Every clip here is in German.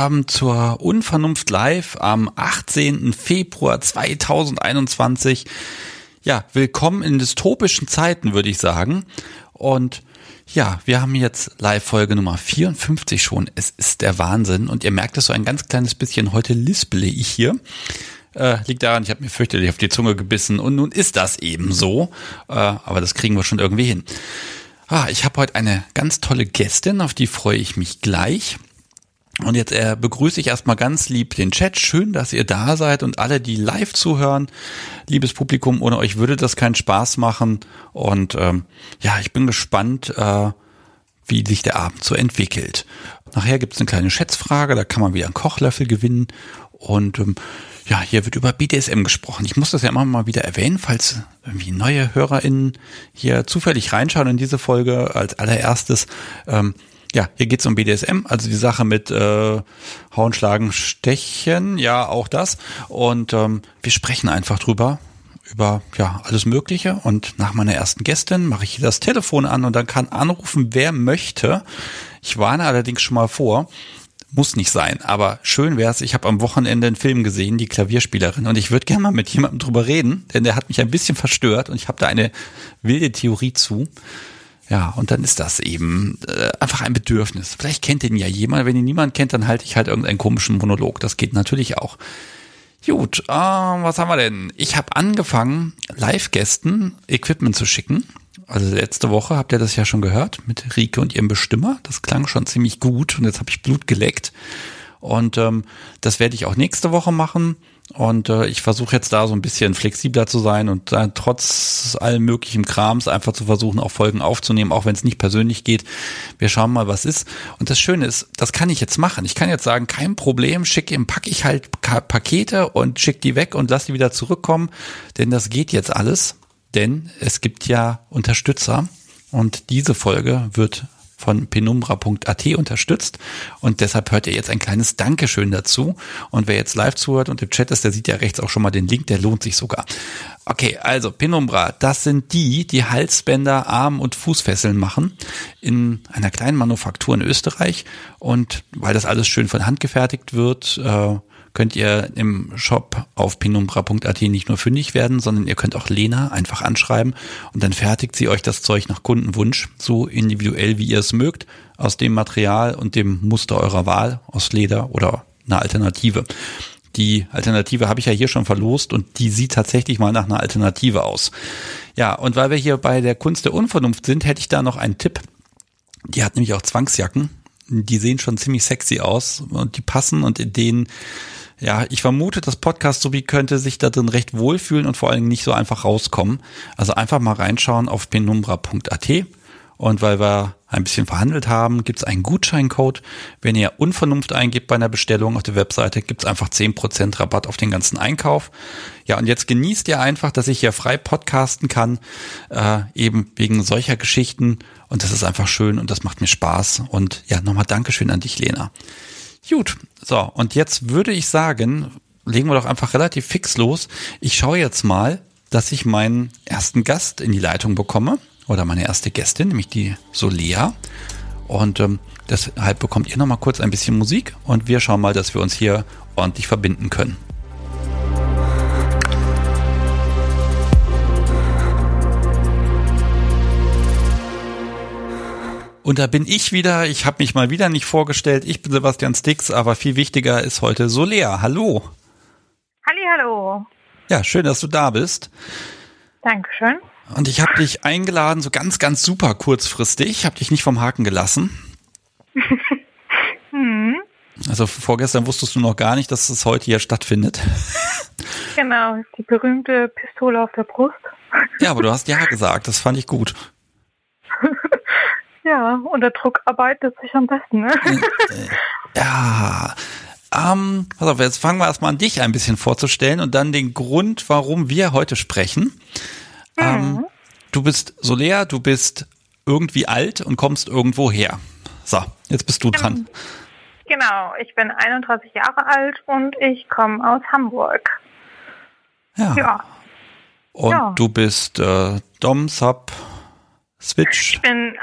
Abend zur Unvernunft Live am 18. Februar 2021. Ja, willkommen in dystopischen Zeiten, würde ich sagen. Und ja, wir haben jetzt Live-Folge Nummer 54 schon. Es ist der Wahnsinn. Und ihr merkt es so ein ganz kleines bisschen. Heute lispele ich hier. Äh, liegt daran, ich habe mir fürchterlich auf die Zunge gebissen und nun ist das eben so. Äh, aber das kriegen wir schon irgendwie hin. Ah, ich habe heute eine ganz tolle Gästin, auf die freue ich mich gleich. Und jetzt äh, begrüße ich erstmal ganz lieb den Chat. Schön, dass ihr da seid und alle, die live zuhören. Liebes Publikum, ohne euch würde das keinen Spaß machen. Und ähm, ja, ich bin gespannt, äh, wie sich der Abend so entwickelt. Nachher gibt es eine kleine Schätzfrage, da kann man wieder einen Kochlöffel gewinnen. Und ähm, ja, hier wird über BDSM gesprochen. Ich muss das ja immer mal wieder erwähnen, falls irgendwie neue HörerInnen hier zufällig reinschauen in diese Folge als allererstes. Ähm, ja, hier geht's um BDSM, also die Sache mit äh, Hauen, Schlagen, Stechen, ja, auch das. Und ähm, wir sprechen einfach drüber, über ja alles Mögliche. Und nach meiner ersten Gästin mache ich hier das Telefon an und dann kann anrufen, wer möchte. Ich warne allerdings schon mal vor, muss nicht sein, aber schön wäre es, ich habe am Wochenende einen Film gesehen, die Klavierspielerin, und ich würde gerne mal mit jemandem drüber reden, denn der hat mich ein bisschen verstört und ich habe da eine wilde Theorie zu. Ja, und dann ist das eben äh, einfach ein Bedürfnis. Vielleicht kennt ihn ja jemand, wenn ihn niemand kennt, dann halte ich halt irgendeinen komischen Monolog. Das geht natürlich auch. Gut, äh, was haben wir denn? Ich habe angefangen, Live-Gästen Equipment zu schicken also letzte Woche habt ihr das ja schon gehört mit Rike und ihrem Bestimmer. Das klang schon ziemlich gut und jetzt habe ich Blut geleckt. Und ähm, das werde ich auch nächste Woche machen. Und äh, ich versuche jetzt da so ein bisschen flexibler zu sein und äh, trotz allem möglichen Krams einfach zu versuchen, auch Folgen aufzunehmen, auch wenn es nicht persönlich geht. Wir schauen mal, was ist. Und das Schöne ist, das kann ich jetzt machen. Ich kann jetzt sagen, kein Problem, schicke ihm, packe ich halt Pakete und schicke die weg und lass die wieder zurückkommen, denn das geht jetzt alles denn es gibt ja Unterstützer und diese Folge wird von penumbra.at unterstützt. Und deshalb hört ihr jetzt ein kleines Dankeschön dazu. Und wer jetzt live zuhört und im Chat ist, der sieht ja rechts auch schon mal den Link, der lohnt sich sogar. Okay, also Penumbra, das sind die, die Halsbänder, Arm- und Fußfesseln machen in einer kleinen Manufaktur in Österreich. Und weil das alles schön von Hand gefertigt wird, äh, könnt ihr im Shop auf pinumbra.at nicht nur fündig werden, sondern ihr könnt auch Lena einfach anschreiben und dann fertigt sie euch das Zeug nach Kundenwunsch, so individuell wie ihr es mögt, aus dem Material und dem Muster eurer Wahl, aus Leder oder einer Alternative. Die Alternative habe ich ja hier schon verlost und die sieht tatsächlich mal nach einer Alternative aus. Ja, und weil wir hier bei der Kunst der Unvernunft sind, hätte ich da noch einen Tipp. Die hat nämlich auch Zwangsjacken. Die sehen schon ziemlich sexy aus und die passen und in denen ja, ich vermute, das Podcast sowie könnte sich da drin recht wohlfühlen und vor allen Dingen nicht so einfach rauskommen. Also einfach mal reinschauen auf penumbra.at. Und weil wir ein bisschen verhandelt haben, gibt es einen Gutscheincode. Wenn ihr Unvernunft eingibt bei einer Bestellung auf der Webseite, gibt es einfach zehn Prozent Rabatt auf den ganzen Einkauf. Ja, und jetzt genießt ihr einfach, dass ich hier frei podcasten kann, äh, eben wegen solcher Geschichten. Und das ist einfach schön und das macht mir Spaß. Und ja, nochmal Dankeschön an dich, Lena. Gut, so, und jetzt würde ich sagen, legen wir doch einfach relativ fix los. Ich schaue jetzt mal, dass ich meinen ersten Gast in die Leitung bekomme oder meine erste Gästin, nämlich die Solea. Und ähm, deshalb bekommt ihr noch mal kurz ein bisschen Musik und wir schauen mal, dass wir uns hier ordentlich verbinden können. Und da bin ich wieder, ich habe mich mal wieder nicht vorgestellt. Ich bin Sebastian Stix, aber viel wichtiger ist heute Solea. Hallo. Halli, hallo. Ja, schön, dass du da bist. Dankeschön. Und ich habe dich eingeladen, so ganz, ganz super kurzfristig. Ich habe dich nicht vom Haken gelassen. hm. Also vorgestern wusstest du noch gar nicht, dass es heute hier stattfindet. Genau, die berühmte Pistole auf der Brust. Ja, aber du hast ja gesagt, das fand ich gut. Ja, unter Druck arbeitet sich am besten, ne? Äh, ja. Ähm, pass auf, jetzt fangen wir erstmal an, dich ein bisschen vorzustellen und dann den Grund, warum wir heute sprechen. Mhm. Ähm, du bist Solea, du bist irgendwie alt und kommst irgendwo her. So, jetzt bist du dran. Genau, ich bin 31 Jahre alt und ich komme aus Hamburg. Ja. ja. Und ja. du bist äh, Dom, Sub, Switch? Ich bin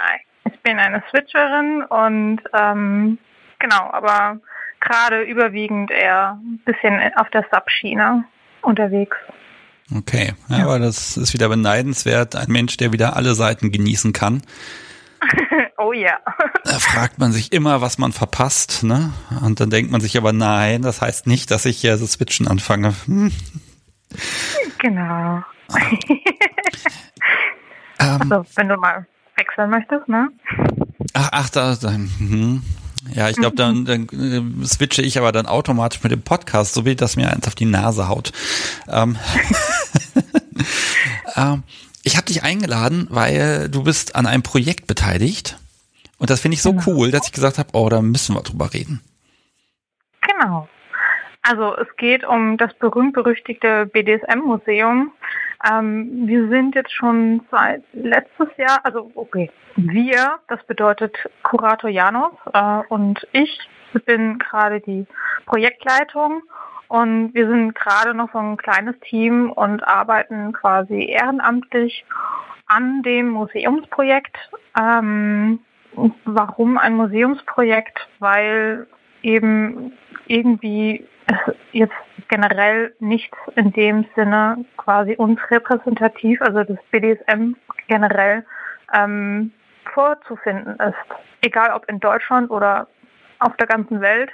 ich bin eine Switcherin und ähm, genau, aber gerade überwiegend eher ein bisschen auf der Subschiene unterwegs. Okay, ja, ja. aber das ist wieder beneidenswert. Ein Mensch, der wieder alle Seiten genießen kann. oh ja. Da fragt man sich immer, was man verpasst, ne? Und dann denkt man sich aber, nein, das heißt nicht, dass ich hier so switchen anfange. Hm. Genau. ähm, also, wenn du mal wechseln möchtest, ne? Ach, ach, da, da hm. Ja, ich glaube, dann, dann äh, switche ich aber dann automatisch mit dem Podcast, so wie das mir eins auf die Nase haut. Ähm, ähm, ich habe dich eingeladen, weil du bist an einem Projekt beteiligt. Und das finde ich so genau. cool, dass ich gesagt habe, oh, da müssen wir drüber reden. Genau. Also es geht um das berühmt-berüchtigte BDSM-Museum. Ähm, wir sind jetzt schon seit letztes Jahr, also okay, wir, das bedeutet Kurator Janus äh, und ich bin gerade die Projektleitung und wir sind gerade noch so ein kleines Team und arbeiten quasi ehrenamtlich an dem Museumsprojekt. Ähm, warum ein Museumsprojekt? Weil eben irgendwie jetzt generell nichts in dem Sinne quasi uns repräsentativ, also das BDSM generell ähm, vorzufinden ist. Egal ob in Deutschland oder auf der ganzen Welt.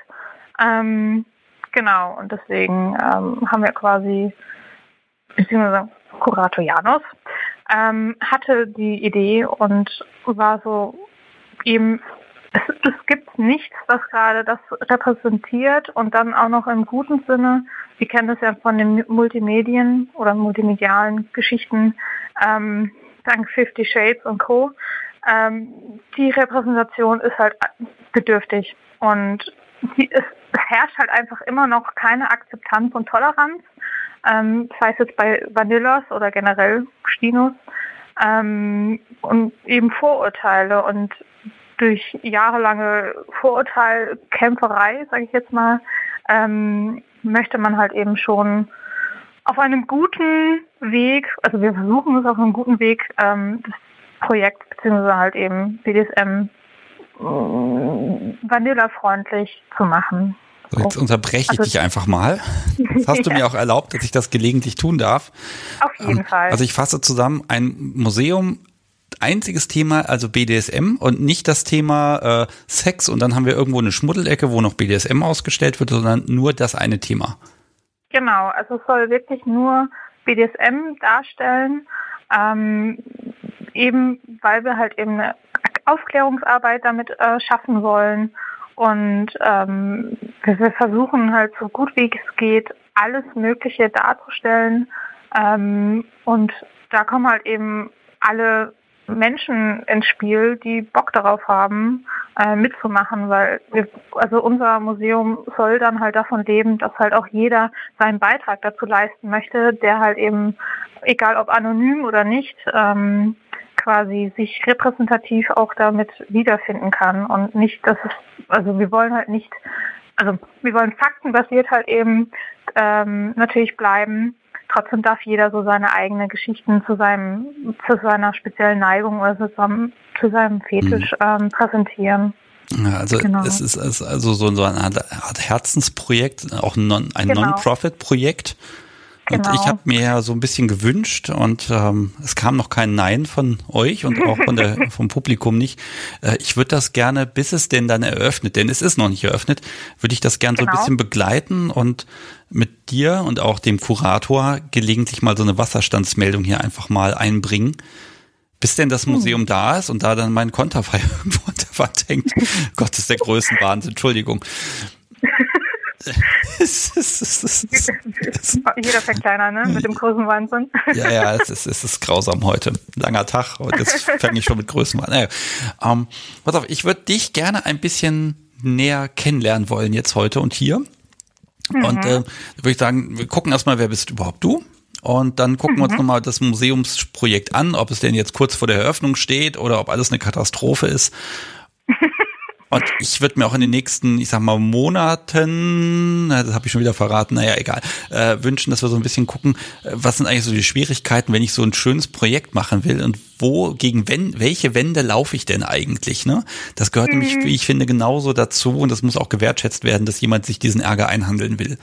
Ähm, genau, und deswegen ähm, haben wir quasi, beziehungsweise Kurator Janus, ähm, hatte die Idee und war so eben es, es gibt nichts, was gerade das repräsentiert und dann auch noch im guten Sinne. Wir kennen das ja von den Multimedien oder multimedialen Geschichten, ähm, dank Fifty Shades und Co. Ähm, die Repräsentation ist halt bedürftig und die, es, herrscht halt einfach immer noch keine Akzeptanz und Toleranz, ähm, sei es jetzt bei Vanillas oder generell Stinos ähm, und eben Vorurteile und durch jahrelange Vorurteilkämpferei, sage ich jetzt mal, ähm, möchte man halt eben schon auf einem guten Weg, also wir versuchen es auf einem guten Weg, ähm, das Projekt beziehungsweise halt eben BDSM äh, vanillafreundlich zu machen. So, jetzt unterbreche ich also, dich einfach mal. Das hast du mir auch erlaubt, dass ich das gelegentlich tun darf. Auf jeden ähm, Fall. Also ich fasse zusammen, ein Museum einziges Thema, also BDSM und nicht das Thema äh, Sex und dann haben wir irgendwo eine Schmuddelecke, wo noch BDSM ausgestellt wird, sondern nur das eine Thema. Genau, also es soll wirklich nur BDSM darstellen, ähm, eben weil wir halt eben eine Aufklärungsarbeit damit äh, schaffen wollen und ähm, wir versuchen halt so gut wie es geht alles Mögliche darzustellen ähm, und da kommen halt eben alle Menschen ins Spiel, die Bock darauf haben, äh, mitzumachen, weil wir, also unser Museum soll dann halt davon leben, dass halt auch jeder seinen Beitrag dazu leisten möchte, der halt eben, egal ob anonym oder nicht, ähm, quasi sich repräsentativ auch damit wiederfinden kann und nicht, dass es, also wir wollen halt nicht, also wir wollen faktenbasiert halt eben ähm, natürlich bleiben, trotzdem darf jeder so seine eigenen Geschichten zu seinem, zu seiner speziellen Neigung oder zu seinem, zu seinem Fetisch mhm. ähm, präsentieren. Ja, also genau. es ist also so, so eine Art Herzensprojekt, auch ein, Non, ein genau. Und genau. ich habe mir ja so ein bisschen gewünscht und ähm, es kam noch kein Nein von euch und auch von der, vom Publikum nicht. Äh, ich würde das gerne, bis es denn dann eröffnet, denn es ist noch nicht eröffnet, würde ich das gerne genau. so ein genau. bisschen begleiten und mit dir und auch dem Kurator gelegentlich mal so eine Wasserstandsmeldung hier einfach mal einbringen. Bis denn das Museum hm. da ist und da dann mein Konterfei irgendwo unter Wand hängt. Gott, ist der Größenwahnsinn, Entschuldigung. Jeder fängt kleiner, ne? Mit dem großen Wahnsinn. ja, ja, es ist, es ist grausam heute. Langer Tag und jetzt fange ich schon mit Größenwahnsinn. Naja, ähm, pass auf, ich würde dich gerne ein bisschen näher kennenlernen wollen jetzt heute und hier. Mhm. Und äh, würde ich sagen, wir gucken erstmal, wer bist überhaupt du? Und dann gucken wir uns mhm. nochmal das Museumsprojekt an, ob es denn jetzt kurz vor der Eröffnung steht oder ob alles eine Katastrophe ist. Und ich würde mir auch in den nächsten, ich sag mal, Monaten, das habe ich schon wieder verraten, naja, egal, äh, wünschen, dass wir so ein bisschen gucken, äh, was sind eigentlich so die Schwierigkeiten, wenn ich so ein schönes Projekt machen will und wo, gegen wenn, welche Wände laufe ich denn eigentlich, ne? Das gehört mhm. nämlich, wie ich finde, genauso dazu und das muss auch gewertschätzt werden, dass jemand sich diesen Ärger einhandeln will.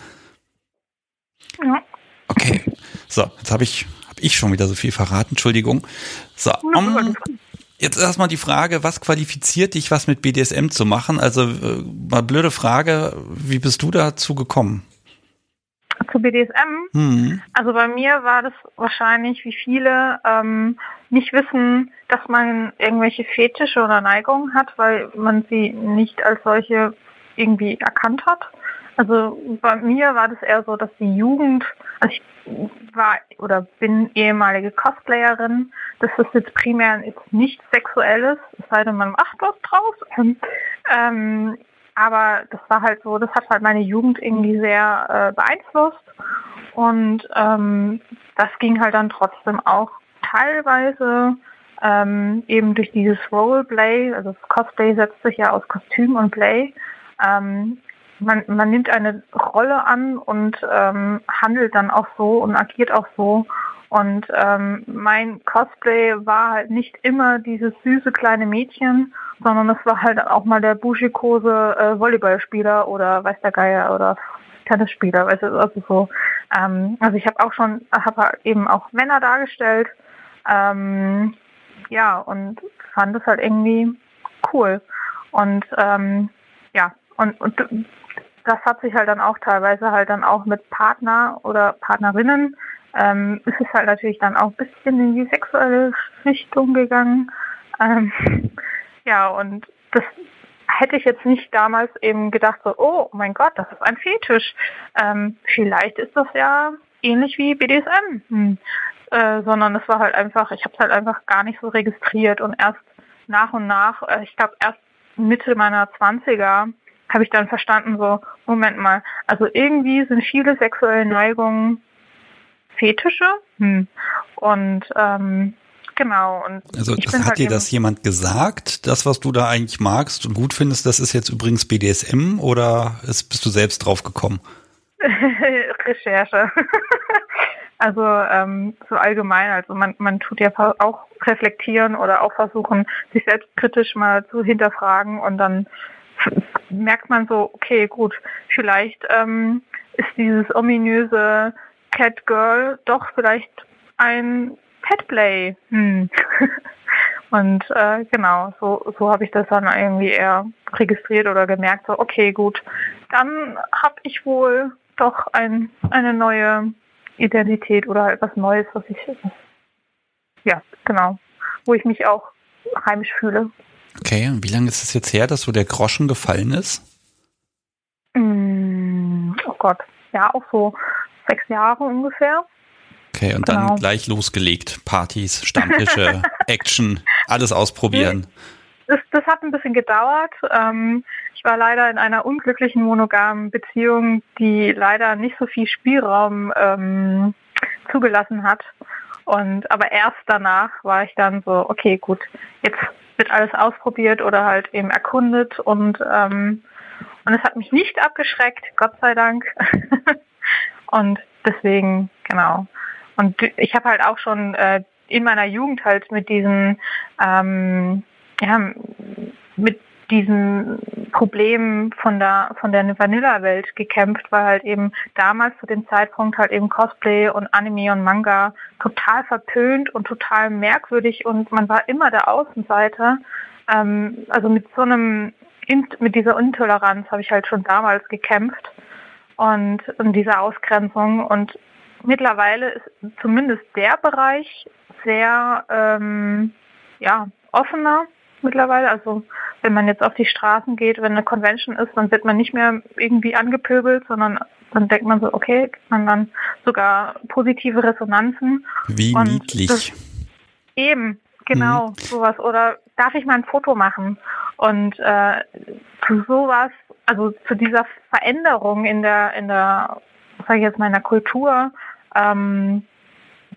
Ja. Okay. So, jetzt habe ich, hab ich schon wieder so viel verraten, Entschuldigung. So, um, Jetzt erstmal die Frage, was qualifiziert dich, was mit BDSM zu machen? Also äh, mal blöde Frage, wie bist du dazu gekommen? Zu BDSM? Mhm. Also bei mir war das wahrscheinlich, wie viele ähm, nicht wissen, dass man irgendwelche Fetische oder Neigungen hat, weil man sie nicht als solche irgendwie erkannt hat. Also bei mir war das eher so, dass die Jugend, also ich war oder bin ehemalige Cosplayerin, das jetzt primär jetzt nicht sexuelles, es sei denn, man macht was draus. Ähm, aber das war halt so, das hat halt meine Jugend irgendwie sehr äh, beeinflusst. Und ähm, das ging halt dann trotzdem auch teilweise ähm, eben durch dieses Roleplay, also das Cosplay setzt sich ja aus Kostüm und Play, ähm, man, man nimmt eine Rolle an und ähm, handelt dann auch so und agiert auch so. Und ähm, mein Cosplay war halt nicht immer dieses süße kleine Mädchen, sondern es war halt auch mal der buschikose äh, Volleyballspieler oder weiß der Geier oder Tennisspieler, weißt du, also so. Ähm, also ich habe auch schon, habe eben auch Männer dargestellt, ähm, ja und fand es halt irgendwie cool. Und ähm, ja, und, und das hat sich halt dann auch teilweise halt dann auch mit Partner oder Partnerinnen, ähm, ist es halt natürlich dann auch ein bisschen in die sexuelle Richtung gegangen. Ähm, ja, und das hätte ich jetzt nicht damals eben gedacht, so, oh mein Gott, das ist ein Fetisch. Ähm, vielleicht ist das ja ähnlich wie BDSM. Hm. Äh, sondern es war halt einfach, ich habe es halt einfach gar nicht so registriert und erst nach und nach, äh, ich glaube erst Mitte meiner 20er habe ich dann verstanden, so, Moment mal, also irgendwie sind viele sexuelle Neigungen Fetische. Hm. Und ähm, genau. Und also hat halt dir das jemand gesagt, das, was du da eigentlich magst und gut findest, das ist jetzt übrigens BDSM oder ist, bist du selbst drauf gekommen? Recherche. also ähm, so allgemein, also man, man tut ja auch reflektieren oder auch versuchen, sich selbst kritisch mal zu hinterfragen und dann merkt man so, okay, gut, vielleicht ähm, ist dieses ominöse Cat Girl doch vielleicht ein Petplay. Hm. Und äh, genau, so, so habe ich das dann irgendwie eher registriert oder gemerkt, so, okay, gut, dann habe ich wohl doch ein, eine neue Identität oder halt was Neues, was ich, ja, genau, wo ich mich auch heimisch fühle. Okay, und wie lange ist es jetzt her, dass so der Groschen gefallen ist? Mm, oh Gott, ja, auch so sechs Jahre ungefähr. Okay, und genau. dann gleich losgelegt. Partys, Stammtische, Action, alles ausprobieren. Das, das hat ein bisschen gedauert. Ähm, ich war leider in einer unglücklichen monogamen Beziehung, die leider nicht so viel Spielraum ähm, zugelassen hat. Und aber erst danach war ich dann so, okay, gut, jetzt wird alles ausprobiert oder halt eben erkundet und ähm, und es hat mich nicht abgeschreckt, Gott sei Dank. und deswegen, genau. Und ich habe halt auch schon äh, in meiner Jugend halt mit diesen, ähm, ja, mit diesen Problemen von der von der Vanilla-Welt gekämpft, weil halt eben damals zu dem Zeitpunkt halt eben Cosplay und Anime und Manga total verpönt und total merkwürdig und man war immer der Außenseiter. Ähm, also mit so einem mit dieser Intoleranz habe ich halt schon damals gekämpft und, und dieser Ausgrenzung und mittlerweile ist zumindest der Bereich sehr ähm, ja, offener mittlerweile. Also wenn man jetzt auf die Straßen geht, wenn eine Convention ist, dann wird man nicht mehr irgendwie angepöbelt, sondern dann denkt man so, okay, kriegt man dann sogar positive Resonanzen. Wie Und niedlich. Eben, genau, mhm. sowas. Oder darf ich mal ein Foto machen? Und äh, zu sowas, also zu dieser Veränderung in der, in der, sag ich jetzt mal, in der Kultur, ähm,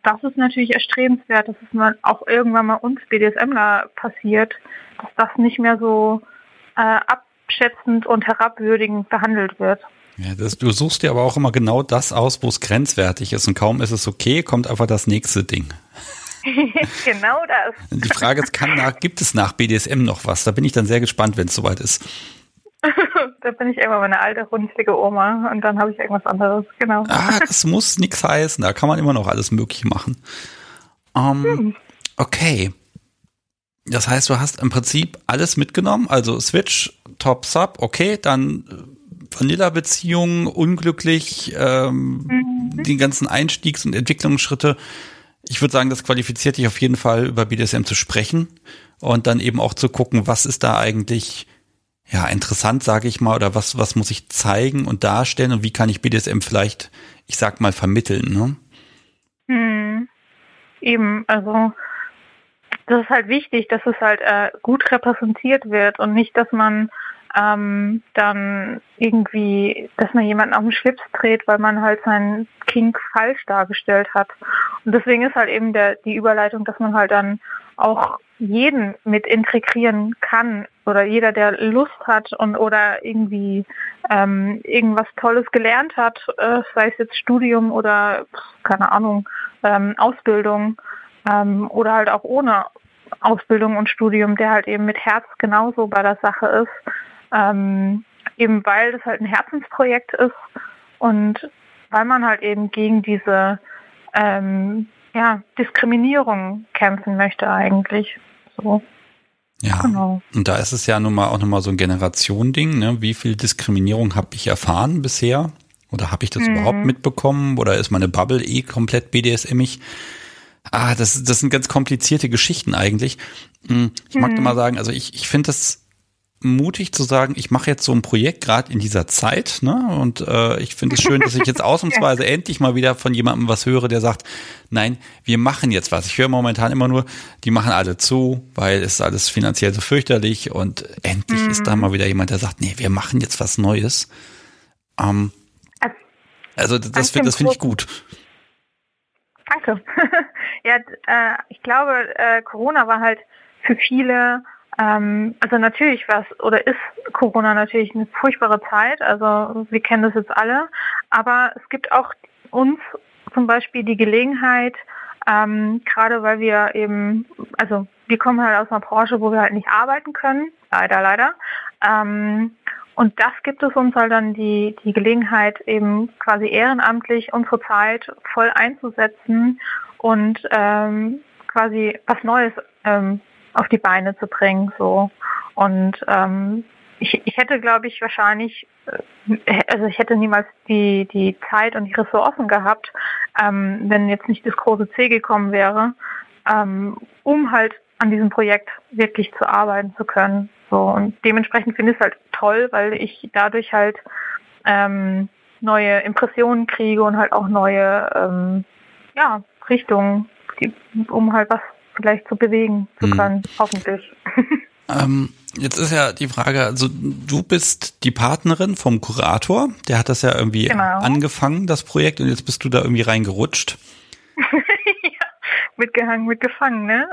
das ist natürlich erstrebenswert, dass es mal auch irgendwann mal uns BDSMler passiert, dass das nicht mehr so äh, abschätzend und herabwürdigend behandelt wird. Ja, das, du suchst dir aber auch immer genau das aus, wo es grenzwertig ist und kaum ist es okay, kommt einfach das nächste Ding. genau das. Die Frage ist, kann nach, gibt es nach BDSM noch was? Da bin ich dann sehr gespannt, wenn es soweit ist. da bin ich irgendwann meine alte, runzlige Oma und dann habe ich irgendwas anderes, genau. Ah, das muss nichts heißen, da kann man immer noch alles Mögliche machen. Ähm, hm. Okay. Das heißt, du hast im Prinzip alles mitgenommen, also Switch, Top Sub, okay, dann äh, Vanilla-Beziehungen, unglücklich, ähm, mhm. die ganzen Einstiegs- und Entwicklungsschritte. Ich würde sagen, das qualifiziert dich auf jeden Fall über BDSM zu sprechen und dann eben auch zu gucken, was ist da eigentlich ja interessant, sage ich mal, oder was was muss ich zeigen und darstellen und wie kann ich BDSM vielleicht, ich sag mal, vermitteln. Ne? Hm. Eben, also das ist halt wichtig, dass es halt äh, gut repräsentiert wird und nicht, dass man ähm, dann irgendwie, dass man jemanden auf den Schlips dreht, weil man halt seinen Kink falsch dargestellt hat. Und deswegen ist halt eben der, die Überleitung, dass man halt dann auch jeden mit integrieren kann oder jeder, der Lust hat und oder irgendwie ähm, irgendwas Tolles gelernt hat, äh, sei es jetzt Studium oder keine Ahnung, ähm, Ausbildung ähm, oder halt auch ohne Ausbildung und Studium, der halt eben mit Herz genauso bei der Sache ist, ähm, eben weil das halt ein Herzensprojekt ist und weil man halt eben gegen diese ähm, ja, Diskriminierung kämpfen möchte eigentlich. So. Ja, genau. und da ist es ja nun mal auch nochmal so ein Generationending, ne? Wie viel Diskriminierung habe ich erfahren bisher? Oder habe ich das mhm. überhaupt mitbekommen? Oder ist meine Bubble eh komplett BDSMig? Ah, das, das sind ganz komplizierte Geschichten eigentlich. Hm, ich mag mhm. mal sagen, also ich, ich finde das mutig zu sagen, ich mache jetzt so ein Projekt gerade in dieser Zeit, ne? Und äh, ich finde es schön, dass ich jetzt ausnahmsweise endlich mal wieder von jemandem was höre, der sagt, nein, wir machen jetzt was. Ich höre momentan immer nur, die machen alle zu, weil es ist alles finanziell so fürchterlich und endlich mhm. ist da mal wieder jemand, der sagt, nee, wir machen jetzt was Neues. Ähm, also das, das finde find ich gut. Danke. ja, äh, ich glaube, äh, Corona war halt für viele ähm, also natürlich war es oder ist Corona natürlich eine furchtbare Zeit. Also wir kennen das jetzt alle. Aber es gibt auch uns zum Beispiel die Gelegenheit, ähm, gerade weil wir eben, also wir kommen halt aus einer Branche, wo wir halt nicht arbeiten können, leider, leider. Ähm, und das gibt es uns halt dann die, die Gelegenheit, eben quasi ehrenamtlich unsere Zeit voll einzusetzen und ähm, quasi was Neues ähm, auf die Beine zu bringen. So. Und ähm, ich, ich hätte, glaube ich, wahrscheinlich, äh, also ich hätte niemals die, die Zeit und die Ressourcen gehabt, ähm, wenn jetzt nicht das große C gekommen wäre, ähm, um halt an diesem Projekt wirklich zu arbeiten zu können. So und dementsprechend finde ich es halt toll, weil ich dadurch halt ähm, neue Impressionen kriege und halt auch neue ähm, ja, Richtungen, die, um halt was vielleicht zu bewegen zu hm. können, hm. hoffentlich. Ähm, jetzt ist ja die Frage, also du bist die Partnerin vom Kurator, der hat das ja irgendwie genau. angefangen, das Projekt, und jetzt bist du da irgendwie reingerutscht. ja, mitgehangen, mitgefangen, ne?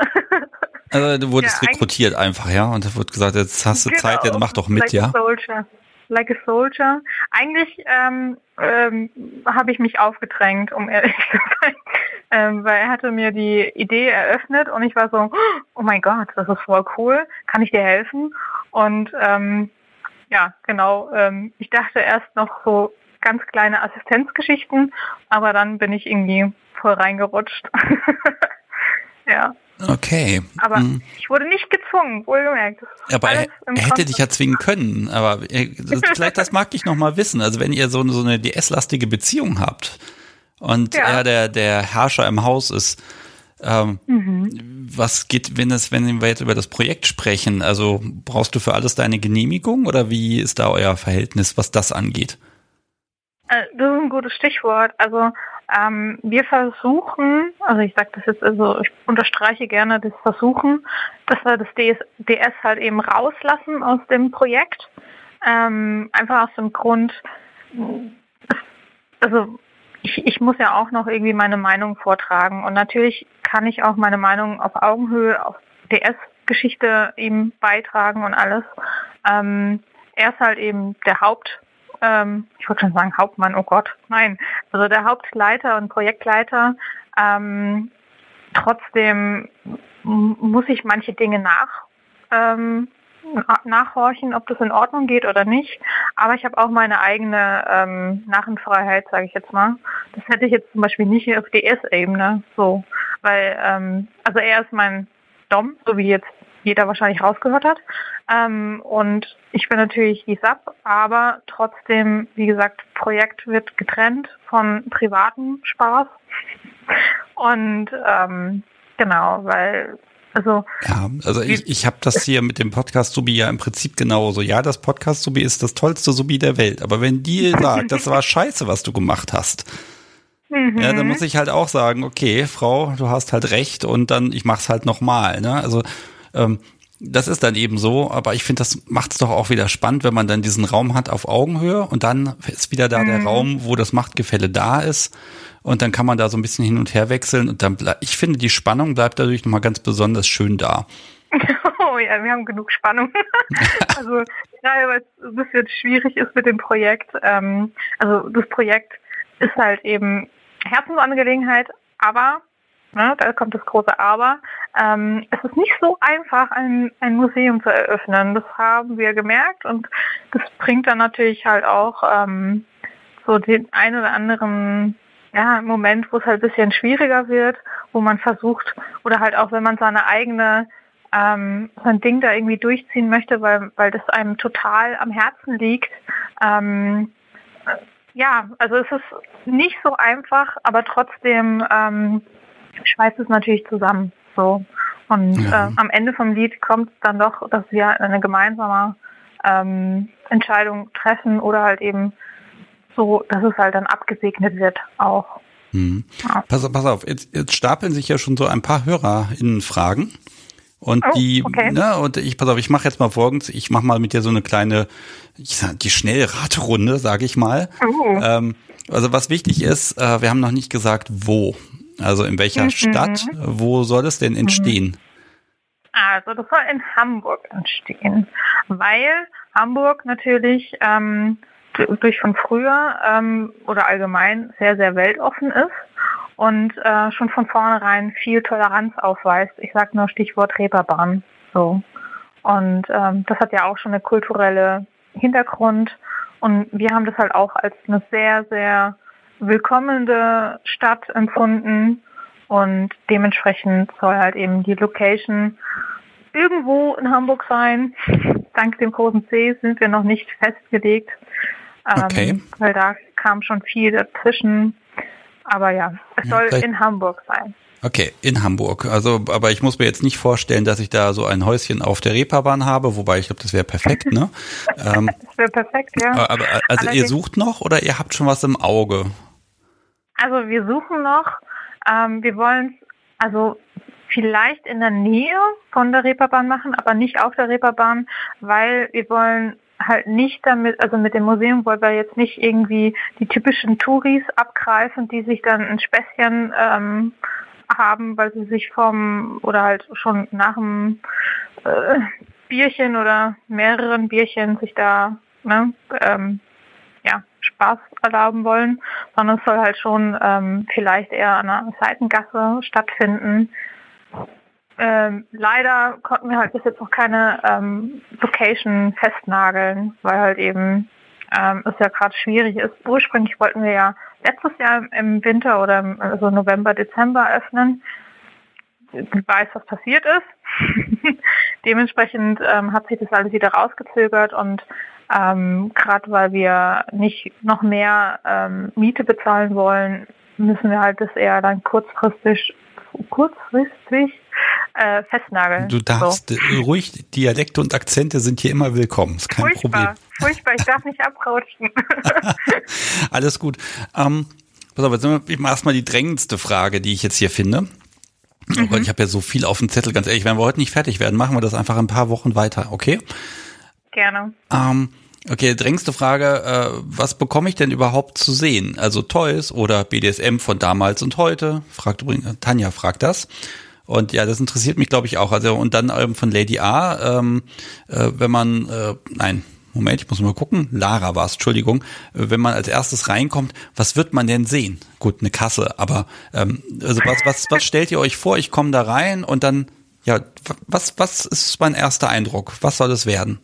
also du wurdest ja, rekrutiert einfach, ja, und da wurde gesagt, jetzt hast du genau, Zeit, jetzt mach doch mit, like ja. Soldier. Like a Soldier. Eigentlich ähm, ähm, habe ich mich aufgedrängt, um ehrlich zu sein ähm, weil er hatte mir die Idee eröffnet und ich war so, oh mein Gott, das ist voll cool, kann ich dir helfen? Und ähm, ja, genau, ähm, ich dachte erst noch so ganz kleine Assistenzgeschichten, aber dann bin ich irgendwie voll reingerutscht. ja. Okay. Aber hm. ich wurde nicht gezwungen, wohlgemerkt. Aber er, er hätte dich ja zwingen können. Aber er, vielleicht das mag ich noch mal wissen. Also wenn ihr so, so eine DS-lastige Beziehung habt, und ja. er der, der Herrscher im Haus ist. Ähm, mhm. Was geht, wenn es, wenn wir jetzt über das Projekt sprechen? Also brauchst du für alles deine Genehmigung oder wie ist da euer Verhältnis, was das angeht? Äh, das ist ein gutes Stichwort. Also ähm, wir versuchen, also ich sage das jetzt, also ich unterstreiche gerne das Versuchen, dass wir das DS, DS halt eben rauslassen aus dem Projekt. Ähm, einfach aus dem Grund, also ich, ich muss ja auch noch irgendwie meine Meinung vortragen. Und natürlich kann ich auch meine Meinung auf Augenhöhe auf DS Geschichte ihm beitragen und alles. Ähm, er ist halt eben der Haupt, ähm, ich wollte schon sagen Hauptmann, oh Gott, nein, also der Hauptleiter und Projektleiter. Ähm, trotzdem muss ich manche Dinge nach ähm, nachhorchen, ob das in Ordnung geht oder nicht. Aber ich habe auch meine eigene ähm, Narrenfreiheit, sage ich jetzt mal. Das hätte ich jetzt zum Beispiel nicht auf DS-Ebene so, weil ähm, also er ist mein Dom, so wie jetzt jeder wahrscheinlich rausgehört hat. Ähm, und ich bin natürlich die Sub, aber trotzdem, wie gesagt, Projekt wird getrennt von privatem Spaß. Und ähm, genau, weil also, ja, also ich, ich habe das hier mit dem Podcast Subi ja im Prinzip genauso. Ja, das Podcast Subi ist das tollste Subi der Welt. Aber wenn die sagt, das war scheiße, was du gemacht hast, mhm. ja, dann muss ich halt auch sagen, okay, Frau, du hast halt recht und dann ich mach's halt nochmal. Ne? Also ähm, das ist dann eben so, aber ich finde, das macht es doch auch wieder spannend, wenn man dann diesen Raum hat auf Augenhöhe und dann ist wieder da mhm. der Raum, wo das Machtgefälle da ist und dann kann man da so ein bisschen hin und her wechseln und dann, ich finde, die Spannung bleibt dadurch nochmal ganz besonders schön da. Oh ja, wir haben genug Spannung. also ja, weil es ein bisschen schwierig ist mit dem Projekt. Ähm, also das Projekt ist halt eben Herzensangelegenheit, aber Ne, da kommt das große Aber. Ähm, es ist nicht so einfach, ein, ein Museum zu eröffnen. Das haben wir gemerkt und das bringt dann natürlich halt auch ähm, so den einen oder anderen ja, Moment, wo es halt ein bisschen schwieriger wird, wo man versucht, oder halt auch wenn man seine eigene ähm, sein Ding da irgendwie durchziehen möchte, weil, weil das einem total am Herzen liegt. Ähm, ja, also es ist nicht so einfach, aber trotzdem ähm, schweißt es natürlich zusammen. So. Und ja. äh, am Ende vom Lied kommt es dann doch, dass wir eine gemeinsame ähm, Entscheidung treffen oder halt eben so, dass es halt dann abgesegnet wird auch. Hm. Ja. Pass, pass auf, jetzt, jetzt stapeln sich ja schon so ein paar HörerInnen-Fragen. Und oh, die, okay. ne, und ich, pass auf, ich mache jetzt mal folgendes, ich mache mal mit dir so eine kleine, ich sag, die Schnellraterunde, sage ich mal. Oh. Ähm, also was wichtig ist, äh, wir haben noch nicht gesagt, wo. Also in welcher mhm. Stadt, wo soll es denn entstehen? Also das soll in Hamburg entstehen, weil Hamburg natürlich ähm, durch von früher ähm, oder allgemein sehr, sehr weltoffen ist und äh, schon von vornherein viel Toleranz aufweist. Ich sage nur Stichwort Reeperbahn. So. Und ähm, das hat ja auch schon eine kulturelle Hintergrund. Und wir haben das halt auch als eine sehr, sehr willkommene Stadt empfunden. Und dementsprechend soll halt eben die Location irgendwo in Hamburg sein. Dank dem großen C sind wir noch nicht festgelegt. Ähm, okay. Weil da kam schon viel dazwischen. Aber ja, es soll ja, in Hamburg sein. Okay, in Hamburg. Also, aber ich muss mir jetzt nicht vorstellen, dass ich da so ein Häuschen auf der Reeperbahn habe, wobei ich glaube, das wäre perfekt, ne? ähm, das wäre perfekt, ja. Aber also Allerdings, ihr sucht noch oder ihr habt schon was im Auge? Also wir suchen noch. Ähm, wir wollen also vielleicht in der Nähe von der Reeperbahn machen, aber nicht auf der Reeperbahn, weil wir wollen halt nicht damit, also mit dem Museum wollen wir jetzt nicht irgendwie die typischen Touris abgreifen, die sich dann ein Späßchen ähm, haben, weil sie sich vom oder halt schon nach dem äh, Bierchen oder mehreren Bierchen sich da ne, ähm, Spaß erlauben wollen, sondern es soll halt schon ähm, vielleicht eher an einer Seitengasse stattfinden, ähm, leider konnten wir halt bis jetzt noch keine ähm, Location festnageln, weil halt eben ähm, es ja gerade schwierig ist. Ursprünglich wollten wir ja letztes Jahr im Winter oder im, also November, Dezember öffnen. Weiß, was passiert ist. Dementsprechend ähm, hat sich das alles wieder rausgezögert und ähm, gerade weil wir nicht noch mehr ähm, Miete bezahlen wollen, müssen wir halt das eher dann kurzfristig kurzfristig äh, festnageln. Du darfst so. Äh, ruhig, Dialekte und Akzente sind hier immer willkommen. Ist kein furchtbar, Problem. Furchtbar, ich darf nicht abrutschen. Alles gut. Ähm, pass auf, jetzt erstmal die drängendste Frage, die ich jetzt hier finde. Oh Gott, mhm. ich habe ja so viel auf dem Zettel, ganz ehrlich, wenn wir heute nicht fertig werden, machen wir das einfach ein paar Wochen weiter, okay? Gerne. Ähm, Okay, drängste Frage, äh, was bekomme ich denn überhaupt zu sehen? Also Toys oder BDSM von damals und heute? Fragt übrigens, Tanja fragt das. Und ja, das interessiert mich, glaube ich, auch. Also und dann ähm, von Lady A, ähm, äh, wenn man, äh, nein, Moment, ich muss mal gucken. Lara war es, Entschuldigung. Wenn man als erstes reinkommt, was wird man denn sehen? Gut, eine Kasse, aber ähm, also was, was, was stellt ihr euch vor? Ich komme da rein und dann, ja, was, was ist mein erster Eindruck? Was soll es werden?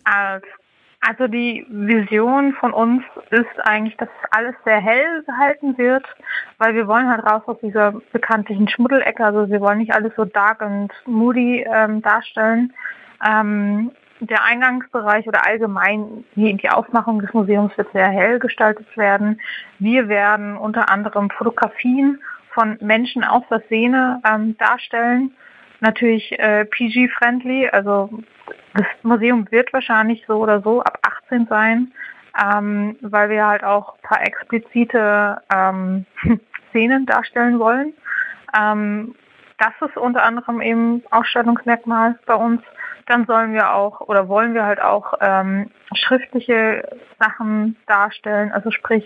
Also die Vision von uns ist eigentlich, dass alles sehr hell gehalten wird, weil wir wollen halt raus aus dieser bekanntlichen Schmuddelecke. Also wir wollen nicht alles so dark und moody ähm, darstellen. Ähm, der Eingangsbereich oder allgemein die, Aufmachung des Museums wird sehr hell gestaltet werden. Wir werden unter anderem Fotografien von Menschen aus der Szene ähm, darstellen. Natürlich äh, PG-friendly, also das Museum wird wahrscheinlich so oder so ab 18 sein, ähm, weil wir halt auch ein paar explizite ähm, Szenen darstellen wollen. Ähm, das ist unter anderem eben Ausstellungsmerkmal bei uns dann sollen wir auch oder wollen wir halt auch ähm, schriftliche Sachen darstellen. Also sprich,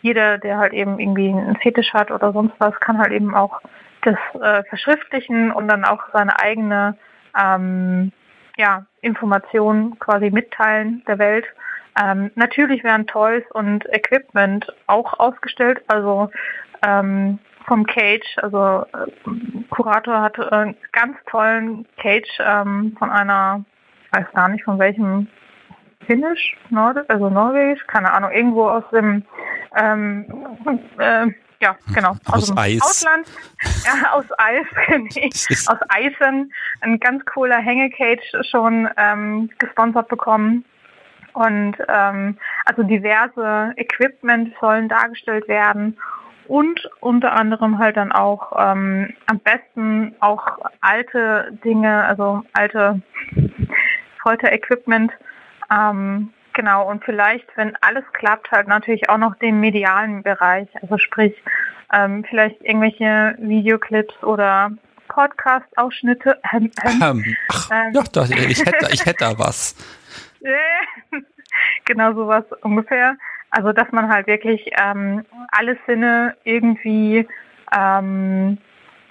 jeder, der halt eben irgendwie einen Fetisch hat oder sonst was, kann halt eben auch das äh, verschriftlichen und dann auch seine eigene ähm, ja, Information quasi mitteilen der Welt. Ähm, natürlich werden Toys und Equipment auch ausgestellt. Also ähm, vom Cage, also äh, Kurator hat äh, einen ganz tollen Cage ähm, von einer, ich weiß gar nicht von welchem Finnisch, Nord also Norwegisch, keine Ahnung, irgendwo aus dem ähm, äh, ja, genau. Aus, aus Eis. Ausland. Ja, aus Eis, nee, aus Eisen. Ein ganz cooler Hängecage schon ähm, gesponsert bekommen. Und ähm, also diverse Equipment sollen dargestellt werden und unter anderem halt dann auch ähm, am besten auch alte Dinge, also alte Folter-Equipment. Ähm, genau, und vielleicht, wenn alles klappt, halt natürlich auch noch den medialen Bereich, also sprich ähm, vielleicht irgendwelche Videoclips oder Podcast-Ausschnitte. Ähm, ähm, ach, ähm, ja, doch, ich hätte, ich hätte da was. genau sowas ungefähr. Also dass man halt wirklich ähm, alle Sinne irgendwie, ähm,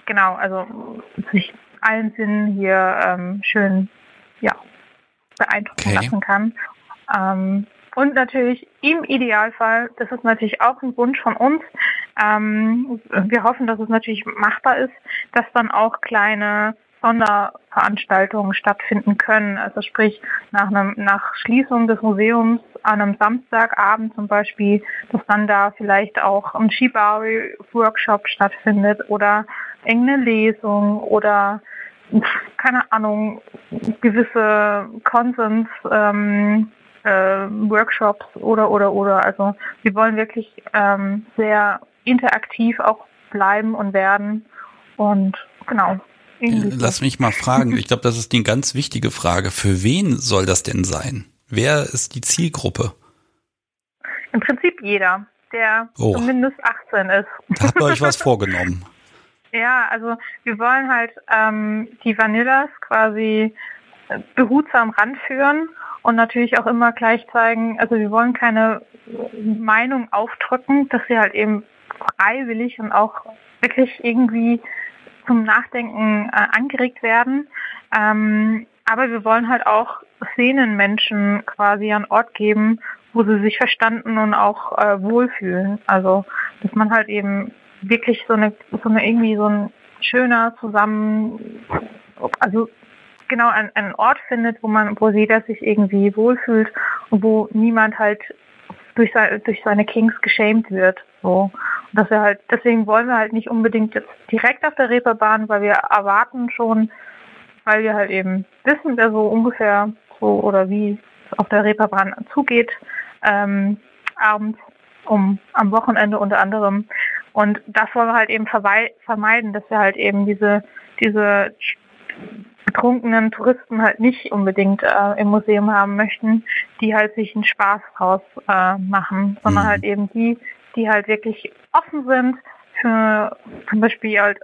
genau, also sich allen Sinnen hier ähm, schön ja, beeindrucken okay. lassen kann. Ähm, und natürlich im Idealfall, das ist natürlich auch ein Wunsch von uns, ähm, wir hoffen, dass es natürlich machbar ist, dass dann auch kleine Sonderveranstaltungen stattfinden können. Also sprich nach einem nach Schließung des Museums an einem Samstagabend zum Beispiel, dass dann da vielleicht auch ein Shibari-Workshop stattfindet oder irgendeine Lesung oder keine Ahnung, gewisse Konsens ähm, äh, Workshops oder oder oder. Also wir wollen wirklich ähm, sehr interaktiv auch bleiben und werden. Und genau, Lass mich mal fragen. Ich glaube, das ist die ganz wichtige Frage. Für wen soll das denn sein? Wer ist die Zielgruppe? Im Prinzip jeder, der oh. zumindest 18 ist. Da habt ihr euch was vorgenommen. Ja, also wir wollen halt ähm, die Vanillas quasi äh, behutsam ranführen und natürlich auch immer gleich zeigen, also wir wollen keine Meinung aufdrücken, dass sie halt eben freiwillig und auch wirklich irgendwie zum Nachdenken äh, angeregt werden. Ähm, aber wir wollen halt auch Szenenmenschen quasi an Ort geben, wo sie sich verstanden und auch äh, wohlfühlen. Also dass man halt eben wirklich so eine, so eine irgendwie so ein schöner zusammen, also genau einen, einen Ort findet, wo man, wo jeder sich irgendwie wohlfühlt und wo niemand halt durch, seine, durch seine Kings geschämt wird. So dass wir halt, deswegen wollen wir halt nicht unbedingt jetzt direkt auf der Reeperbahn, weil wir erwarten schon, weil wir halt eben wissen, wer so ungefähr so oder wie es auf der Reeperbahn zugeht, ähm, abends um am Wochenende unter anderem. Und das wollen wir halt eben vermeiden, dass wir halt eben diese, diese betrunkenen Touristen halt nicht unbedingt äh, im Museum haben möchten, die halt sich einen Spaß draus äh, machen, sondern mhm. halt eben die, die halt wirklich offen sind für zum Beispiel halt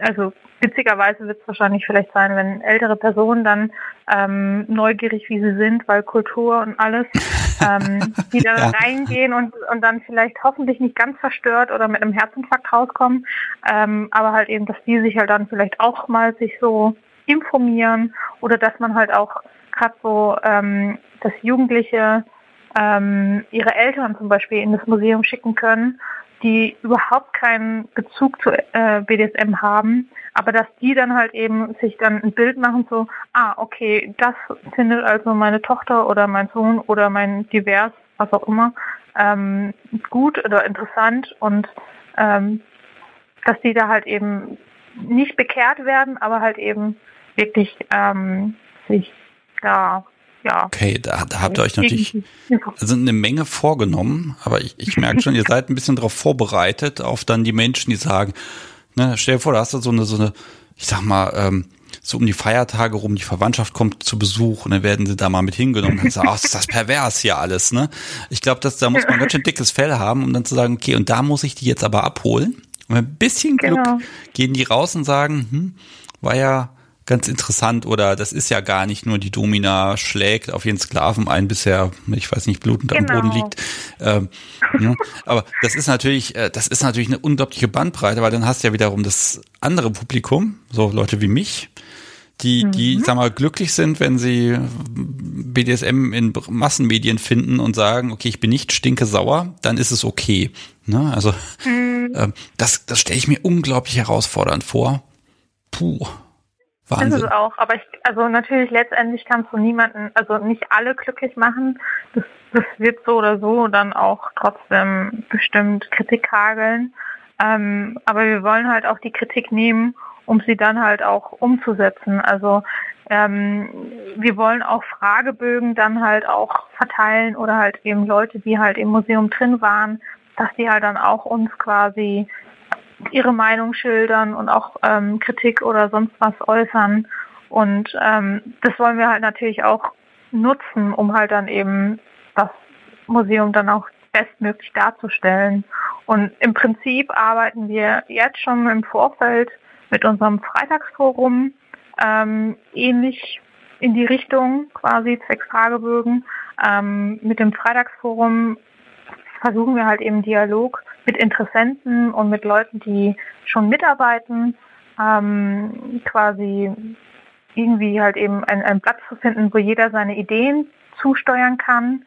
also witzigerweise wird es wahrscheinlich vielleicht sein, wenn ältere Personen dann ähm, neugierig wie sie sind, weil Kultur und alles, ähm, die da ja. reingehen und, und dann vielleicht hoffentlich nicht ganz verstört oder mit einem Herzinfarkt rauskommen, ähm, aber halt eben, dass die sich halt dann vielleicht auch mal sich so informieren oder dass man halt auch gerade so, ähm, dass Jugendliche ähm, ihre Eltern zum Beispiel in das Museum schicken können die überhaupt keinen Bezug zu äh, BDSM haben, aber dass die dann halt eben sich dann ein Bild machen, so, ah, okay, das findet also meine Tochter oder mein Sohn oder mein Divers, was auch immer, ähm, gut oder interessant und ähm, dass die da halt eben nicht bekehrt werden, aber halt eben wirklich ähm, sich da ja. Okay, da, da habt ihr euch natürlich also eine Menge vorgenommen, aber ich, ich merke schon, ihr seid ein bisschen darauf vorbereitet, auf dann die Menschen, die sagen, ne, stell dir vor, da hast du so eine, so eine, ich sag mal, ähm, so um die Feiertage rum, die Verwandtschaft kommt zu Besuch und dann werden sie da mal mit hingenommen und sagen, ach, ist das pervers hier alles, ne? Ich glaube, da muss man ganz schön dickes Fell haben, um dann zu sagen, okay, und da muss ich die jetzt aber abholen. Und mit ein bisschen Glück genau. gehen die raus und sagen, hm, war ja ganz interessant oder das ist ja gar nicht nur die Domina schlägt auf jeden Sklaven ein, bisher, ich weiß nicht, blutend genau. am Boden genau. liegt. Ähm, ne? Aber das ist natürlich, äh, das ist natürlich eine unglaubliche Bandbreite, weil dann hast du ja wiederum das andere Publikum, so Leute wie mich, die, die, mhm. sag mal, glücklich sind, wenn sie BDSM in Massenmedien finden und sagen, okay, ich bin nicht stinke sauer, dann ist es okay. Ne? Also mhm. äh, das, das stelle ich mir unglaublich herausfordernd vor. Puh. Wahnsinn. Ist es auch, aber ich, also natürlich letztendlich kannst du niemanden, also nicht alle glücklich machen. Das, das wird so oder so dann auch trotzdem bestimmt Kritik hageln. Ähm, aber wir wollen halt auch die Kritik nehmen, um sie dann halt auch umzusetzen. Also ähm, wir wollen auch Fragebögen dann halt auch verteilen oder halt eben Leute, die halt im Museum drin waren, dass die halt dann auch uns quasi ihre Meinung schildern und auch ähm, Kritik oder sonst was äußern. Und ähm, das wollen wir halt natürlich auch nutzen, um halt dann eben das Museum dann auch bestmöglich darzustellen. Und im Prinzip arbeiten wir jetzt schon im Vorfeld mit unserem Freitagsforum ähm, ähnlich in die Richtung quasi zwecks Fragebögen. Ähm, mit dem Freitagsforum versuchen wir halt eben Dialog mit Interessenten und mit Leuten, die schon mitarbeiten, ähm, quasi irgendwie halt eben ein, ein Platz zu finden, wo jeder seine Ideen zusteuern kann,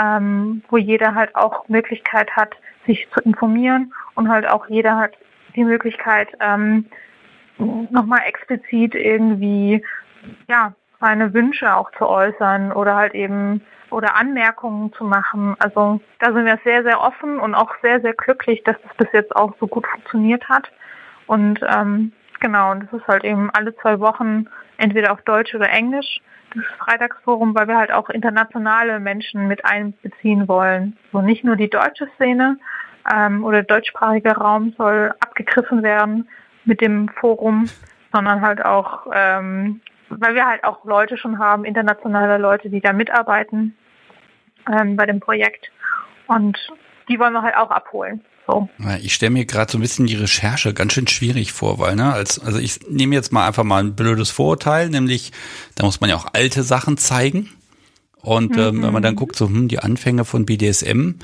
ähm, wo jeder halt auch Möglichkeit hat, sich zu informieren und halt auch jeder hat die Möglichkeit, ähm, nochmal explizit irgendwie, ja, seine Wünsche auch zu äußern oder halt eben oder Anmerkungen zu machen. Also da sind wir sehr, sehr offen und auch sehr, sehr glücklich, dass das bis jetzt auch so gut funktioniert hat. Und ähm, genau, und das ist halt eben alle zwei Wochen entweder auf Deutsch oder Englisch das Freitagsforum, weil wir halt auch internationale Menschen mit einbeziehen wollen. So nicht nur die deutsche Szene ähm, oder der deutschsprachige Raum soll abgegriffen werden mit dem Forum, sondern halt auch ähm, weil wir halt auch Leute schon haben, internationale Leute, die da mitarbeiten ähm, bei dem Projekt. Und die wollen wir halt auch abholen. So. Ich stelle mir gerade so ein bisschen die Recherche ganz schön schwierig vor, weil, ne, als, also ich nehme jetzt mal einfach mal ein blödes Vorurteil, nämlich, da muss man ja auch alte Sachen zeigen. Und ähm, mhm. wenn man dann guckt, so, hm, die Anfänge von BDSM,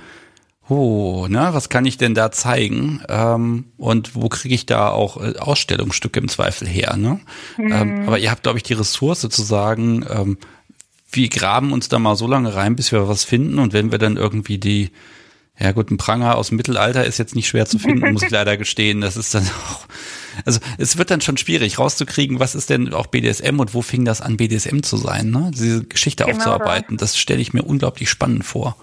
Oh, ne, was kann ich denn da zeigen? Ähm, und wo kriege ich da auch äh, Ausstellungsstücke im Zweifel her? Ne? Mhm. Ähm, aber ihr habt, glaube ich, die Ressource zu sagen, ähm, wir graben uns da mal so lange rein, bis wir was finden. Und wenn wir dann irgendwie die, ja gut, ein Pranger aus dem Mittelalter ist jetzt nicht schwer zu finden, muss ich leider gestehen. Das ist dann auch, also es wird dann schon schwierig rauszukriegen, was ist denn auch BDSM und wo fing das an, BDSM zu sein, ne? Diese Geschichte genau aufzuarbeiten. Das stelle ich mir unglaublich spannend vor.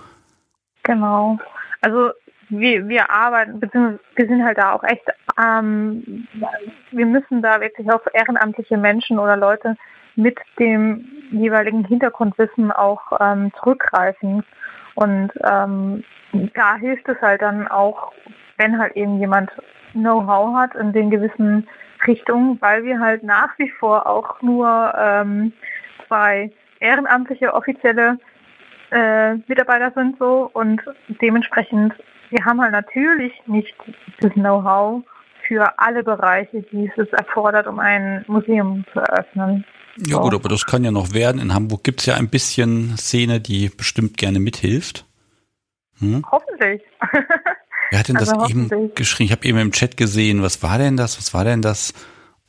Genau. Also wir, wir arbeiten, beziehungsweise wir sind halt da auch echt, ähm, wir müssen da wirklich auf ehrenamtliche Menschen oder Leute mit dem jeweiligen Hintergrundwissen auch ähm, zurückgreifen. Und ähm, da hilft es halt dann auch, wenn halt eben jemand Know-how hat in den gewissen Richtungen, weil wir halt nach wie vor auch nur ähm, zwei ehrenamtliche offizielle äh, Mitarbeiter sind so und dementsprechend, wir haben halt natürlich nicht das Know-how für alle Bereiche, die es erfordert, um ein Museum zu eröffnen. Ja gut, aber das kann ja noch werden. In Hamburg gibt es ja ein bisschen Szene, die bestimmt gerne mithilft. Hm? Hoffentlich. Wer hat denn also das eben geschrieben? Ich habe eben im Chat gesehen, was war denn das? Was war denn das?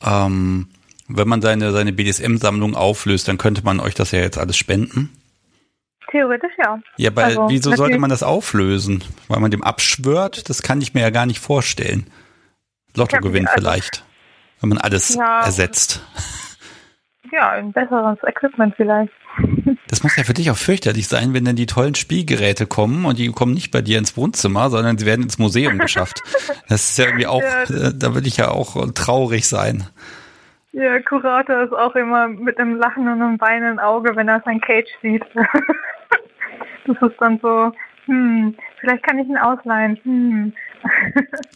Ähm, wenn man seine, seine BDSM-Sammlung auflöst, dann könnte man euch das ja jetzt alles spenden. Theoretisch ja. Ja, weil also, wieso sollte man das auflösen? Weil man dem abschwört? Das kann ich mir ja gar nicht vorstellen. Lottogewinn also, vielleicht. Wenn man alles ja, ersetzt. Ja, ein besseres Equipment vielleicht. Das muss ja für dich auch fürchterlich sein, wenn dann die tollen Spielgeräte kommen und die kommen nicht bei dir ins Wohnzimmer, sondern sie werden ins Museum geschafft. Das ist ja irgendwie auch, ja. Äh, da würde ich ja auch traurig sein. Ja, Kurator ist auch immer mit einem Lachen und einem weinenden Auge, wenn er sein Cage sieht. das ist dann so, hm, vielleicht kann ich ihn ausleihen. Hm.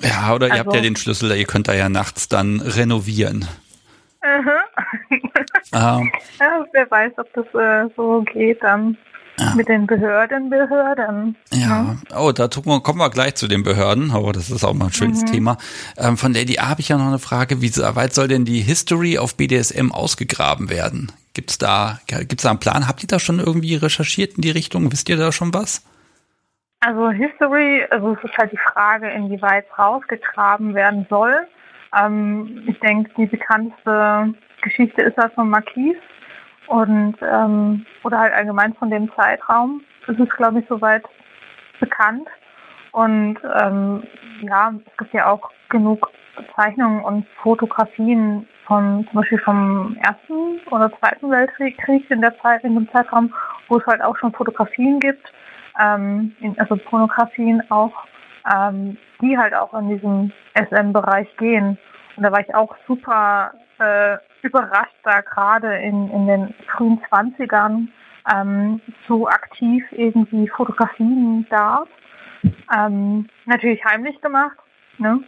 Ja, oder ihr habt ja also den Schlüssel, ihr könnt da ja nachts dann renovieren. ähm, ja, wer weiß, ob das äh, so geht dann. Ja. Mit den Behörden, Behörden. Ja, ne? oh, da kommen wir gleich zu den Behörden. Oh, das ist auch mal ein schönes mhm. Thema. Ähm, von Lady A habe ich ja noch eine Frage. Wie weit soll denn die History auf BDSM ausgegraben werden? Gibt's da, gibt's da einen Plan? Habt ihr da schon irgendwie recherchiert in die Richtung? Wisst ihr da schon was? Also History, also es ist halt die Frage, inwieweit rausgegraben werden soll. Ähm, ich denke, die bekannteste Geschichte ist das von Marquis und ähm, oder halt allgemein von dem Zeitraum. Das ist, glaube ich, soweit bekannt. Und ähm, ja, es gibt ja auch genug Zeichnungen und Fotografien von zum Beispiel vom Ersten oder Zweiten Weltkrieg in der Zeit, in dem Zeitraum, wo es halt auch schon Fotografien gibt, ähm, also Pornografien auch, ähm, die halt auch in diesem SM-Bereich gehen. Und da war ich auch super äh, überrascht, da gerade in, in den frühen 20ern ähm, so aktiv irgendwie Fotografien darf. Ähm, natürlich heimlich gemacht. Ne?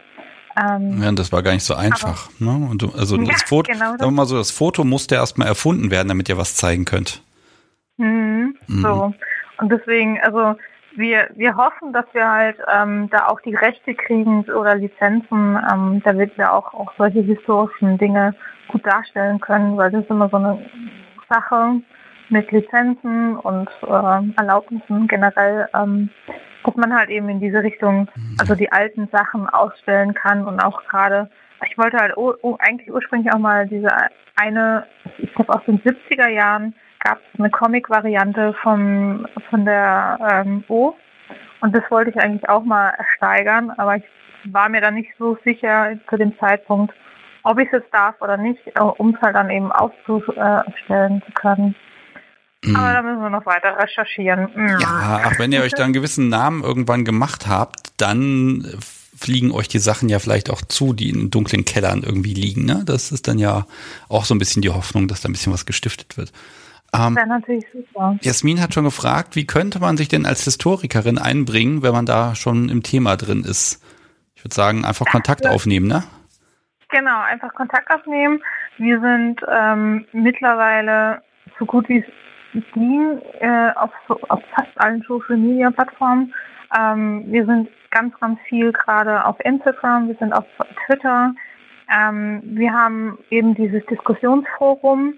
Ähm, ja, das war gar nicht so einfach. Aber, ne? Und du, also ja, das Foto, genau das. sagen wir mal so, das Foto musste erstmal erfunden werden, damit ihr was zeigen könnt. Mhm, mhm. So. Und deswegen, also wir, wir hoffen, dass wir halt ähm, da auch die Rechte kriegen oder Lizenzen, ähm, damit wir auch, auch solche historischen Dinge gut darstellen können, weil das ist immer so eine Sache mit Lizenzen und äh, Erlaubnissen generell, ähm, dass man halt eben in diese Richtung, also die alten Sachen ausstellen kann und auch gerade, ich wollte halt oh, oh, eigentlich ursprünglich auch mal diese eine, ich glaube aus den 70er Jahren, gab es eine Comic-Variante von, von der ähm, O. Und das wollte ich eigentlich auch mal ersteigern, aber ich war mir da nicht so sicher zu dem Zeitpunkt, ob ich es jetzt darf oder nicht, äh, um es halt dann eben aufzustellen zu können. Mhm. Aber da müssen wir noch weiter recherchieren. Mhm. Ja, ach, wenn ihr euch da einen gewissen Namen irgendwann gemacht habt, dann fliegen euch die Sachen ja vielleicht auch zu, die in dunklen Kellern irgendwie liegen. Ne? Das ist dann ja auch so ein bisschen die Hoffnung, dass da ein bisschen was gestiftet wird. Ähm, wäre natürlich super. Jasmin hat schon gefragt, wie könnte man sich denn als Historikerin einbringen, wenn man da schon im Thema drin ist? Ich würde sagen, einfach Kontakt aufnehmen, ne? Genau, einfach Kontakt aufnehmen. Wir sind ähm, mittlerweile so gut wie es ging äh, auf, auf fast allen Social Media Plattformen. Ähm, wir sind ganz, ganz viel gerade auf Instagram, wir sind auf Twitter. Ähm, wir haben eben dieses Diskussionsforum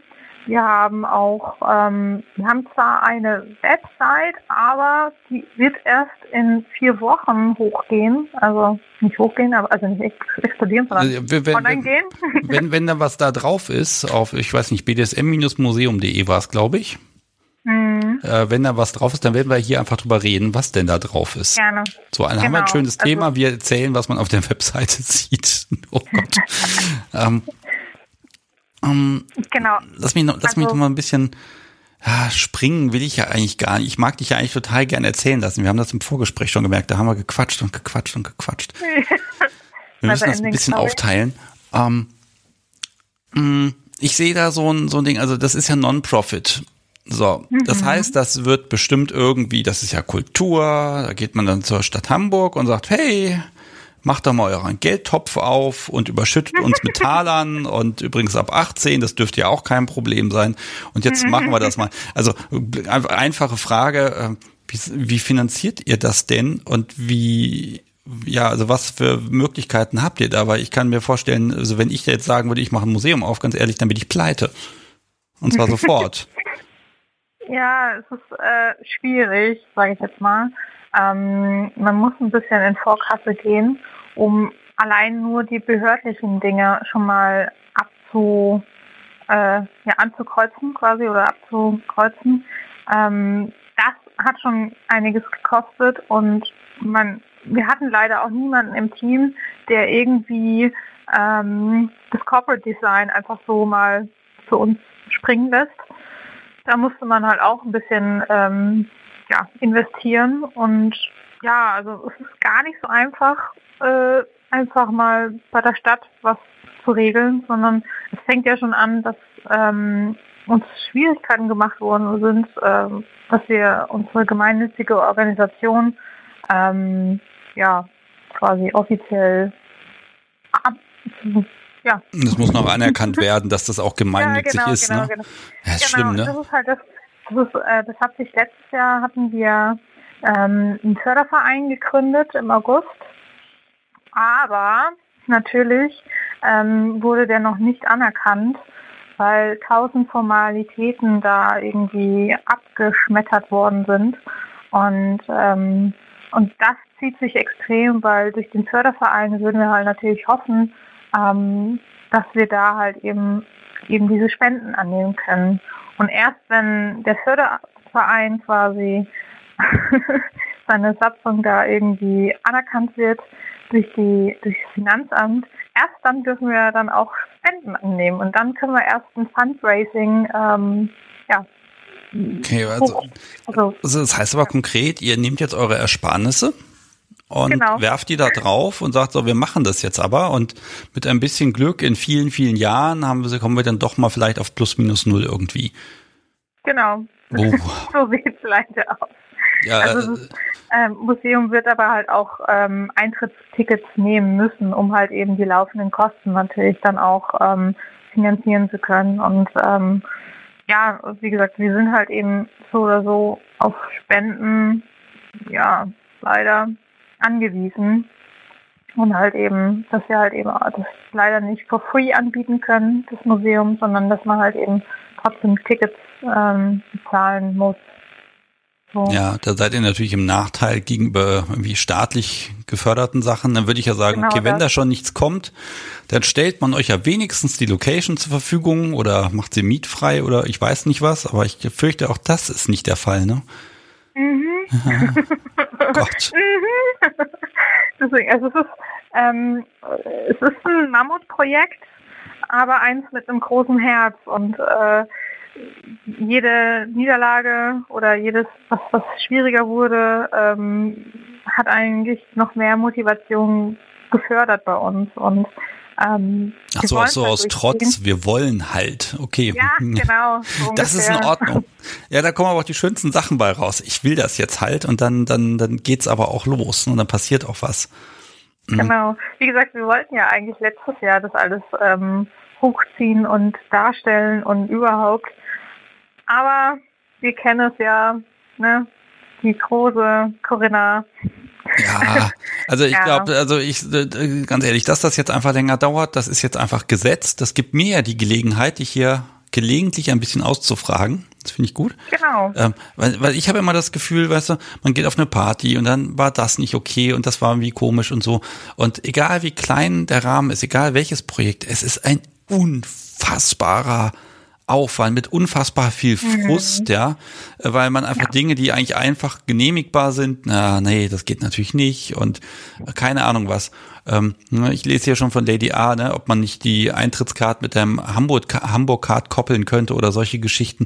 wir haben auch, ähm, wir haben zwar eine Website, aber die wird erst in vier Wochen hochgehen. Also nicht hochgehen, aber also nicht explodieren, sondern also, wenn, online gehen. Wenn, wenn da was da drauf ist, auf, ich weiß nicht, bdsm-museum.de war es, glaube ich. Mhm. Äh, wenn da was drauf ist, dann werden wir hier einfach drüber reden, was denn da drauf ist. Gerne. So, dann genau. haben wir ein schönes Thema. Also, wir erzählen, was man auf der Webseite sieht. Oh Gott. ähm, ähm, genau. Lass mich noch, lass also, mich noch mal ein bisschen ja, springen will ich ja eigentlich gar nicht. Ich mag dich ja eigentlich total gerne erzählen lassen. Wir haben das im Vorgespräch schon gemerkt. Da haben wir gequatscht und gequatscht und gequatscht. wir müssen das ein bisschen aufteilen. Ähm, mm, ich sehe da so ein, so ein Ding, also das ist ja Non-Profit. So, mhm. das heißt, das wird bestimmt irgendwie, das ist ja Kultur, da geht man dann zur Stadt Hamburg und sagt, hey, macht da mal euren Geldtopf auf und überschüttet uns mit Talern und übrigens ab 18, das dürfte ja auch kein Problem sein. Und jetzt machen wir das mal. Also einfache Frage, äh, wie, wie finanziert ihr das denn und wie ja, also was für Möglichkeiten habt ihr da? Weil ich kann mir vorstellen, also wenn ich jetzt sagen würde, ich mache ein Museum auf, ganz ehrlich, dann bin ich pleite. Und zwar sofort. Ja, es ist äh, schwierig, sage ich jetzt mal. Ähm, man muss ein bisschen in Vorkasse gehen, um allein nur die behördlichen Dinge schon mal abzu, äh, ja, anzukreuzen quasi oder abzukreuzen. Ähm, das hat schon einiges gekostet und man, wir hatten leider auch niemanden im Team, der irgendwie ähm, das Corporate Design einfach so mal für uns springen lässt. Da musste man halt auch ein bisschen ähm, ja, investieren und ja, also es ist gar nicht so einfach, äh, einfach mal bei der Stadt was zu regeln, sondern es fängt ja schon an, dass ähm, uns Schwierigkeiten gemacht worden sind, ähm, dass wir unsere gemeinnützige Organisation ähm, ja quasi offiziell ab, ja. Das muss noch anerkannt werden, dass das auch gemeinnützig ja, genau, ist. Genau, ne? genau. Ja, ist genau, schlimm, ne? Das ist halt das, das, ist, äh, das hat sich letztes Jahr hatten wir ähm, einen Förderverein gegründet im August. Aber natürlich ähm, wurde der noch nicht anerkannt, weil tausend Formalitäten da irgendwie abgeschmettert worden sind. Und, ähm, und das zieht sich extrem, weil durch den Förderverein würden wir halt natürlich hoffen, ähm, dass wir da halt eben eben diese Spenden annehmen können. Und erst wenn der Förderverein quasi seine Satzung da irgendwie anerkannt wird durch die durch das Finanzamt, erst dann dürfen wir dann auch Spenden annehmen und dann können wir erst ein Fundraising ähm, ja, Okay, also, also, also das heißt aber konkret, ihr nehmt jetzt eure Ersparnisse und genau. werft die da drauf und sagt so, wir machen das jetzt aber und mit ein bisschen Glück in vielen, vielen Jahren haben wir, kommen wir dann doch mal vielleicht auf plus minus null irgendwie. Genau. Oh. so sieht es leider aus. Ja, also das äh, Museum wird aber halt auch ähm, Eintrittstickets nehmen müssen, um halt eben die laufenden Kosten natürlich dann auch ähm, finanzieren zu können. Und ähm, ja, wie gesagt, wir sind halt eben so oder so auf Spenden, ja, leider angewiesen. Und halt eben, dass wir halt eben das leider nicht for free anbieten können, das Museum, sondern dass man halt eben trotzdem Tickets ähm, bezahlen muss. So. Ja, da seid ihr natürlich im Nachteil gegenüber irgendwie staatlich geförderten Sachen. Dann würde ich ja sagen, genau okay, wenn da schon nichts kommt, dann stellt man euch ja wenigstens die Location zur Verfügung oder macht sie mietfrei oder ich weiß nicht was, aber ich fürchte auch das ist nicht der Fall, ne? Mhm. Gott. Mhm. Deswegen, also es ist, ähm, es ist ein Mammutprojekt, aber eins mit einem großen Herz und äh, jede Niederlage oder jedes, was, was schwieriger wurde, ähm, hat eigentlich noch mehr Motivation gefördert bei uns und ähm, Ach so, so aus Trotz, wir wollen halt. Okay. Ja, genau. So das ist in Ordnung. Ja, da kommen aber auch die schönsten Sachen bei raus. Ich will das jetzt halt und dann, dann, dann geht's aber auch los und dann passiert auch was. Mhm. Genau. Wie gesagt, wir wollten ja eigentlich letztes Jahr das alles ähm, hochziehen und darstellen und überhaupt. Aber wir kennen es ja, ne? Die große Corinna ja, also ich ja. glaube, also ich äh, ganz ehrlich, dass das jetzt einfach länger dauert, das ist jetzt einfach Gesetz. Das gibt mir ja die Gelegenheit, dich hier gelegentlich ein bisschen auszufragen. Das finde ich gut. Genau. Ähm, weil, weil ich habe immer das Gefühl, weißt du, man geht auf eine Party und dann war das nicht okay und das war irgendwie komisch und so. Und egal wie klein der Rahmen ist, egal welches Projekt, es ist ein unfassbarer Aufwand, mit unfassbar viel mhm. Frust, mhm. ja, weil man einfach ja. Dinge, die eigentlich einfach genehmigbar sind, na, nee, das geht natürlich nicht und keine Ahnung was. Ähm, ne, ich lese hier schon von Lady A, ne, ob man nicht die Eintrittscard mit dem Hamburg, Hamburg koppeln könnte oder solche Geschichten.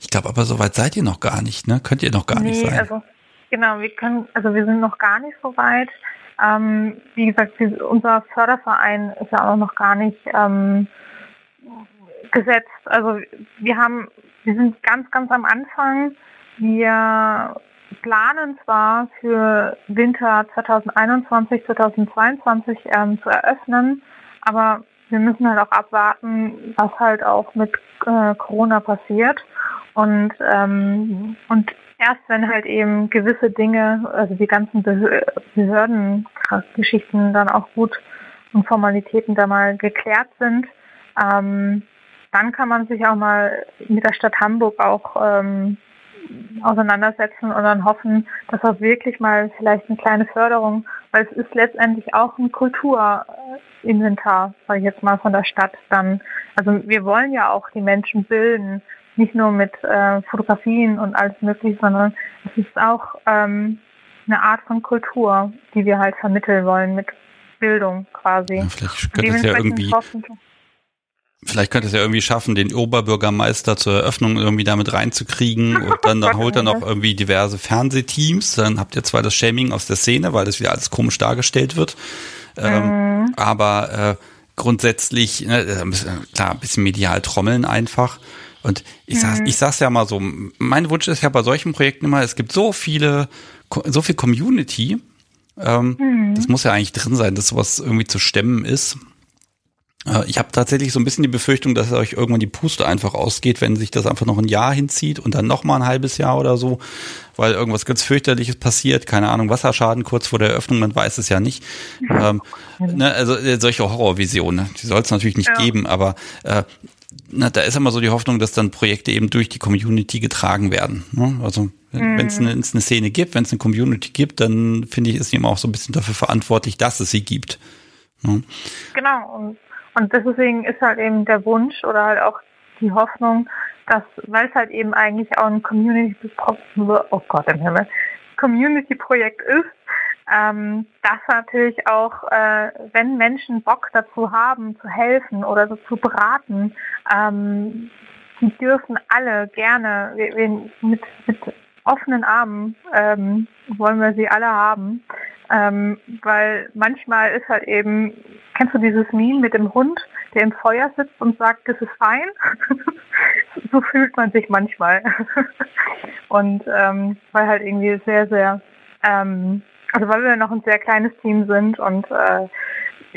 Ich glaube aber soweit seid ihr noch gar nicht, ne? Könnt ihr noch gar nee, nicht sein. Also, genau, wir können, also wir sind noch gar nicht so weit. Ähm, wie gesagt, unser Förderverein ist ja auch noch gar nicht ähm, gesetzt. Also wir haben, wir sind ganz, ganz am Anfang. Wir planen zwar für Winter 2021, 2022 ähm, zu eröffnen, aber wir müssen halt auch abwarten, was halt auch mit äh, Corona passiert. Und, ähm, und erst wenn halt eben gewisse Dinge, also die ganzen Behördengeschichten dann auch gut und Formalitäten da mal geklärt sind, ähm, dann kann man sich auch mal mit der Stadt Hamburg auch ähm, auseinandersetzen und dann hoffen, dass auch wirklich mal vielleicht eine kleine Förderung, weil es ist letztendlich auch ein Kulturinventar, sage ich jetzt mal von der Stadt dann. Also wir wollen ja auch die Menschen bilden, nicht nur mit äh, Fotografien und alles mögliche, sondern es ist auch ähm, eineArt von Kultur, die wir halt vermitteln wollen mit Bildung quasi. Ja, vielleicht könnte es ja irgendwie Vielleicht könnte es ja irgendwie schaffen, den Oberbürgermeister zur Eröffnung irgendwie damit reinzukriegen und dann, dann holt er noch irgendwie diverse Fernsehteams. Dann habt ihr zwar das Shaming aus der Szene, weil das wieder alles komisch dargestellt wird. Ähm, mhm. Aber äh, grundsätzlich, ne, äh, klar, ein bisschen medial trommeln einfach. Und ich sag, mhm. ich sag's ja mal so, mein Wunsch ist ja bei solchen Projekten immer, es gibt so viele, so viel Community. Ähm, mhm. Das muss ja eigentlich drin sein, dass sowas irgendwie zu stemmen ist. Äh, ich habe tatsächlich so ein bisschen die Befürchtung, dass euch irgendwann die Puste einfach ausgeht, wenn sich das einfach noch ein Jahr hinzieht und dann noch mal ein halbes Jahr oder so, weil irgendwas ganz fürchterliches passiert, keine Ahnung, Wasserschaden kurz vor der Eröffnung, man weiß es ja nicht. Ähm, ne, also äh, solche Horrorvisionen, die soll es natürlich nicht ja. geben, aber äh, na, da ist immer so die Hoffnung, dass dann Projekte eben durch die Community getragen werden. Ne? Also mhm. wenn es eine, eine, Szene gibt, wenn es eine Community gibt, dann finde ich, ist sie immer auch so ein bisschen dafür verantwortlich, dass es sie gibt. Ne? Genau, und und deswegen ist halt eben der Wunsch oder halt auch die Hoffnung, dass, weil es halt eben eigentlich auch ein Community, oh Gott im Himmel, Community-Projekt ist, ähm, dass natürlich auch, äh, wenn Menschen Bock dazu haben, zu helfen oder so zu beraten, ähm, die dürfen alle gerne wir, wir mit, mit offenen Armen ähm, wollen wir sie alle haben, ähm, weil manchmal ist halt eben, kennst du dieses Meme mit dem Hund, der im Feuer sitzt und sagt, das ist fein? so fühlt man sich manchmal. und ähm, weil halt irgendwie sehr, sehr, ähm, also weil wir noch ein sehr kleines Team sind und äh,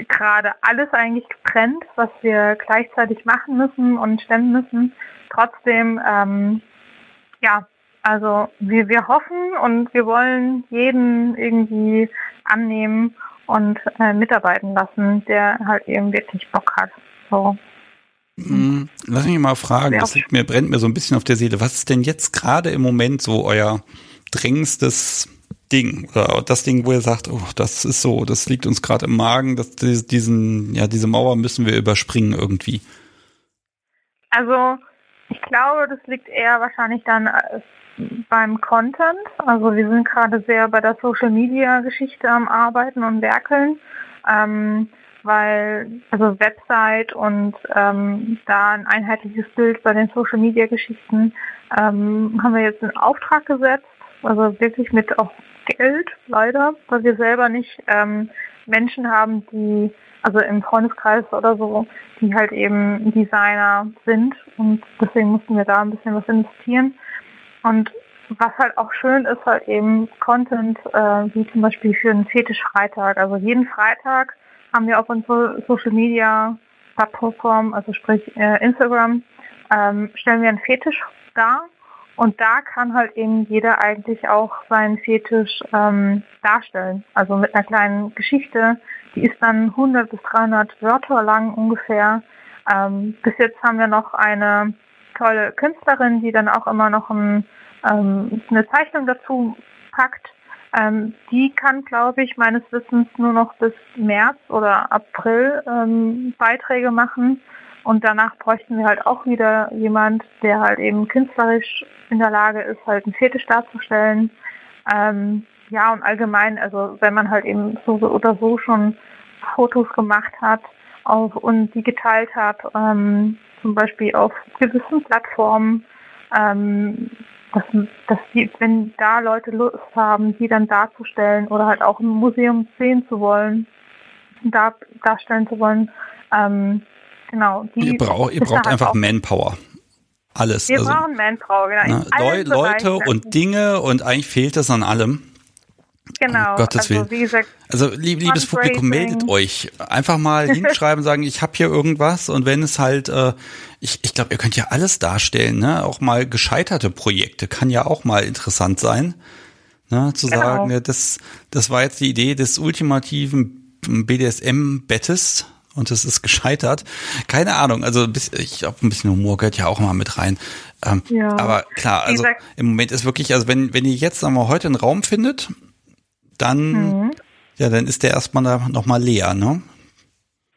gerade alles eigentlich getrennt, was wir gleichzeitig machen müssen und stemmen müssen. Trotzdem, ähm, ja, also wir, wir hoffen und wir wollen jeden irgendwie annehmen und äh, mitarbeiten lassen, der halt eben wirklich Bock hat. So. Hm, lass mich mal fragen, das mir, brennt mir so ein bisschen auf der Seele. Was ist denn jetzt gerade im Moment so euer drängendstes Ding oder das Ding, wo ihr sagt, oh, das ist so, das liegt uns gerade im Magen, dass diesen, ja, diese Mauer müssen wir überspringen irgendwie? Also ich glaube, das liegt eher wahrscheinlich dann äh, beim Content. Also wir sind gerade sehr bei der Social Media Geschichte am Arbeiten und werkeln, ähm, weil also Website und ähm, da ein einheitliches Bild bei den Social Media Geschichten ähm, haben wir jetzt in Auftrag gesetzt. Also wirklich mit auch Geld leider, weil wir selber nicht ähm, Menschen haben, die also im Freundeskreis oder so, die halt eben Designer sind und deswegen mussten wir da ein bisschen was investieren. Und was halt auch schön ist, halt eben Content, äh, wie zum Beispiel für einen Fetisch-Freitag. Also jeden Freitag haben wir auf unserer Social Media Plattform, also sprich äh, Instagram, ähm, stellen wir einen Fetisch dar. Und da kann halt eben jeder eigentlich auch seinen Fetisch ähm, darstellen. Also mit einer kleinen Geschichte, die ist dann 100 bis 300 Wörter lang ungefähr. Ähm, bis jetzt haben wir noch eine tolle Künstlerin, die dann auch immer noch ein ähm, eine Zeichnung dazu packt, ähm, die kann, glaube ich, meines Wissens nur noch bis März oder April ähm, Beiträge machen. Und danach bräuchten wir halt auch wieder jemand, der halt eben künstlerisch in der Lage ist, halt einen Fetisch darzustellen. Ähm, ja, und allgemein, also wenn man halt eben so oder so schon Fotos gemacht hat auf, und die geteilt hat, ähm, zum Beispiel auf gewissen Plattformen, ähm, dass, dass die, wenn da Leute Lust haben, die dann darzustellen oder halt auch im Museum sehen zu wollen, da, darstellen zu wollen, ähm, genau. Die ihr, brauch, ihr braucht halt einfach Manpower. Alles. Wir also, brauchen Manpower, genau. Ne, Leute Bereichen. und Dinge und eigentlich fehlt es an allem. Genau. Um Gottes also, Willen. Gesagt, also lieb, liebes Publikum, meldet euch. Einfach mal hinschreiben, sagen, ich habe hier irgendwas und wenn es halt, äh, ich, ich glaube, ihr könnt ja alles darstellen, ne? Auch mal gescheiterte Projekte kann ja auch mal interessant sein. Ne? Zu genau. sagen, ja, das, das war jetzt die Idee des ultimativen BDSM-Bettes und es ist gescheitert. Keine Ahnung, also ich glaube, ein bisschen Humor gehört ja auch mal mit rein. Ähm, ja. Aber klar, also im Moment ist wirklich, also wenn, wenn ihr jetzt sagen wir, heute einen Raum findet, dann, mhm. ja, dann ist der erstmal da nochmal leer, ne?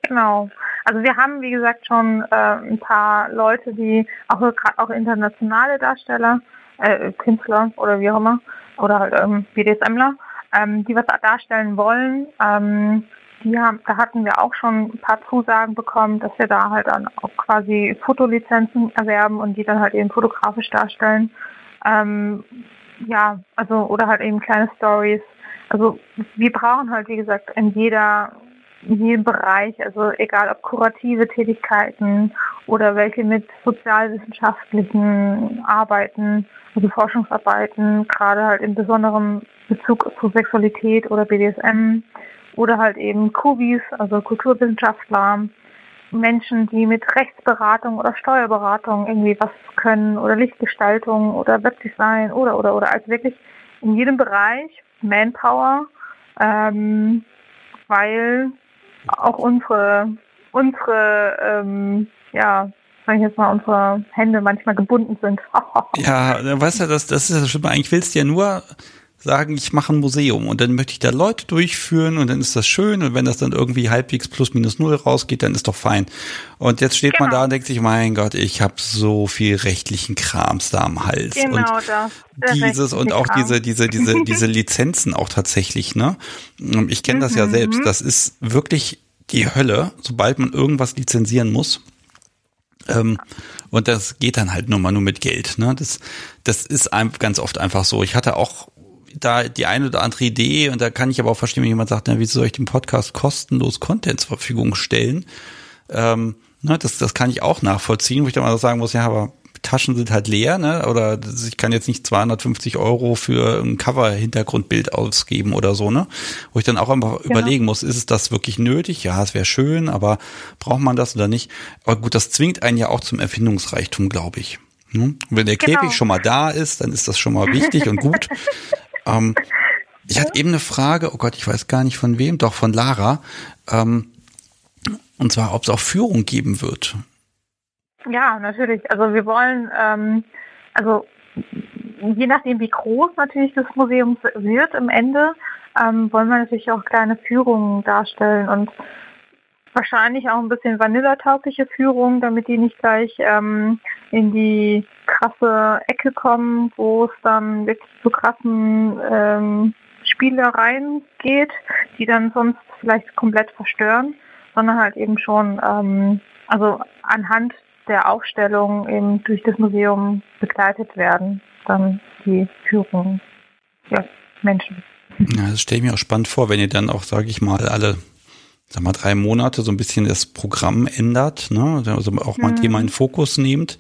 Genau. Also wir haben, wie gesagt, schon äh, ein paar Leute, die auch gerade auch internationale Darsteller, äh, Künstler oder wie auch immer, oder halt ähm, BDSMler, ähm, die was darstellen wollen. Ähm, die haben, da hatten wir auch schon ein paar Zusagen bekommen, dass wir da halt dann auch quasi Fotolizenzen erwerben und die dann halt eben fotografisch darstellen. Ähm, ja, also oder halt eben kleine Stories. Also wir brauchen halt wie gesagt in jeder in jedem Bereich, also egal ob kurative Tätigkeiten oder welche mit sozialwissenschaftlichen Arbeiten, also Forschungsarbeiten, gerade halt in besonderem Bezug zu Sexualität oder BDSM oder halt eben Kubis, also Kulturwissenschaftler, Menschen, die mit Rechtsberatung oder Steuerberatung irgendwie was können oder Lichtgestaltung oder Webdesign oder oder oder. Also wirklich in jedem Bereich Manpower, ähm, weil auch unsere unsere ähm, ja sag ich jetzt mal, unsere Hände manchmal gebunden sind. ja, weißt du, das, das ist das Schlimme. Eigentlich willst du ja nur sagen, ich mache ein Museum und dann möchte ich da Leute durchführen und dann ist das schön und wenn das dann irgendwie halbwegs plus minus null rausgeht, dann ist doch fein. Und jetzt steht genau. man da und denkt sich, mein Gott, ich habe so viel rechtlichen Krams da am Hals. Genau und das. Dieses und auch Kram. diese, diese, diese, diese Lizenzen auch tatsächlich, ne? Ich kenne das ja mhm. selbst. Das ist wirklich die Hölle, sobald man irgendwas lizenzieren muss. Ähm, und das geht dann halt nur mal nur mit Geld. Ne? Das, das ist ganz oft einfach so. Ich hatte auch da die eine oder andere Idee und da kann ich aber auch verstehen, wenn jemand sagt, na, wie soll ich dem Podcast kostenlos Content zur Verfügung stellen? Ähm, ne, das, das kann ich auch nachvollziehen, wo ich dann mal sagen muss, ja, aber Taschen sind halt leer, ne? Oder ich kann jetzt nicht 250 Euro für ein Cover-Hintergrundbild ausgeben oder so, ne? Wo ich dann auch einfach ja. überlegen muss, ist es das wirklich nötig? Ja, es wäre schön, aber braucht man das oder nicht? Aber gut, das zwingt einen ja auch zum Erfindungsreichtum, glaube ich. Hm? Wenn der genau. Käfig schon mal da ist, dann ist das schon mal wichtig und gut. Ähm, ich hatte eben eine Frage, oh Gott, ich weiß gar nicht von wem, doch von Lara. Ähm, und zwar, ob es auch Führung geben wird. Ja, natürlich. Also wir wollen, ähm, also je nachdem, wie groß natürlich das Museum wird im Ende, ähm, wollen wir natürlich auch kleine Führungen darstellen und wahrscheinlich auch ein bisschen vanillataugliche Führung, damit die nicht gleich ähm, in die krasse Ecke kommen, wo es dann wirklich zu krassen ähm, Spielereien geht, die dann sonst vielleicht komplett verstören, sondern halt eben schon, ähm, also anhand der Aufstellung eben durch das Museum begleitet werden, dann die Führung ja, Menschen. Ja, das stelle ich mir auch spannend vor, wenn ihr dann auch, sage ich mal, alle sag mal, drei Monate so ein bisschen das Programm ändert, ne? also auch mal ein mhm. Thema in Fokus nehmt,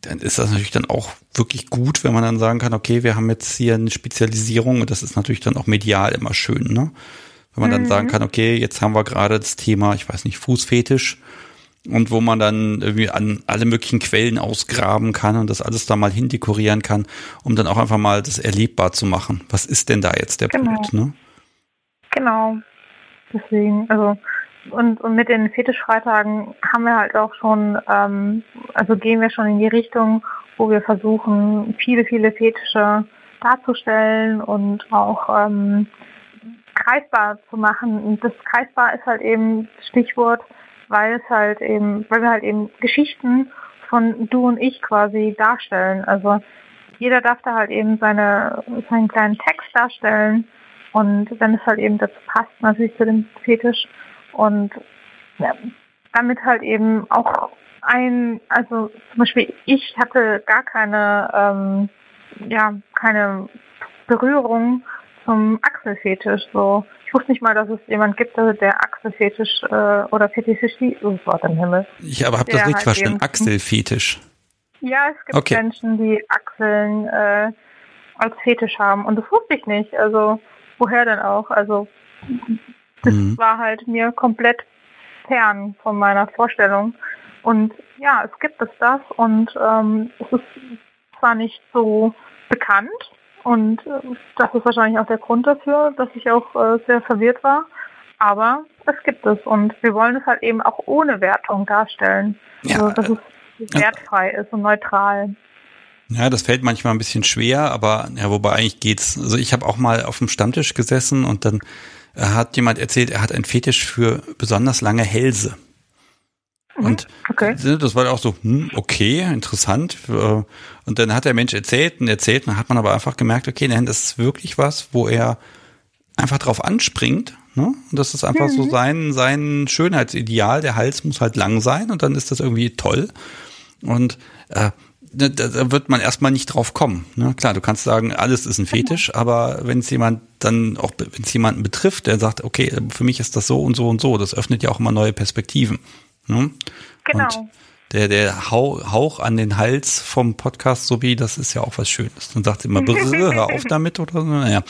dann ist das natürlich dann auch wirklich gut, wenn man dann sagen kann, okay, wir haben jetzt hier eine Spezialisierung und das ist natürlich dann auch medial immer schön, ne? Wenn man mhm. dann sagen mhm. kann, okay, jetzt haben wir gerade das Thema, ich weiß nicht, Fußfetisch und wo man dann irgendwie an alle möglichen Quellen ausgraben kann und das alles da mal hindekorieren kann, um dann auch einfach mal das erlebbar zu machen. Was ist denn da jetzt der genau. Punkt, ne? Genau. Deswegen, also und, und mit den Fetischfreitagen haben wir halt auch schon, ähm, also gehen wir schon in die Richtung, wo wir versuchen, viele, viele Fetische darzustellen und auch ähm, greifbar zu machen. Und das greifbar ist halt eben Stichwort, weil es halt eben, weil wir halt eben Geschichten von du und ich quasi darstellen. Also jeder darf da halt eben seine, seinen kleinen Text darstellen und wenn es halt eben dazu passt, natürlich zu dem Fetisch, und ja, damit halt eben auch ein, also zum Beispiel ich hatte gar keine, ähm, ja, keine Berührung zum Achselfetisch. So, ich wusste nicht mal, dass es jemand gibt, der Achselfetisch äh, oder Fetischisti, oh Gott im Himmel. Ich aber habe das richtig halt verstanden, Achselfetisch. Ja, es gibt okay. Menschen, die Achseln äh, als Fetisch haben und das wusste ich nicht. Also woher denn auch? Also das mhm. war halt mir komplett fern von meiner Vorstellung. Und ja, es gibt es das und ähm, es ist zwar nicht so bekannt und äh, das ist wahrscheinlich auch der Grund dafür, dass ich auch äh, sehr verwirrt war, aber es gibt es und wir wollen es halt eben auch ohne Wertung darstellen. Ja, also dass es wertfrei ist und neutral. Ja, das fällt manchmal ein bisschen schwer, aber ja, wobei eigentlich geht's. Also ich habe auch mal auf dem Stammtisch gesessen und dann äh, hat jemand erzählt, er hat einen Fetisch für besonders lange Hälse. Mhm, und okay. das war auch so, hm, okay, interessant. Äh, und dann hat der Mensch erzählt und erzählt, und dann hat man aber einfach gemerkt, okay, nein, das ist wirklich was, wo er einfach drauf anspringt. Ne? Und das ist einfach mhm. so sein, sein Schönheitsideal. Der Hals muss halt lang sein und dann ist das irgendwie toll. Und äh, da, da wird man erstmal nicht drauf kommen. Ne? Klar, du kannst sagen, alles ist ein Fetisch, aber wenn es jemand dann auch, wenn es jemanden betrifft, der sagt, okay, für mich ist das so und so und so, das öffnet ja auch immer neue Perspektiven. Ne? Genau. Und der, der Hauch an den Hals vom Podcast sowie, das ist ja auch was Schönes. Dann sagt immer, hör auf damit oder so. Naja.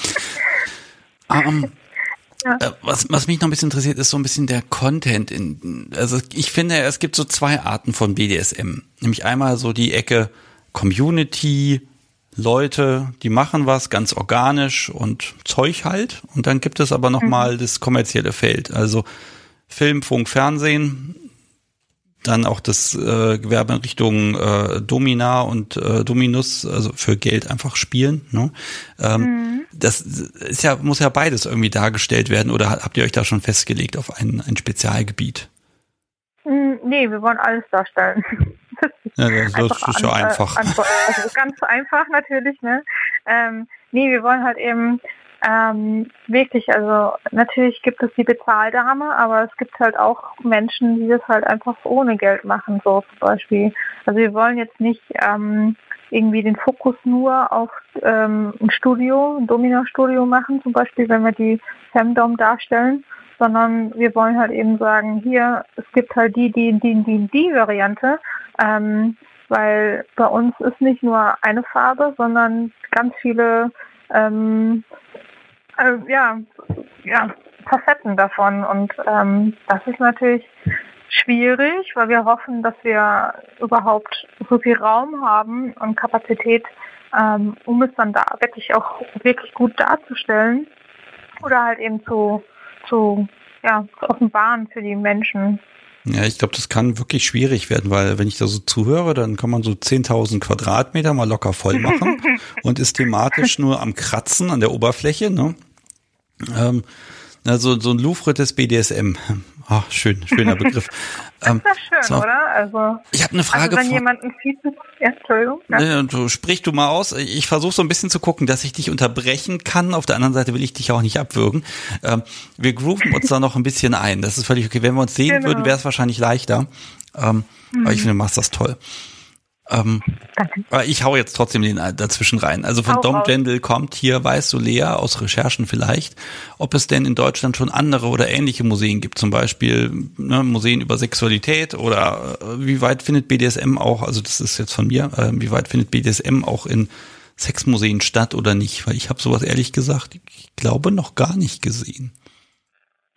Um, ja. Äh, was, was mich noch ein bisschen interessiert, ist so ein bisschen der Content. In, also ich finde, es gibt so zwei Arten von BDSM. Nämlich einmal so die Ecke Community, Leute, die machen was ganz organisch und Zeug halt. Und dann gibt es aber noch mhm. mal das kommerzielle Feld. Also Film, Funk, Fernsehen, dann auch das äh, Gewerbe in Richtung äh, Domina und äh, Dominus, also für Geld einfach spielen. Ne? Ähm, mhm. Das ist ja, muss ja beides irgendwie dargestellt werden oder habt ihr euch da schon festgelegt auf ein, ein Spezialgebiet? Mm, nee, wir wollen alles darstellen. Ja, das, das ist ja äh, einfach. An, also ganz einfach natürlich, ne? Ähm, nee, wir wollen halt eben ähm, wirklich, also natürlich gibt es die Bezahldame, aber es gibt halt auch Menschen, die das halt einfach ohne Geld machen, so zum Beispiel. Also wir wollen jetzt nicht ähm, irgendwie den Fokus nur auf ähm, ein Studio, ein Domino-Studio machen, zum Beispiel, wenn wir die Femdom darstellen, sondern wir wollen halt eben sagen, hier, es gibt halt die, die, die, die, die Variante, ähm, weil bei uns ist nicht nur eine Farbe, sondern ganz viele ähm, äh, ja, ja, Facetten davon. Und ähm, das ist natürlich schwierig, weil wir hoffen, dass wir überhaupt so viel Raum haben und Kapazität, ähm, um es dann da wirklich auch wirklich gut darzustellen oder halt eben zu, zu, ja, zu offenbaren für die Menschen. Ja, ich glaube, das kann wirklich schwierig werden, weil wenn ich da so zuhöre, dann kann man so 10.000 Quadratmeter mal locker voll machen und ist thematisch nur am Kratzen an der Oberfläche. Ne? Ähm, also so ein Louvre des BDSM. Ach, schön, schöner Begriff. Ähm, das ist schön, so. oder? Also, ich habe eine Frage. Also wenn jemand ein Feedback, ja, Entschuldigung. Ja. Du, sprich du mal aus. Ich versuche so ein bisschen zu gucken, dass ich dich unterbrechen kann. Auf der anderen Seite will ich dich auch nicht abwürgen. Ähm, wir grooven uns da noch ein bisschen ein. Das ist völlig okay. Wenn wir uns sehen genau. würden, wäre es wahrscheinlich leichter. Ähm, mhm. Aber ich finde, du machst das toll. Ähm, aber ich hau jetzt trotzdem den dazwischen rein. Also von Dom Jendel kommt hier, weißt du, Lea, aus Recherchen vielleicht, ob es denn in Deutschland schon andere oder ähnliche Museen gibt, zum Beispiel ne, Museen über Sexualität oder äh, wie weit findet BDSM auch, also das ist jetzt von mir, äh, wie weit findet BDSM auch in Sexmuseen statt oder nicht? Weil ich habe sowas ehrlich gesagt, ich glaube, noch gar nicht gesehen.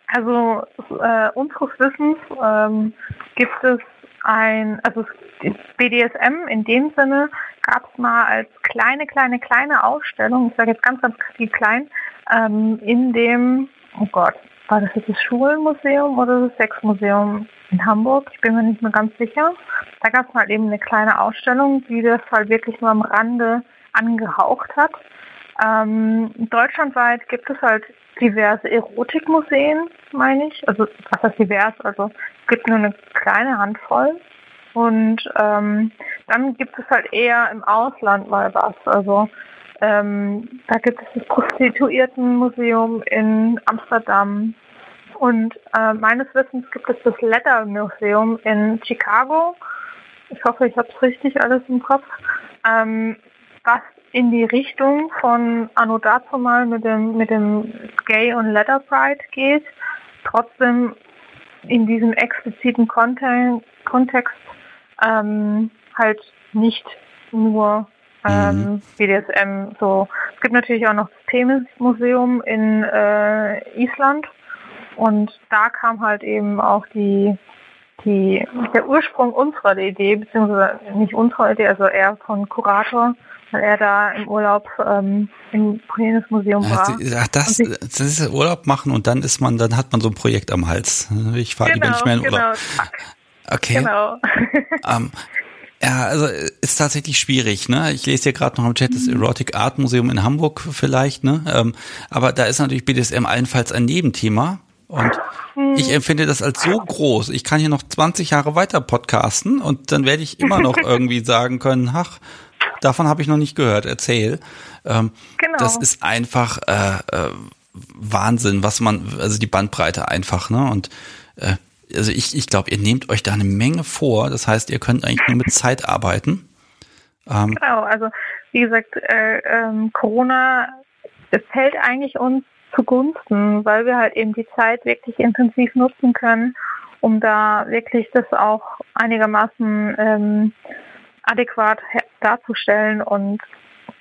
Also äh, unseres Wissens ähm, gibt es ein, also BDSM in dem Sinne gab es mal als kleine, kleine, kleine Ausstellung, ich sage jetzt ganz, ganz klein, ähm, in dem, oh Gott, war das jetzt das Schulmuseum oder das Sexmuseum in Hamburg? Ich bin mir nicht mehr ganz sicher. Da gab es halt eben eine kleine Ausstellung, die das halt wirklich nur am Rande angehaucht hat. Ähm, deutschlandweit gibt es halt diverse Erotikmuseen, meine ich. Also was heißt divers? Also es gibt nur eine kleine Handvoll. Und ähm, dann gibt es halt eher im Ausland mal was. Also ähm, da gibt es das Prostituiertenmuseum in Amsterdam. Und äh, meines Wissens gibt es das Letter Museum in Chicago. Ich hoffe, ich habe es richtig alles im Kopf. Ähm, was in die Richtung von Anno dazu mal mit dem, mit dem Gay und Letter Pride geht, trotzdem in diesem expliziten Kontext ähm, halt nicht nur ähm, mhm. BDSM so. Es gibt natürlich auch noch das Themis-Museum in äh, Island. Und da kam halt eben auch die, die, der Ursprung unserer Idee, beziehungsweise nicht unserer Idee, also eher von Kurator, weil er da im Urlaub ähm, im Museum war. Ach, das, das ist Urlaub machen und dann ist man, dann hat man so ein Projekt am Hals. Ich fahre genau, lieber nicht mehr in Urlaub. Genau. Okay. Genau. ähm, ja, also ist tatsächlich schwierig, ne? Ich lese hier gerade noch im Chat das mhm. Erotic Art Museum in Hamburg vielleicht, ne? Ähm, aber da ist natürlich BDSM allenfalls ein Nebenthema. Und mhm. ich empfinde das als so groß. Ich kann hier noch 20 Jahre weiter podcasten und dann werde ich immer noch irgendwie sagen können, ach, davon habe ich noch nicht gehört, erzähl. Ähm, genau. Das ist einfach äh, äh, Wahnsinn, was man, also die Bandbreite einfach, ne? Und äh, also ich, ich glaube, ihr nehmt euch da eine Menge vor. Das heißt, ihr könnt eigentlich nur mit Zeit arbeiten. Ähm, genau, also wie gesagt, äh, ähm, Corona fällt eigentlich uns zugunsten, weil wir halt eben die Zeit wirklich intensiv nutzen können, um da wirklich das auch einigermaßen ähm, adäquat darzustellen und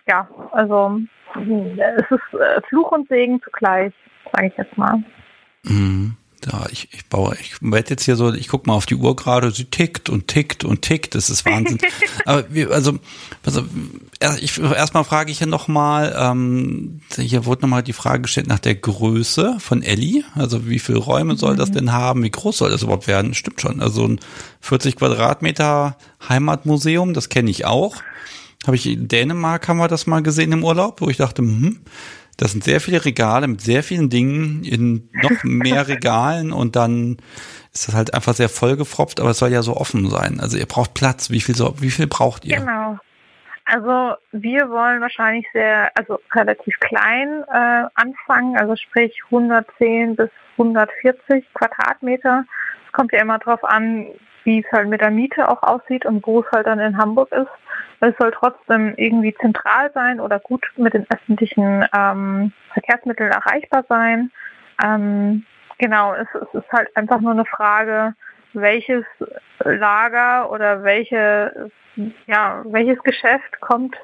ja, also es ist äh, Fluch und Segen zugleich, sage ich jetzt mal. Mhm. Ja, ich, ich baue, ich werde jetzt hier so, ich gucke mal auf die Uhr gerade, sie tickt und tickt und tickt, das ist Wahnsinn. Aber wir, also, also ich, erstmal frage ich hier nochmal, ähm, hier wurde nochmal die Frage gestellt nach der Größe von Ellie. Also wie viele Räume soll das mhm. denn haben? Wie groß soll das überhaupt werden? Stimmt schon. Also ein 40 Quadratmeter Heimatmuseum, das kenne ich auch. Habe ich in Dänemark haben wir das mal gesehen im Urlaub, wo ich dachte, hm, das sind sehr viele Regale mit sehr vielen Dingen in noch mehr Regalen und dann ist das halt einfach sehr vollgefropft, aber es soll ja so offen sein. Also ihr braucht Platz. Wie viel, so, wie viel braucht ihr? Genau. Also wir wollen wahrscheinlich sehr, also relativ klein äh, anfangen, also sprich 110 bis 140 Quadratmeter. Es kommt ja immer drauf an, wie es halt mit der Miete auch aussieht und wo es halt dann in Hamburg ist. Es soll trotzdem irgendwie zentral sein oder gut mit den öffentlichen ähm, Verkehrsmitteln erreichbar sein. Ähm, genau, es, es, ist halt einfach nur eine Frage, welches Lager oder welche, ja, welches Geschäft kommt,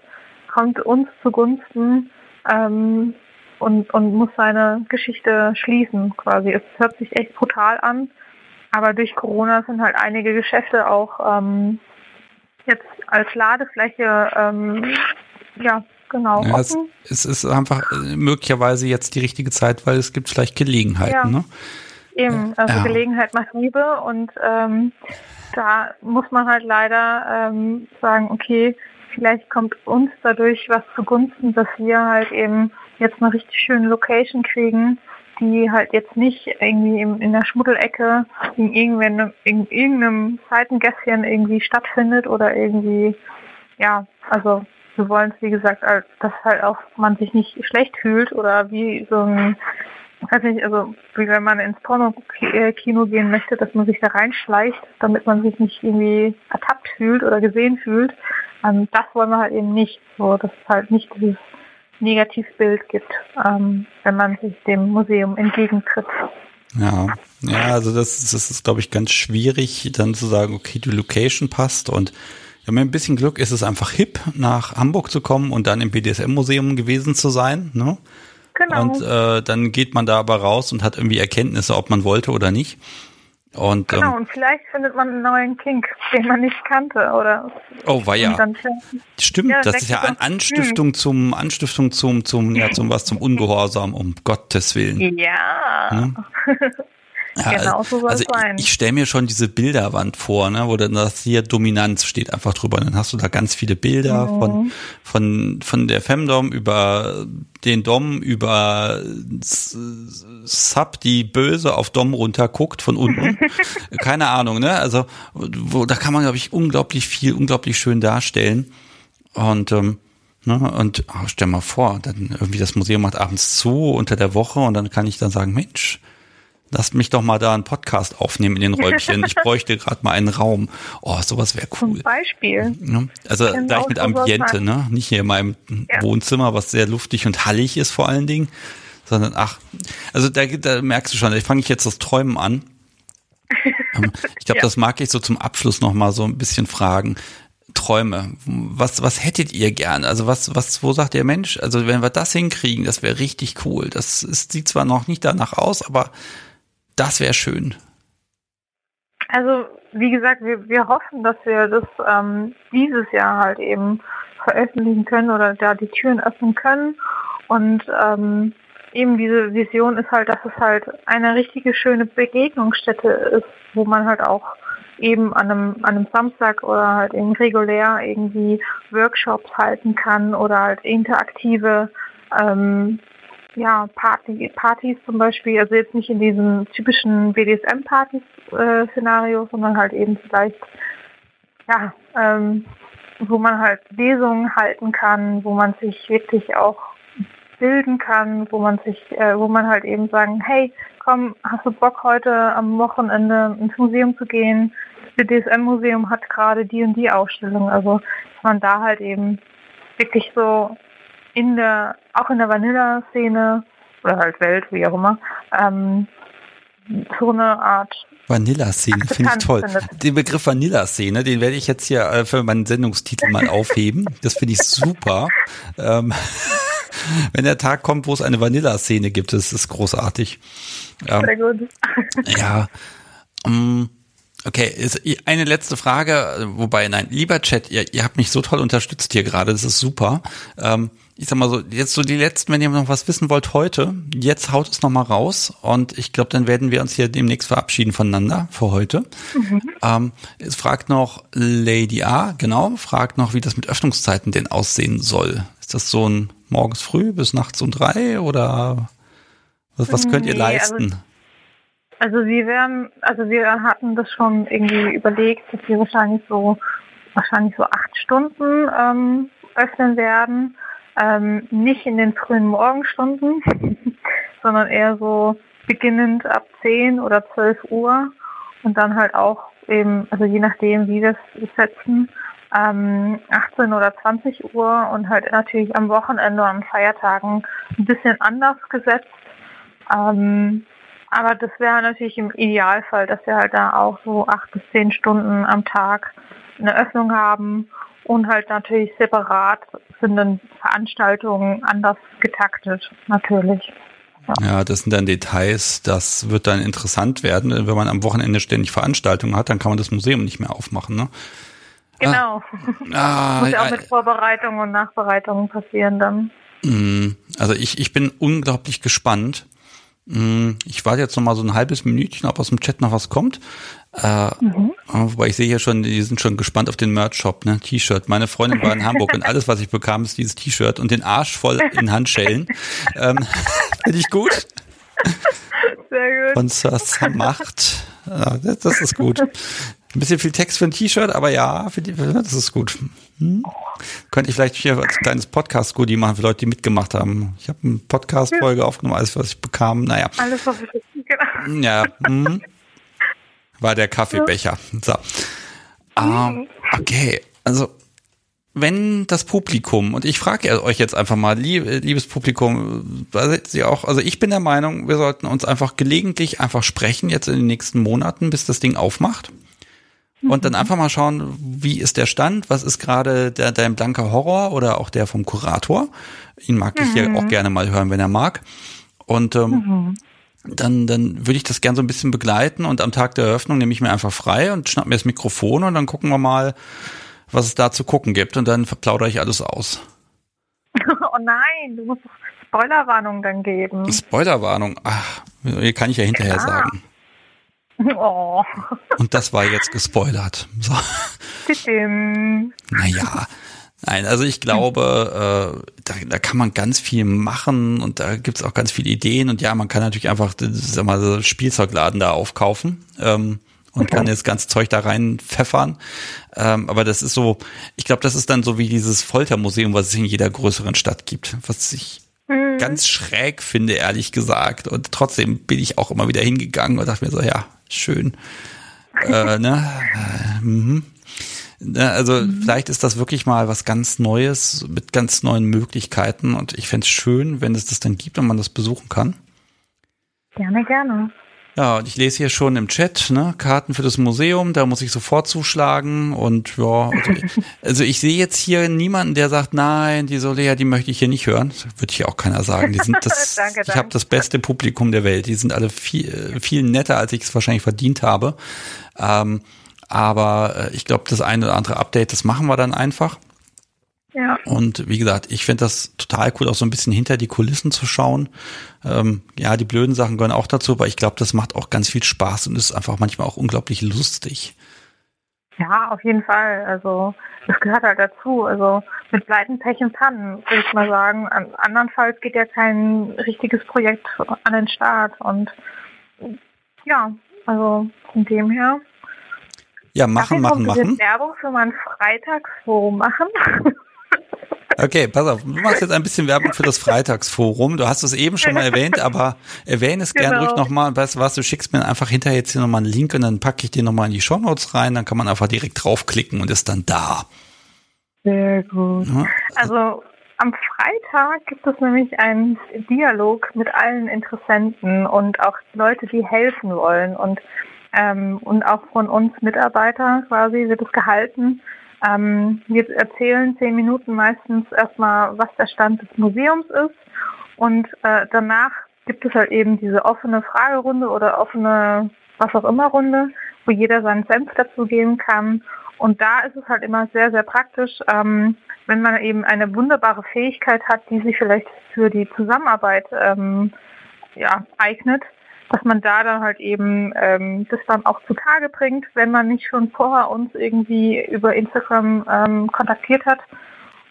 kommt uns zugunsten ähm, und, und muss seine Geschichte schließen quasi. Es hört sich echt brutal an, aber durch Corona sind halt einige Geschäfte auch ähm, jetzt als Ladefläche, ähm, ja, genau. Ja, es, es, ist einfach äh, möglicherweise jetzt die richtige Zeit, weil es gibt vielleicht Gelegenheiten. Ja. Ne? Eben, also ja. Gelegenheit macht Liebe und ähm, da muss man halt leider ähm, sagen, okay, vielleicht kommt uns dadurch was zugunsten, dass wir halt eben jetzt eine richtig schöne Location kriegen, die halt jetzt nicht irgendwie in, in der Schmuddelecke in, in irgendeinem Seitengässchen irgendwie stattfindet oder irgendwie, ja, also wir wollen es wie gesagt, dass halt auch man sich nicht schlecht fühlt oder wie so ein, weiß nicht, also wie wenn man ins Porno-Kino gehen möchte, dass man sich da reinschleicht, damit man sich nicht irgendwie ertappt fühlt oder gesehen fühlt. Ähm, das wollen wir halt eben nicht. So, das ist halt nicht dieses Negativbild gibt, ähm, wenn man sich dem Museum entgegentritt. Ja, ja, also das, das ist, glaube ich, ganz schwierig, dann zu sagen, okay, die Location passt und ja, mit ein bisschen Glück ist es einfach hip, nach Hamburg zu kommen und dann im BDSM-Museum gewesen zu sein. Ne? Genau. Und äh, dann geht man da aber raus und hat irgendwie Erkenntnisse, ob man wollte oder nicht. Und, genau, ähm, und vielleicht findet man einen neuen Kink, den man nicht kannte, oder? Oh, war ja. Stimmt, ja, das ist ja eine Anstiftung hm. zum, Anstiftung zum, zum, ja, zum was, zum Ungehorsam, um Gottes Willen. Ja. Hm? Ja, genau so soll also es sein. Ich, ich stelle mir schon diese Bilderwand vor, ne, wo dann das hier Dominanz steht einfach drüber. Und dann hast du da ganz viele Bilder mhm. von, von, von der Femdom über den Dom, über Sub, die böse auf Dom runterguckt von unten. Keine Ahnung, ne? Also, wo, da kann man, glaube ich, unglaublich viel, unglaublich schön darstellen. Und, ähm, Ne, und oh, stell mal vor, dann irgendwie das Museum macht abends zu unter der Woche und dann kann ich dann sagen, Mensch, Lass mich doch mal da einen Podcast aufnehmen in den Räumchen. Ich bräuchte gerade mal einen Raum. Oh, sowas wäre cool. Zum Beispiel. Also genau gleich mit Ambiente, ne? Nicht hier in meinem ja. Wohnzimmer, was sehr luftig und hallig ist vor allen Dingen, sondern ach, also da, da merkst du schon, da fange ich jetzt das Träumen an. Ähm, ich glaube, ja. das mag ich so zum Abschluss noch mal so ein bisschen fragen. Träume? Was, was hättet ihr gern? Also was, was, wo sagt ihr Mensch? Also wenn wir das hinkriegen, das wäre richtig cool. Das ist, sieht zwar noch nicht danach aus, aber das wäre schön. Also wie gesagt, wir, wir hoffen, dass wir das ähm, dieses Jahr halt eben veröffentlichen können oder da die Türen öffnen können. Und ähm, eben diese Vision ist halt, dass es halt eine richtige schöne Begegnungsstätte ist, wo man halt auch eben an einem, an einem Samstag oder halt eben regulär irgendwie Workshops halten kann oder halt interaktive ähm, ja, Party, Partys zum Beispiel, also jetzt nicht in diesem typischen BDSM-Partys-Szenario, sondern halt eben vielleicht, ja, ähm, wo man halt Lesungen halten kann, wo man sich wirklich auch bilden kann, wo man sich, äh, wo man halt eben sagen, hey, komm, hast du Bock heute am Wochenende ins Museum zu gehen? Das BDSM-Museum hat gerade die und die Ausstellung. Also dass man da halt eben wirklich so in der, auch in der Vanilla-Szene oder halt Welt, wie auch immer, ähm, so eine Art Vanilla-Szene, finde ich toll. Findet. Den Begriff Vanilla-Szene, den werde ich jetzt hier äh, für meinen Sendungstitel mal aufheben. Das finde ich super. ähm, wenn der Tag kommt, wo es eine Vanilla-Szene gibt, das ist großartig. Ähm, Sehr gut. ja. Um, ähm, Okay, ist eine letzte Frage, wobei, nein, lieber Chat, ihr, ihr habt mich so toll unterstützt hier gerade, das ist super. Ähm, ich sag mal so, jetzt so die letzten, wenn ihr noch was wissen wollt heute, jetzt haut es nochmal raus und ich glaube, dann werden wir uns hier demnächst verabschieden voneinander für heute. Mhm. Ähm, es fragt noch Lady A, genau, fragt noch, wie das mit Öffnungszeiten denn aussehen soll. Ist das so ein morgens früh bis nachts um drei oder was, was könnt ihr nee, also leisten? Also also wir werden, also wir hatten das schon irgendwie überlegt, dass wir wahrscheinlich so wahrscheinlich so acht Stunden ähm, öffnen werden. Ähm, nicht in den frühen Morgenstunden, sondern eher so beginnend ab 10 oder 12 Uhr und dann halt auch eben, also je nachdem, wie wir es setzen, ähm, 18 oder 20 Uhr und halt natürlich am Wochenende und an Feiertagen ein bisschen anders gesetzt. Ähm, aber das wäre natürlich im Idealfall, dass wir halt da auch so acht bis zehn Stunden am Tag eine Öffnung haben und halt natürlich separat sind dann Veranstaltungen anders getaktet, natürlich. Ja. das sind dann Details, das wird dann interessant werden. Wenn man am Wochenende ständig Veranstaltungen hat, dann kann man das Museum nicht mehr aufmachen, ne? Genau. Ah, Muss ja auch mit Vorbereitungen und Nachbereitungen passieren dann. Mm, also ich, ich bin unglaublich gespannt. Mm, ich warte jetzt noch mal so ein halbes Minütchen, ob aus dem Chat noch was kommt. Äh, mhm. Wobei ich sehe hier schon, die sind schon gespannt auf den Merch-Shop, ne? T-Shirt. Meine Freundin war in Hamburg und alles, was ich bekam, ist dieses T-Shirt und den Arsch voll in Handschellen. ähm, Finde ich gut. Sehr gut. Und das macht. Ja, das ist gut. Ein bisschen viel Text für ein T-Shirt, aber ja, die, das ist gut. Hm? Könnte ich vielleicht hier als kleines Podcast-Goodie machen für Leute, die mitgemacht haben. Ich habe eine Podcast-Folge aufgenommen, alles, was ich bekam. Naja. Alles, was ich genau. Ja. Hm. War der Kaffeebecher. So. Um, okay, also wenn das Publikum, und ich frage euch jetzt einfach mal, liebes Publikum, Sie auch, also ich bin der Meinung, wir sollten uns einfach gelegentlich einfach sprechen, jetzt in den nächsten Monaten, bis das Ding aufmacht und dann einfach mal schauen, wie ist der Stand, was ist gerade der, dein blanker Horror oder auch der vom Kurator. Ihn mag ich hier auch mhm. gerne mal hören, wenn er mag. Und ähm, mhm. dann, dann würde ich das gern so ein bisschen begleiten und am Tag der Eröffnung nehme ich mir einfach frei und schnapp mir das Mikrofon und dann gucken wir mal, was es da zu gucken gibt und dann verplaudere ich alles aus. Oh nein, du musst Spoilerwarnung dann geben. Spoilerwarnung, ach, kann ich ja hinterher ja. sagen. Oh. Und das war jetzt gespoilert. So. naja. Nein, also ich glaube, äh, da, da kann man ganz viel machen und da gibt's auch ganz viele Ideen und ja, man kann natürlich einfach sag mal, so Spielzeugladen da aufkaufen ähm, und kann jetzt ganz Zeug da rein pfeffern. Ähm, aber das ist so, ich glaube, das ist dann so wie dieses Foltermuseum, was es in jeder größeren Stadt gibt, was ich mhm. ganz schräg finde, ehrlich gesagt. Und trotzdem bin ich auch immer wieder hingegangen und dachte mir so, ja, schön. äh, ne? Mhm. Ne, also mhm. vielleicht ist das wirklich mal was ganz Neues mit ganz neuen Möglichkeiten und ich fände es schön, wenn es das dann gibt und man das besuchen kann. Gerne, gerne. Ja, und ich lese hier schon im Chat, ne, Karten für das Museum, da muss ich sofort zuschlagen und ja, also, also ich sehe jetzt hier niemanden, der sagt, nein, die Solea, die möchte ich hier nicht hören. Das würde hier auch keiner sagen. Die sind das, danke, ich habe das beste Publikum der Welt. Die sind alle viel, viel netter, als ich es wahrscheinlich verdient habe. Ähm, aber äh, ich glaube, das eine oder andere Update, das machen wir dann einfach. Ja. Und wie gesagt, ich finde das total cool, auch so ein bisschen hinter die Kulissen zu schauen. Ähm, ja, die blöden Sachen gehören auch dazu, aber ich glaube, das macht auch ganz viel Spaß und ist einfach manchmal auch unglaublich lustig. Ja, auf jeden Fall. Also das gehört halt dazu. Also mit Pleiten, Pech und Pannen, würde ich mal sagen. Andernfalls geht ja kein richtiges Projekt an den Start. Und ja, also von dem her. Ja, machen, machen, machen. Werbung für mein Freitagsforum machen. Okay, pass auf, du machst jetzt ein bisschen Werbung für das Freitagsforum. Du hast es eben schon mal erwähnt, aber erwähne es genau. gern ruhig nochmal. Weißt du was, du schickst mir einfach hinterher jetzt hier nochmal einen Link und dann packe ich den nochmal in die Show Notes rein. Dann kann man einfach direkt draufklicken und ist dann da. Sehr gut. Ja. Also am Freitag gibt es nämlich einen Dialog mit allen Interessenten und auch Leute, die helfen wollen. Und, ähm, und auch von uns Mitarbeiter quasi wird es gehalten. Ähm, wir erzählen zehn Minuten meistens erstmal, was der Stand des Museums ist und äh, danach gibt es halt eben diese offene Fragerunde oder offene was auch immer Runde, wo jeder seinen Senf dazu geben kann. Und da ist es halt immer sehr, sehr praktisch, ähm, wenn man eben eine wunderbare Fähigkeit hat, die sich vielleicht für die Zusammenarbeit ähm, ja, eignet, dass man da dann halt eben ähm, das dann auch zutage bringt, wenn man nicht schon vorher uns irgendwie über Instagram ähm, kontaktiert hat.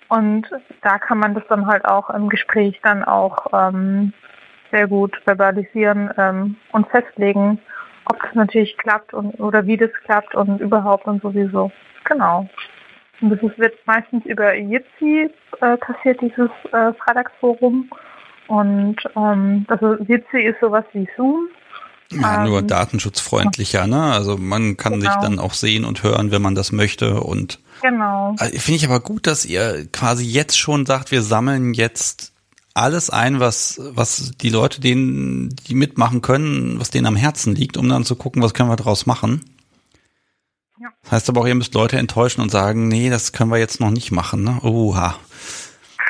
Und da kann man das dann halt auch im Gespräch dann auch ähm, sehr gut verbalisieren ähm, und festlegen, ob das natürlich klappt und oder wie das klappt und überhaupt und sowieso. Genau. Und das wird meistens über Jitsi äh, passiert, dieses äh, Freitagsforum. Und ähm, also Jitsi ist sowas wie Zoom. Ja, nur ähm, datenschutzfreundlicher, ne? Also man kann genau. sich dann auch sehen und hören, wenn man das möchte. Und genau. Äh, finde ich aber gut, dass ihr quasi jetzt schon sagt, wir sammeln jetzt alles ein, was, was die Leute, denen, die mitmachen können, was denen am Herzen liegt, um dann zu gucken, was können wir daraus machen. Ja. Das heißt aber auch, ihr müsst Leute enttäuschen und sagen, nee, das können wir jetzt noch nicht machen, ne? Oha.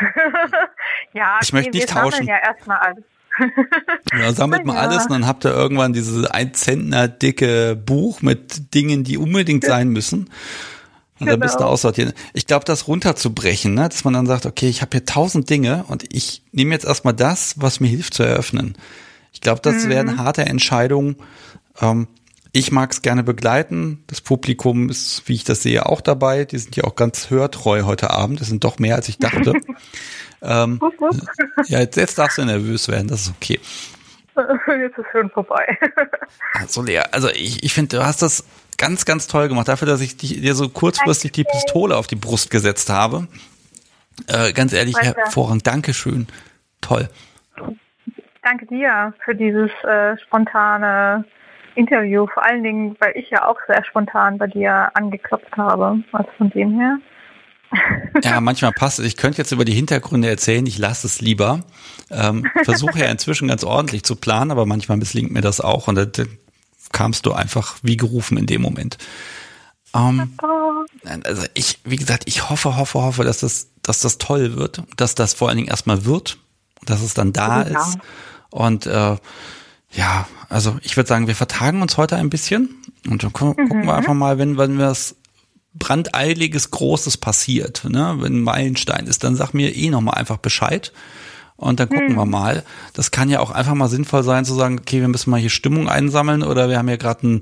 ja, ich möchte nicht wir tauschen. ja erstmal alles. ja, sammelt mal ja. alles und dann habt ihr irgendwann dieses ein Zentner dicke Buch mit Dingen, die unbedingt sein müssen. Und genau. dann bist du genau. aussortieren. Ich glaube, das runterzubrechen, ne? dass man dann sagt, okay, ich habe hier tausend Dinge und ich nehme jetzt erstmal das, was mir hilft zu eröffnen. Ich glaube, das mhm. wäre harte Entscheidung. Ähm, ich mag es gerne begleiten. Das Publikum ist, wie ich das sehe, auch dabei. Die sind ja auch ganz hörtreu heute Abend. Das sind doch mehr, als ich dachte. ähm, ja, jetzt, jetzt darfst du nervös werden. Das ist okay. Jetzt ist schon vorbei. Also Lea, also ich, ich finde, du hast das ganz, ganz toll gemacht. Dafür, dass ich dir so kurzfristig die Pistole auf die Brust gesetzt habe. Äh, ganz ehrlich, hervorragend. Dankeschön. Toll. Danke dir für dieses äh, spontane Interview, vor allen Dingen, weil ich ja auch sehr spontan bei dir angeklopft habe. Also von dem her. Ja, manchmal passt es. Ich könnte jetzt über die Hintergründe erzählen, ich lasse es lieber. Ähm, Versuche ja inzwischen ganz ordentlich zu planen, aber manchmal misslingt mir das auch und da, da kamst du einfach wie gerufen in dem Moment. Ähm, also ich, wie gesagt, ich hoffe, hoffe, hoffe, dass das, dass das toll wird, dass das vor allen Dingen erstmal wird, dass es dann da ja. ist und äh, ja, also ich würde sagen, wir vertagen uns heute ein bisschen und dann gucken mhm. wir einfach mal, wenn, wenn was brandeiliges Großes passiert, ne? wenn ein Meilenstein ist, dann sag mir eh nochmal einfach Bescheid und dann gucken mhm. wir mal. Das kann ja auch einfach mal sinnvoll sein zu sagen, okay, wir müssen mal hier Stimmung einsammeln oder wir haben ja gerade ein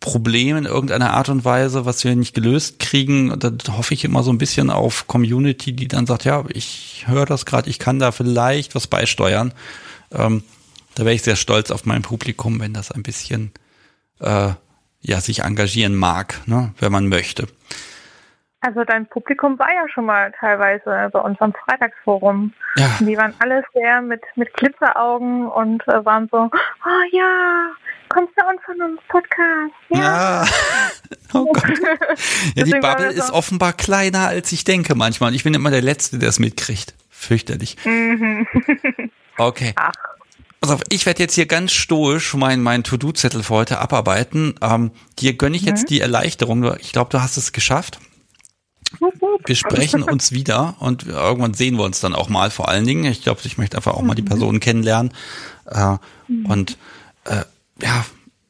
Problem in irgendeiner Art und Weise, was wir nicht gelöst kriegen. Und dann hoffe ich immer so ein bisschen auf Community, die dann sagt, ja, ich höre das gerade, ich kann da vielleicht was beisteuern. Ähm, da wäre ich sehr stolz auf mein Publikum, wenn das ein bisschen äh, ja sich engagieren mag, ne, wenn man möchte. Also dein Publikum war ja schon mal teilweise bei unserem Freitagsforum. Ja. Die waren alle sehr mit, mit Glitzeraugen und äh, waren so, oh ja, kommst du uns von uns Podcast? Ja. ja. Oh Gott. Ja, die Bubble ist offenbar kleiner, als ich denke manchmal. Ich bin immer der Letzte, der es mitkriegt. Fürchterlich. Mhm. Okay. Ach. Pass auf, ich werde jetzt hier ganz stoisch meinen mein To-Do-Zettel für heute abarbeiten. Ähm, dir gönne ich jetzt mhm. die Erleichterung. Ich glaube, du hast es geschafft. Wir sprechen uns wieder und irgendwann sehen wir uns dann auch mal vor allen Dingen. Ich glaube, ich möchte einfach auch mal die mhm. Person kennenlernen. Äh, mhm. Und äh, ja,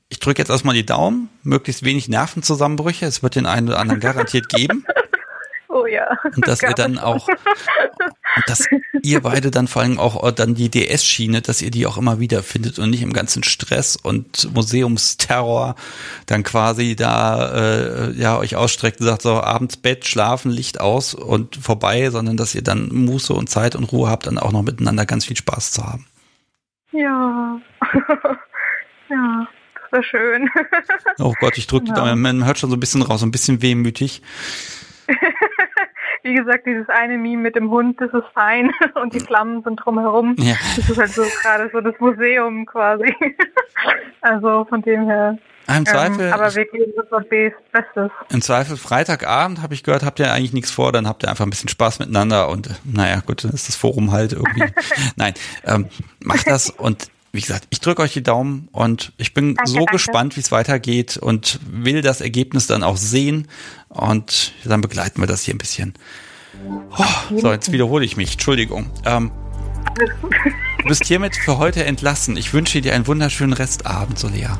ich drücke jetzt erstmal die Daumen, möglichst wenig Nervenzusammenbrüche. Es wird den einen oder anderen garantiert geben. Oh ja. Und dass wir dann auch, und dass ihr beide dann vor allem auch dann die DS-Schiene, dass ihr die auch immer wieder findet und nicht im ganzen Stress und Museumsterror dann quasi da äh, ja euch ausstreckt und sagt so abends Bett, schlafen, Licht aus und vorbei, sondern dass ihr dann Muße und Zeit und Ruhe habt, dann auch noch miteinander ganz viel Spaß zu haben. Ja. ja schön. oh Gott, ich drücke, ja. man hört schon so ein bisschen raus, so ein bisschen wehmütig. wie gesagt, dieses eine Meme mit dem Hund, das ist fein und die Flammen sind drumherum. Ja. Das ist halt so gerade so das Museum quasi. also von dem her. Im ähm, Zweifel. aber wir geben unser Bestes. Im Zweifel Freitagabend habe ich gehört, habt ihr eigentlich nichts vor, dann habt ihr einfach ein bisschen Spaß miteinander und naja, gut, dann ist das Forum halt irgendwie. Nein, ähm, macht das und wie gesagt, ich drücke euch die Daumen und ich bin danke, so danke. gespannt, wie es weitergeht und will das Ergebnis dann auch sehen und dann begleiten wir das hier ein bisschen. Oh, so, jetzt wiederhole ich mich. Entschuldigung. Ähm, du bist hiermit für heute entlassen. Ich wünsche dir einen wunderschönen Restabend, Solea.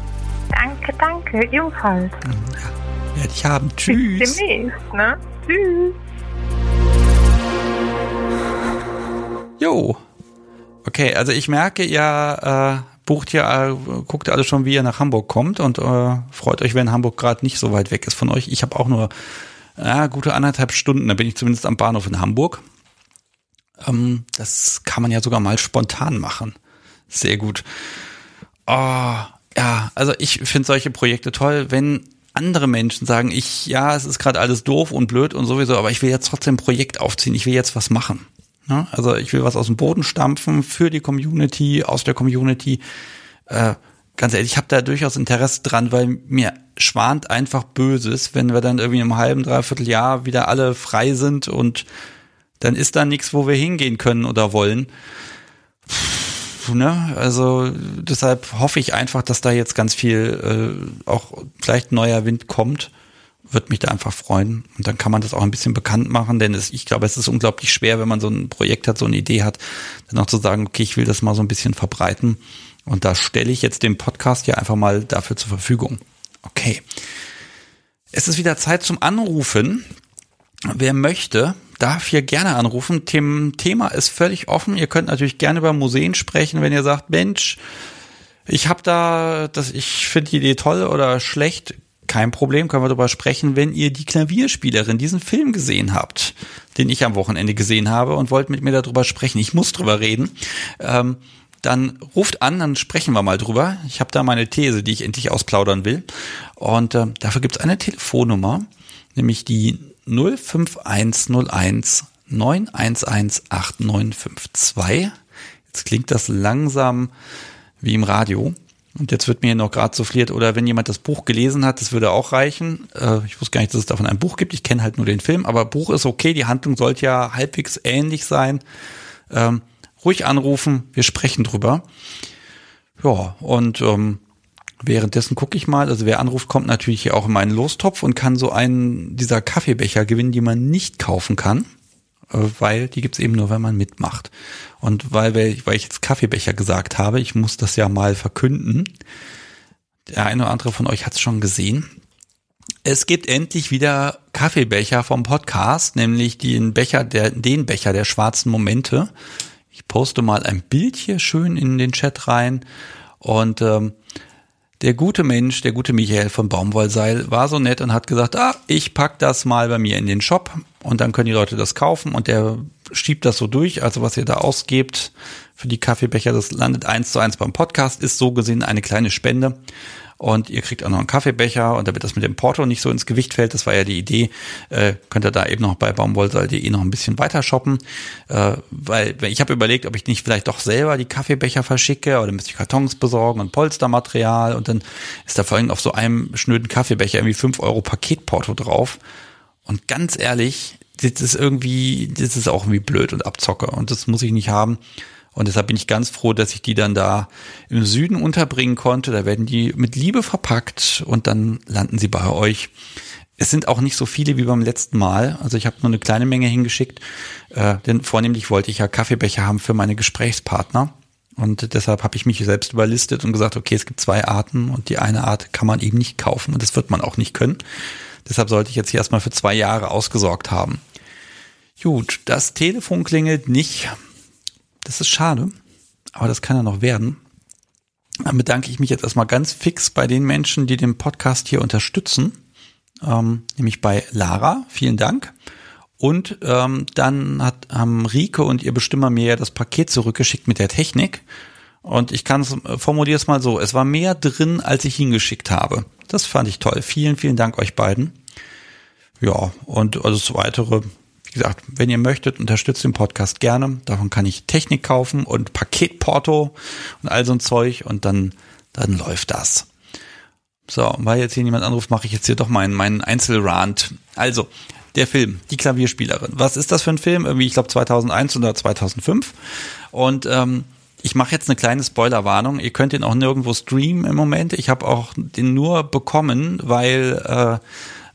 Danke, danke, ebenfalls. Ja, werde ich haben. Tschüss. Bis demnächst, ne? Tschüss. Jo. Okay, also ich merke, ihr äh, bucht ja, äh, guckt alle schon, wie ihr nach Hamburg kommt und äh, freut euch, wenn Hamburg gerade nicht so weit weg ist von euch. Ich habe auch nur ja, gute anderthalb Stunden, da bin ich zumindest am Bahnhof in Hamburg. Ähm, das kann man ja sogar mal spontan machen. Sehr gut. Oh, ja, also ich finde solche Projekte toll, wenn andere Menschen sagen, ich, ja, es ist gerade alles doof und blöd und sowieso, aber ich will jetzt trotzdem ein Projekt aufziehen, ich will jetzt was machen. Ne? Also ich will was aus dem Boden stampfen für die Community, aus der Community. Äh, ganz ehrlich, ich habe da durchaus Interesse dran, weil mir schwant einfach Böses, wenn wir dann irgendwie im halben, dreiviertel Jahr wieder alle frei sind und dann ist da nichts, wo wir hingehen können oder wollen. Ne? Also deshalb hoffe ich einfach, dass da jetzt ganz viel äh, auch vielleicht neuer Wind kommt würde mich da einfach freuen. Und dann kann man das auch ein bisschen bekannt machen, denn es, ich glaube, es ist unglaublich schwer, wenn man so ein Projekt hat, so eine Idee hat, dann auch zu sagen, okay, ich will das mal so ein bisschen verbreiten. Und da stelle ich jetzt den Podcast ja einfach mal dafür zur Verfügung. Okay. Es ist wieder Zeit zum Anrufen. Wer möchte, darf hier gerne anrufen. Dem Thema ist völlig offen. Ihr könnt natürlich gerne über Museen sprechen, wenn ihr sagt, Mensch, ich habe da, das, ich finde die Idee toll oder schlecht kein Problem, können wir darüber sprechen, wenn ihr die Klavierspielerin, diesen Film gesehen habt, den ich am Wochenende gesehen habe und wollt mit mir darüber sprechen. Ich muss drüber reden. Ähm, dann ruft an, dann sprechen wir mal drüber. Ich habe da meine These, die ich endlich ausplaudern will. Und äh, dafür gibt es eine Telefonnummer, nämlich die 05101 911 8952. Jetzt klingt das langsam wie im Radio. Und jetzt wird mir noch gerade souffliert, oder wenn jemand das Buch gelesen hat, das würde auch reichen. Äh, ich wusste gar nicht, dass es davon ein Buch gibt. Ich kenne halt nur den Film, aber Buch ist okay. Die Handlung sollte ja halbwegs ähnlich sein. Ähm, ruhig anrufen, wir sprechen drüber. Ja, und ähm, währenddessen gucke ich mal. Also wer anruft, kommt natürlich hier auch in meinen Lostopf und kann so einen dieser Kaffeebecher gewinnen, die man nicht kaufen kann. Äh, weil die gibt's eben nur, wenn man mitmacht. Und weil, weil ich jetzt Kaffeebecher gesagt habe, ich muss das ja mal verkünden. Der eine oder andere von euch hat's schon gesehen. Es gibt endlich wieder Kaffeebecher vom Podcast, nämlich den Becher der, den Becher der schwarzen Momente. Ich poste mal ein Bild hier schön in den Chat rein. Und ähm, der gute Mensch, der gute Michael von Baumwollseil war so nett und hat gesagt, ah, ich pack das mal bei mir in den Shop und dann können die Leute das kaufen und der schiebt das so durch. Also was ihr da ausgebt für die Kaffeebecher, das landet eins zu eins beim Podcast, ist so gesehen eine kleine Spende. Und ihr kriegt auch noch einen Kaffeebecher und damit das mit dem Porto nicht so ins Gewicht fällt, das war ja die Idee, äh, könnt ihr da eben noch bei baumwollseil.de noch ein bisschen weiter shoppen. Äh, weil ich habe überlegt, ob ich nicht vielleicht doch selber die Kaffeebecher verschicke oder müsste ich Kartons besorgen und Polstermaterial und dann ist da vor allem auf so einem schnöden Kaffeebecher irgendwie fünf Euro Paketporto drauf. Und ganz ehrlich, das ist irgendwie, das ist auch irgendwie blöd und Abzocke und das muss ich nicht haben. Und deshalb bin ich ganz froh, dass ich die dann da im Süden unterbringen konnte. Da werden die mit Liebe verpackt und dann landen sie bei euch. Es sind auch nicht so viele wie beim letzten Mal. Also ich habe nur eine kleine Menge hingeschickt, äh, denn vornehmlich wollte ich ja Kaffeebecher haben für meine Gesprächspartner. Und deshalb habe ich mich selbst überlistet und gesagt, okay, es gibt zwei Arten und die eine Art kann man eben nicht kaufen und das wird man auch nicht können. Deshalb sollte ich jetzt hier erstmal für zwei Jahre ausgesorgt haben. Gut, das Telefon klingelt nicht. Das ist schade, aber das kann ja noch werden. Dann bedanke ich mich jetzt erstmal ganz fix bei den Menschen, die den Podcast hier unterstützen, ähm, nämlich bei Lara. Vielen Dank. Und ähm, dann hat, haben Rike und ihr Bestimmer mir ja das Paket zurückgeschickt mit der Technik. Und ich kann es, äh, formuliere es mal so, es war mehr drin, als ich hingeschickt habe. Das fand ich toll. Vielen, vielen Dank euch beiden. Ja, und alles weitere, wie gesagt, wenn ihr möchtet, unterstützt den Podcast gerne. Davon kann ich Technik kaufen und Paketporto und all so ein Zeug und dann, dann läuft das. So, weil jetzt hier niemand anruft, mache ich jetzt hier doch meinen, meinen Einzelrand. Also, der Film, die Klavierspielerin. Was ist das für ein Film? Irgendwie, ich glaube 2001 oder 2005. Und ähm, ich mache jetzt eine kleine Spoilerwarnung. Ihr könnt den auch nirgendwo streamen im Moment. Ich habe auch den nur bekommen, weil äh,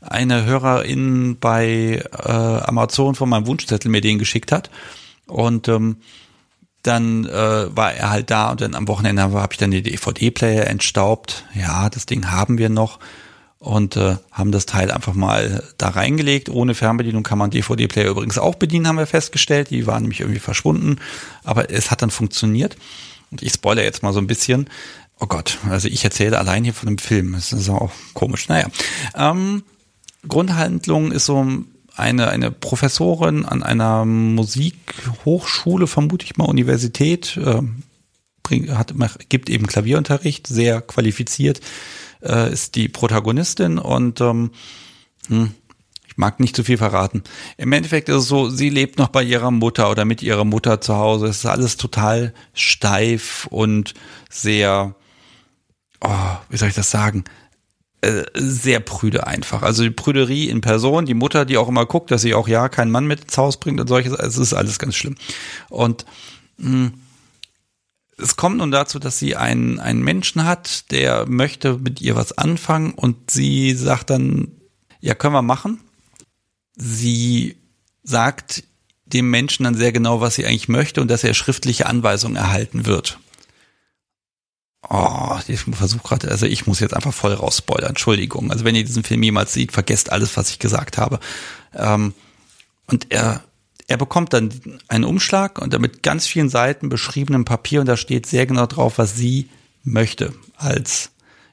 eine Hörerin bei äh, Amazon von meinem Wunschzettel mir den geschickt hat. Und ähm, dann äh, war er halt da und dann am Wochenende habe ich dann die DVD-Player entstaubt. Ja, das Ding haben wir noch und äh, haben das Teil einfach mal da reingelegt. Ohne Fernbedienung kann man DVD-Player übrigens auch bedienen, haben wir festgestellt. Die waren nämlich irgendwie verschwunden, aber es hat dann funktioniert. Und ich spoilere jetzt mal so ein bisschen. Oh Gott, also ich erzähle allein hier von einem Film. Das ist auch komisch. Naja, ähm, Grundhandlung ist so eine, eine Professorin an einer Musikhochschule, vermute ich mal, Universität, äh, bring, hat, gibt eben Klavierunterricht, sehr qualifiziert äh, ist die Protagonistin und ähm, hm, ich mag nicht zu viel verraten. Im Endeffekt ist es so, sie lebt noch bei ihrer Mutter oder mit ihrer Mutter zu Hause. Es ist alles total steif und sehr, oh, wie soll ich das sagen? Äh, sehr prüde einfach. Also die Prüderie in Person, die Mutter, die auch immer guckt, dass sie auch ja keinen Mann mit ins Haus bringt und solches, es ist alles ganz schlimm. Und mh, hm, es kommt nun dazu, dass sie einen, einen Menschen hat, der möchte mit ihr was anfangen und sie sagt dann, ja, können wir machen. Sie sagt dem Menschen dann sehr genau, was sie eigentlich möchte und dass er schriftliche Anweisungen erhalten wird. Oh, ich versuche gerade, also ich muss jetzt einfach voll rausspoilern, Entschuldigung. Also wenn ihr diesen Film jemals seht, vergesst alles, was ich gesagt habe. Ähm, und er er bekommt dann einen Umschlag und mit ganz vielen Seiten beschriebenem Papier und da steht sehr genau drauf, was sie möchte als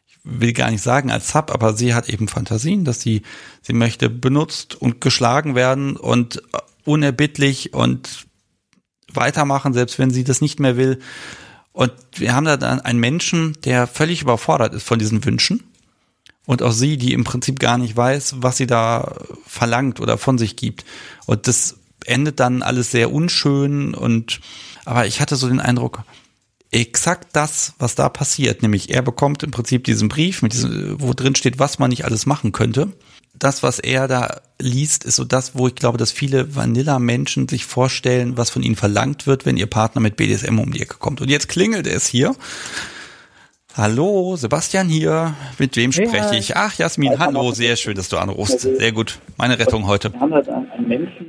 ich will gar nicht sagen als Sub, aber sie hat eben Fantasien, dass sie sie möchte benutzt und geschlagen werden und unerbittlich und weitermachen, selbst wenn sie das nicht mehr will. Und wir haben da dann einen Menschen, der völlig überfordert ist von diesen Wünschen. Und auch sie, die im Prinzip gar nicht weiß, was sie da verlangt oder von sich gibt. Und das endet dann alles sehr unschön und aber ich hatte so den Eindruck, exakt das, was da passiert, nämlich er bekommt im Prinzip diesen Brief, mit diesem, wo drin steht, was man nicht alles machen könnte. Das, was er da liest, ist so das, wo ich glaube, dass viele Vanilla-Menschen sich vorstellen, was von ihnen verlangt wird, wenn ihr Partner mit BDSM um die Ecke kommt. Und jetzt klingelt es hier. Hallo, Sebastian hier. Mit wem hey, spreche ich? Ach, Jasmin, hallo, sehr schön, dass du anrufst. Sehr gut. Meine Rettung heute.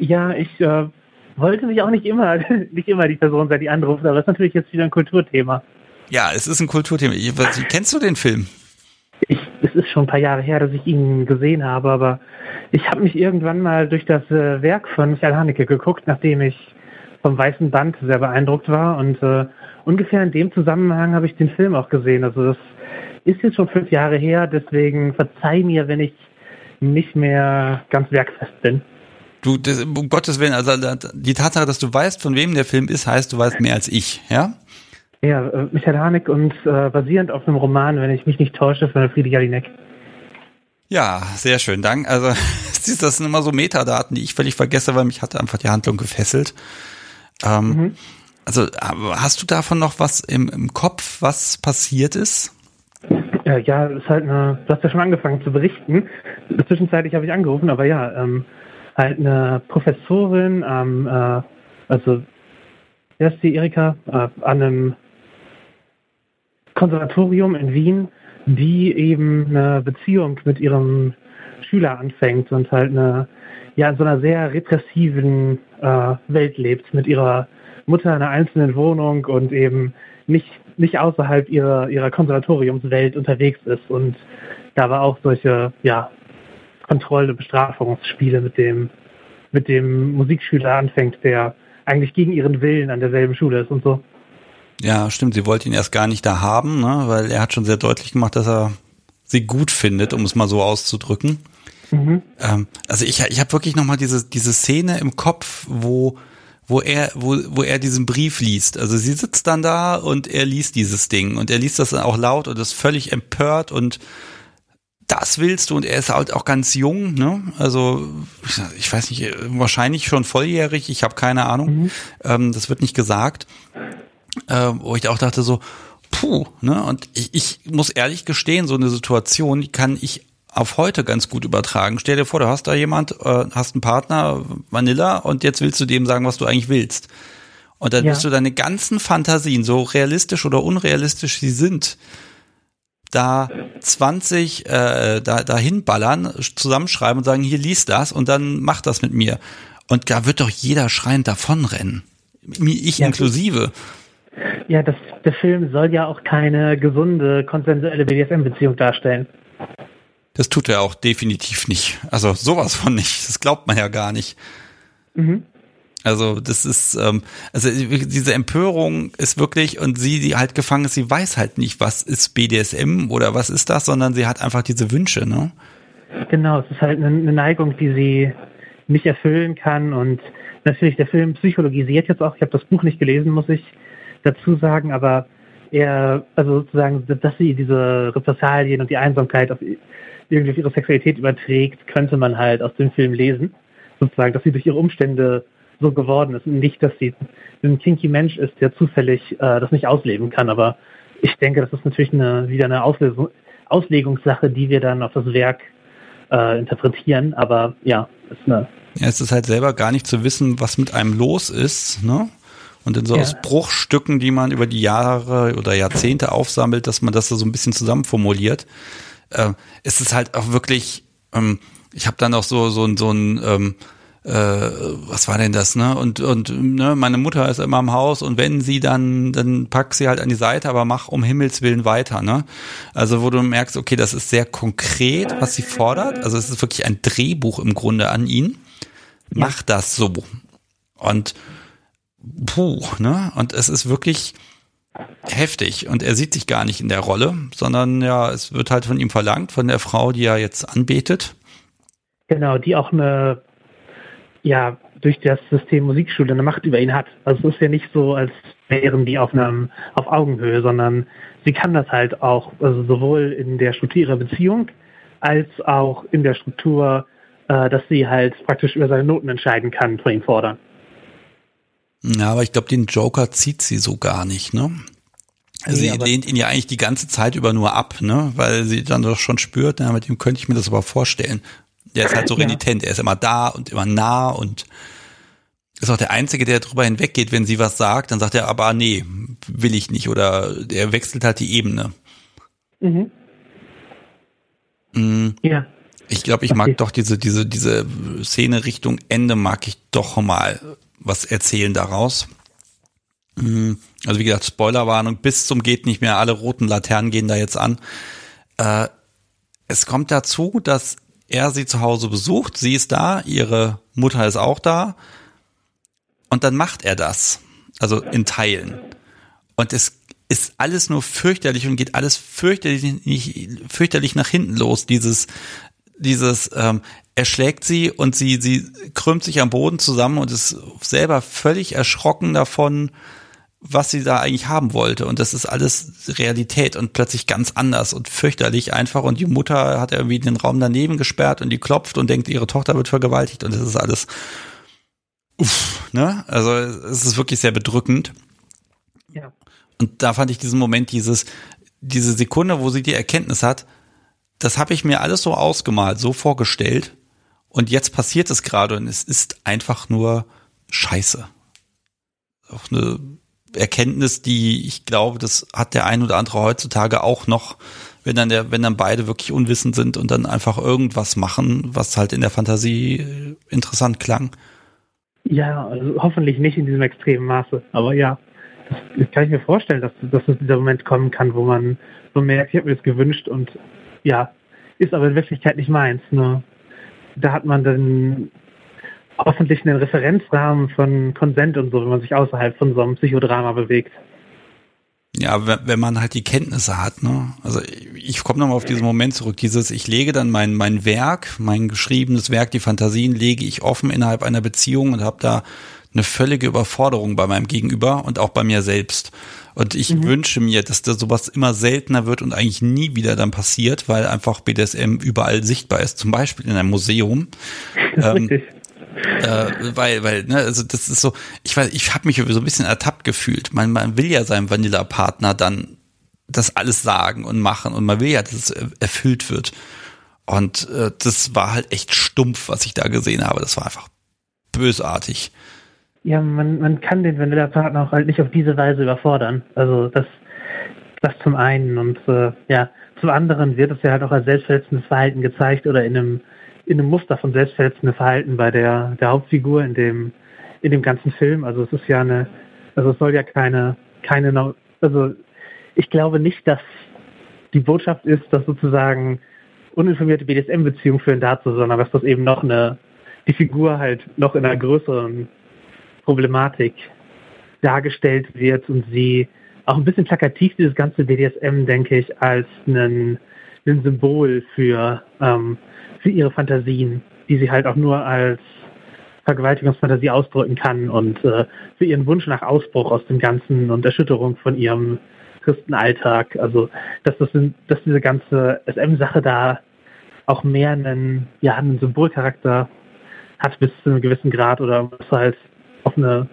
Ja, ich äh, wollte mich auch nicht immer, nicht immer die Person sein, die anruft, aber das ist natürlich jetzt wieder ein Kulturthema. Ja, es ist ein Kulturthema. Kennst du den Film? Ich, es ist schon ein paar Jahre her, dass ich ihn gesehen habe, aber ich habe mich irgendwann mal durch das äh, Werk von Michael Haneke geguckt, nachdem ich vom Weißen Band sehr beeindruckt war und äh, ungefähr in dem Zusammenhang habe ich den Film auch gesehen. Also das ist jetzt schon fünf Jahre her, deswegen verzeih mir, wenn ich nicht mehr ganz werkfest bin. Du, das, um Gottes Willen, also die Tatsache, dass du weißt, von wem der Film ist, heißt, du weißt mehr als ich, ja? Ja, äh, Michael Haneck und äh, basierend auf einem Roman, wenn ich mich nicht täusche, von Friedrich Jalinek. Ja, sehr schön, Dank. Also das sind immer so Metadaten, die ich völlig vergesse, weil mich hatte einfach die Handlung gefesselt. Ähm, mhm. Also hast du davon noch was im, im Kopf, was passiert ist? Ja, ja, ist halt eine, du hast ja schon angefangen zu berichten. Zwischenzeitlich habe ich angerufen, aber ja, ähm, halt eine Professorin am, äh, also dass die Erika äh, an einem Konservatorium in Wien, die eben eine Beziehung mit ihrem Schüler anfängt und halt eine, ja, in so einer sehr repressiven äh, Welt lebt, mit ihrer Mutter in einer einzelnen Wohnung und eben nicht, nicht außerhalb ihrer, ihrer Konservatoriumswelt unterwegs ist. Und da war auch solche, ja, Kontroll- und Bestrafungsspiele mit dem, mit dem Musikschüler anfängt, der eigentlich gegen ihren Willen an derselben Schule ist und so. Ja, stimmt. Sie wollte ihn erst gar nicht da haben, ne? weil er hat schon sehr deutlich gemacht, dass er sie gut findet, um es mal so auszudrücken. Mhm. Ähm, also ich, ich habe wirklich nochmal diese, diese Szene im Kopf, wo, wo er, wo, wo er diesen Brief liest. Also sie sitzt dann da und er liest dieses Ding und er liest das dann auch laut und ist völlig empört und das willst du und er ist halt auch ganz jung, ne? Also ich weiß nicht, wahrscheinlich schon volljährig, ich habe keine Ahnung. Mhm. Ähm, das wird nicht gesagt. Äh, wo ich auch dachte so, puh, ne? Und ich, ich muss ehrlich gestehen, so eine Situation, die kann ich auf heute ganz gut übertragen. Stell dir vor, du hast da jemand, äh, hast einen Partner, Vanilla, und jetzt willst du dem sagen, was du eigentlich willst. Und dann ja. wirst du deine ganzen Fantasien, so realistisch oder unrealistisch sie sind, da 20 äh, da dahin ballern, zusammenschreiben und sagen, hier liest das und dann mach das mit mir. Und da wird doch jeder schreiend davonrennen. Ich ja, inklusive. Ja, das, der Film soll ja auch keine gesunde, konsensuelle BDSM-Beziehung darstellen. Das tut er auch definitiv nicht. Also sowas von nicht. Das glaubt man ja gar nicht. Mhm. Also das ist, ähm, also diese Empörung ist wirklich, und sie, die halt gefangen ist, sie weiß halt nicht, was ist BDSM oder was ist das, sondern sie hat einfach diese Wünsche, ne? Genau, es ist halt eine, eine Neigung, die sie nicht erfüllen kann und natürlich der Film psychologisiert jetzt auch, ich habe das Buch nicht gelesen, muss ich dazu sagen, aber er, also sozusagen, dass sie diese Repressalien und die Einsamkeit auf irgendwie auf ihre Sexualität überträgt, könnte man halt aus dem Film lesen. Sozusagen, dass sie durch ihre Umstände so geworden ist. Und nicht, dass sie ein kinky Mensch ist, der zufällig äh, das nicht ausleben kann. Aber ich denke, das ist natürlich eine, wieder eine Auslesung, Auslegungssache, die wir dann auf das Werk äh, interpretieren. Aber ja, ist eine. Ja, es ist halt selber gar nicht zu wissen, was mit einem los ist, ne? Und in so ja. aus Bruchstücken, die man über die Jahre oder Jahrzehnte aufsammelt, dass man das so ein bisschen zusammenformuliert, äh, ist es halt auch wirklich, ähm, ich habe dann auch so, so, so ein, ähm, äh, was war denn das, ne? Und, und ne, meine Mutter ist immer im Haus und wenn sie dann, dann pack sie halt an die Seite, aber mach um Himmels Willen weiter, ne? Also wo du merkst, okay, das ist sehr konkret, was sie fordert. Also es ist wirklich ein Drehbuch im Grunde an ihn. Mach das so. Und puh, ne? Und es ist wirklich heftig und er sieht sich gar nicht in der Rolle, sondern ja, es wird halt von ihm verlangt, von der Frau, die er jetzt anbetet. Genau, die auch eine, ja, durch das System Musikschule eine Macht über ihn hat. Also es ist ja nicht so, als wären die auf einem, auf Augenhöhe, sondern sie kann das halt auch, also sowohl in der Struktur ihrer Beziehung als auch in der Struktur, äh, dass sie halt praktisch über seine Noten entscheiden kann, von ihm fordern. Ja, aber ich glaube, den Joker zieht sie so gar nicht, ne? Also nee, sie lehnt ihn ja eigentlich die ganze Zeit über nur ab, ne? Weil sie dann doch schon spürt, na, mit dem könnte ich mir das aber vorstellen. Der ist halt so renitent, er ist immer da und immer nah und ist auch der Einzige, der drüber hinweggeht, wenn sie was sagt, dann sagt er aber, nee, will ich nicht oder er wechselt halt die Ebene. Mhm. Mhm. Ja. Ich glaube, ich mag okay. doch diese, diese, diese Szene Richtung Ende mag ich doch mal was erzählen daraus. Mhm. Also wie gesagt, Spoilerwarnung, bis zum geht nicht mehr, alle roten Laternen gehen da jetzt an. Äh, es kommt dazu, dass er sie zu Hause besucht, sie ist da, ihre Mutter ist auch da und dann macht er das, also in Teilen. Und es ist alles nur fürchterlich und geht alles fürchterlich, fürchterlich nach hinten los, dieses, dieses, ähm, er schlägt sie und sie, sie krümmt sich am Boden zusammen und ist selber völlig erschrocken davon, was sie da eigentlich haben wollte. Und das ist alles Realität und plötzlich ganz anders und fürchterlich einfach. Und die Mutter hat irgendwie den Raum daneben gesperrt und die klopft und denkt, ihre Tochter wird vergewaltigt. Und das ist alles, uff, ne? Also es ist wirklich sehr bedrückend. Ja. Und da fand ich diesen Moment, dieses, diese Sekunde, wo sie die Erkenntnis hat, das habe ich mir alles so ausgemalt, so vorgestellt. Und jetzt passiert es gerade und es ist einfach nur scheiße. auch eine Erkenntnis, die ich glaube, das hat der ein oder andere heutzutage auch noch, wenn dann der, wenn dann beide wirklich unwissend sind und dann einfach irgendwas machen, was halt in der Fantasie äh, interessant klang. Ja, also hoffentlich nicht in diesem extremen Maße, aber ja, das, das kann ich mir vorstellen, dass, dass es dieser Moment kommen kann, wo man so merkt, ich habe mir das gewünscht und ja, ist aber in Wirklichkeit nicht meins. Ne? Da hat man dann hoffentlich einen Referenzrahmen von Konsent und so, wenn man sich außerhalb von so einem Psychodrama bewegt. Ja, wenn man halt die Kenntnisse hat, ne? Also ich komme nochmal auf diesen Moment zurück, dieses, ich lege dann mein, mein Werk, mein geschriebenes Werk, die Fantasien lege ich offen innerhalb einer Beziehung und habe da eine völlige Überforderung bei meinem Gegenüber und auch bei mir selbst. Und ich mhm. wünsche mir, dass da sowas immer seltener wird und eigentlich nie wieder dann passiert, weil einfach BDSM überall sichtbar ist, zum Beispiel in einem Museum. ähm, äh, weil, weil, ne, also das ist so, ich weiß, ich habe mich so ein bisschen ertappt gefühlt. Man, man will ja seinem Vanilla-Partner dann das alles sagen und machen und man will ja, dass es erfüllt wird. Und äh, das war halt echt stumpf, was ich da gesehen habe. Das war einfach bösartig. Ja, man, man kann den Vanilla-Partner auch halt nicht auf diese Weise überfordern. Also das, das zum einen und äh, ja, zum anderen wird es ja halt auch als selbstverletzendes Verhalten gezeigt oder in einem in einem Muster von selbstverletzendem Verhalten bei der, der Hauptfigur in dem, in dem ganzen Film. Also es ist ja eine, also es soll ja keine, keine, also ich glaube nicht, dass die Botschaft ist, dass sozusagen uninformierte BDSM-Beziehungen führen dazu, sondern dass das eben noch eine, die Figur halt noch in einer größeren Problematik dargestellt wird und sie auch ein bisschen plakativ dieses ganze BDSM, denke ich, als ein, ein Symbol für ähm, für ihre Fantasien, die sie halt auch nur als Vergewaltigungsfantasie ausdrücken kann und äh, für ihren Wunsch nach Ausbruch aus dem Ganzen und Erschütterung von ihrem Christenalltag. Also dass das dass diese ganze SM-Sache da auch mehr einen, ja, einen Symbolcharakter hat bis zu einem gewissen Grad oder es halt auf eine,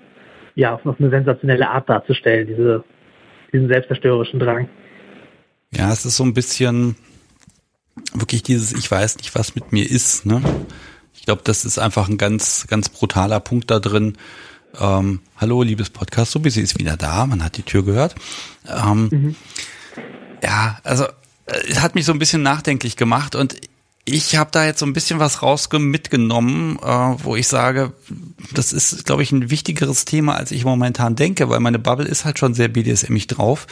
ja, auf eine sensationelle Art darzustellen, diese, diesen selbstzerstörerischen Drang. Ja, es ist so ein bisschen, wirklich dieses, ich weiß nicht, was mit mir ist. Ne? Ich glaube, das ist einfach ein ganz, ganz brutaler Punkt da drin. Ähm, hallo, liebes Podcast, so wie sie ist wieder da. Man hat die Tür gehört. Ähm, mhm. Ja, also äh, es hat mich so ein bisschen nachdenklich gemacht und ich habe da jetzt so ein bisschen was raus mitgenommen, äh, wo ich sage, das ist, glaube ich, ein wichtigeres Thema, als ich momentan denke, weil meine Bubble ist halt schon sehr BDSMig drauf.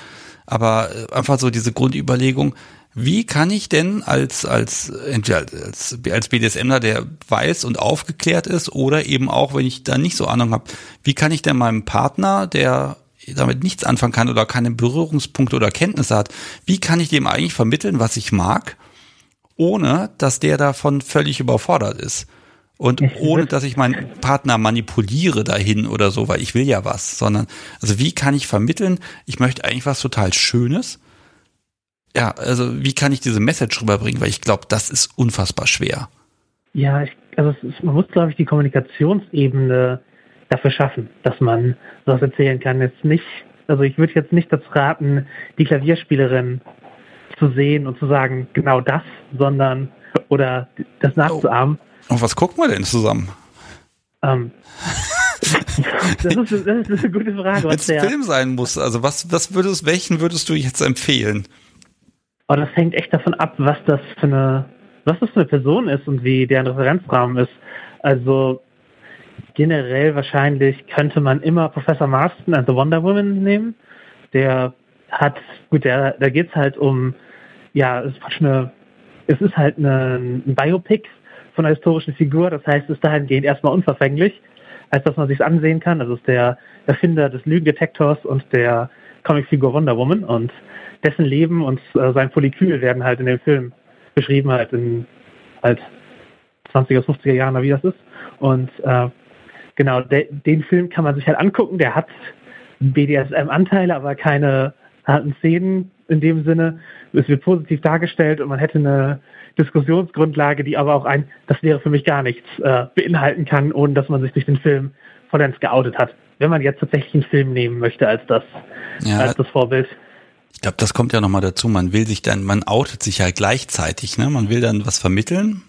Aber äh, einfach so diese Grundüberlegung, wie kann ich denn als, als, entweder als, als BDSMler, der weiß und aufgeklärt ist, oder eben auch, wenn ich da nicht so Ahnung habe, wie kann ich denn meinem Partner, der damit nichts anfangen kann oder keine Berührungspunkte oder Kenntnisse hat, wie kann ich dem eigentlich vermitteln, was ich mag, ohne dass der davon völlig überfordert ist? Und ohne dass ich meinen Partner manipuliere dahin oder so, weil ich will ja was, sondern, also wie kann ich vermitteln, ich möchte eigentlich was total Schönes, ja, also wie kann ich diese Message rüberbringen? Weil ich glaube, das ist unfassbar schwer. Ja, ich, also ist, man muss, glaube ich, die Kommunikationsebene dafür schaffen, dass man sowas erzählen kann. Jetzt nicht, also ich würde jetzt nicht dazu raten, die Klavierspielerin zu sehen und zu sagen, genau das, sondern oder das nachzuahmen. Oh. Und was gucken wir denn zusammen? Ähm, das, ist, das, ist, eine gute Frage. Wenn es Film sein muss, also was, was würdest, welchen würdest du jetzt empfehlen? Aber das hängt echt davon ab, was das für eine, was das für eine Person ist und wie deren Referenzrahmen ist. Also generell wahrscheinlich könnte man immer Professor Marston and the Wonder Woman nehmen. Der hat, gut, der, da geht's halt um, ja, es ist eine, es ist halt eine, ein Biopic von einer historischen Figur, das heißt, es ist dahingehend erstmal unverfänglich, als dass man sich ansehen kann. Also ist der Erfinder des Lügendetektors und der Comicfigur Wonder Woman und dessen Leben und äh, sein Polykül werden halt in dem Film beschrieben, halt in halt 20er, 50er Jahren, wie das ist. Und äh, genau, de den Film kann man sich halt angucken, der hat BDSM-Anteile, aber keine harten Szenen in dem Sinne. Es wird positiv dargestellt und man hätte eine Diskussionsgrundlage, die aber auch ein, das wäre für mich gar nichts, äh, beinhalten kann, ohne dass man sich durch den Film vollends geoutet hat. Wenn man jetzt tatsächlich einen Film nehmen möchte als das, ja, als das Vorbild. Ich glaube, das kommt ja nochmal dazu. Man will sich dann, man outet sich ja gleichzeitig, ne? Man will dann was vermitteln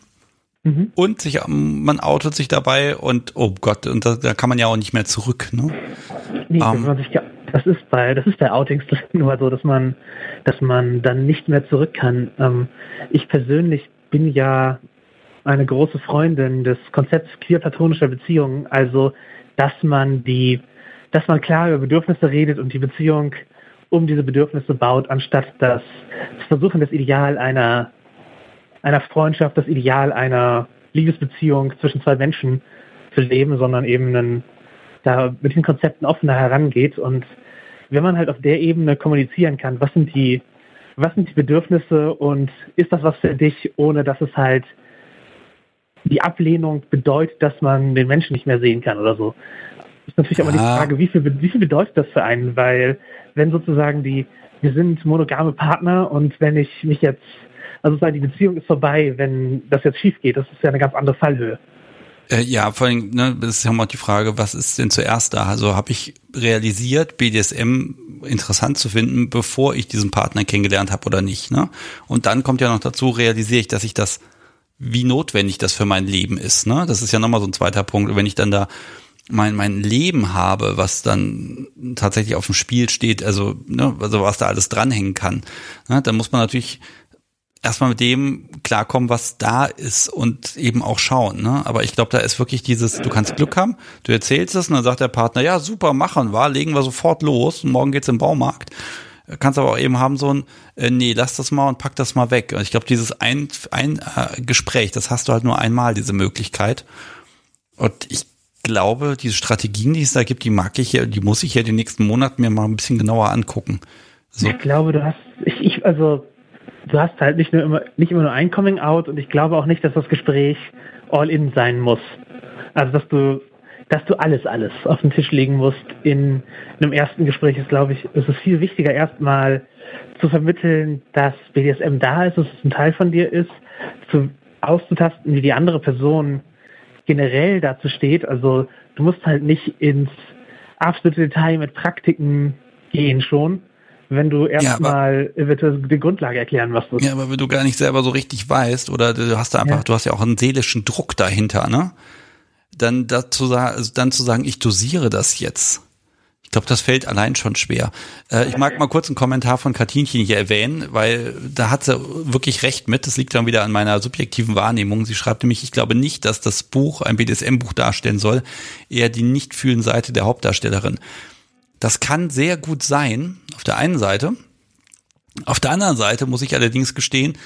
mhm. und sich, man outet sich dabei und oh Gott, und da, da kann man ja auch nicht mehr zurück, ne? Nee, um, man sich, das ist bei, das ist bei Outings nur so, dass man, dass man dann nicht mehr zurück kann. Ähm, ich persönlich bin ja eine große Freundin des Konzepts queer-platonischer Beziehungen, also dass man die, dass man klar über Bedürfnisse redet und die Beziehung um diese Bedürfnisse baut, anstatt das zu versuchen, das Ideal einer, einer Freundschaft, das Ideal einer Liebesbeziehung zwischen zwei Menschen zu leben, sondern eben einen, da mit den Konzepten offener herangeht. Und wenn man halt auf der Ebene kommunizieren kann, was sind die, was sind die Bedürfnisse und ist das was für dich, ohne dass es halt die Ablehnung bedeutet, dass man den Menschen nicht mehr sehen kann oder so. Ist natürlich aber die Frage, wie viel, wie viel bedeutet das für einen? Weil wenn sozusagen die, wir sind monogame Partner und wenn ich mich jetzt, also sozusagen die Beziehung ist vorbei, wenn das jetzt schief geht, das ist ja eine ganz andere Fallhöhe. Äh, ja, vor allem, ne, das ist ja mal die Frage, was ist denn zuerst da? Also habe ich realisiert, BDSM interessant zu finden, bevor ich diesen Partner kennengelernt habe oder nicht. Ne? Und dann kommt ja noch dazu, realisiere ich, dass ich das, wie notwendig das für mein Leben ist. Ne? Das ist ja nochmal so ein zweiter Punkt. Wenn ich dann da mein, mein Leben habe, was dann tatsächlich auf dem Spiel steht, also, ne, also was da alles dranhängen kann, ne, dann muss man natürlich erstmal mit dem klarkommen, was da ist und eben auch schauen. Ne? Aber ich glaube, da ist wirklich dieses, du kannst Glück haben, du erzählst es und dann sagt der Partner, ja, super, machen wir, legen wir sofort los und morgen geht's im Baumarkt. Kannst aber auch eben haben so ein, äh, nee, lass das mal und pack das mal weg. Ich glaube, dieses ein, ein äh, Gespräch, das hast du halt nur einmal, diese Möglichkeit. Und ich glaube, diese Strategien, die es da gibt, die mag ich ja, die muss ich ja die nächsten Monate mir mal ein bisschen genauer angucken. So. Ich glaube, du hast, ich, ich, also, du hast halt nicht nur immer, nicht immer nur ein Coming Out und ich glaube auch nicht, dass das Gespräch all in sein muss. Also, dass du, dass du alles, alles auf den Tisch legen musst in einem ersten Gespräch ist, glaube ich, ist es viel wichtiger, erstmal zu vermitteln, dass BDSM da ist, dass es ein Teil von dir ist, zu auszutasten, wie die andere Person generell dazu steht. Also du musst halt nicht ins absolute Detail mit Praktiken gehen schon, wenn du erstmal ja, die Grundlage erklären musst. Ja, aber wenn du gar nicht selber so richtig weißt oder du hast da einfach, ja. du hast ja auch einen seelischen Druck dahinter, ne? Dann dazu also dann zu sagen, ich dosiere das jetzt glaube, das fällt allein schon schwer. Äh, ich mag mal kurz einen Kommentar von Katinchen hier erwähnen, weil da hat sie wirklich recht mit. Das liegt dann wieder an meiner subjektiven Wahrnehmung. Sie schreibt nämlich, ich glaube nicht, dass das Buch ein BDSM-Buch darstellen soll, eher die nicht fühlen Seite der Hauptdarstellerin. Das kann sehr gut sein, auf der einen Seite. Auf der anderen Seite muss ich allerdings gestehen,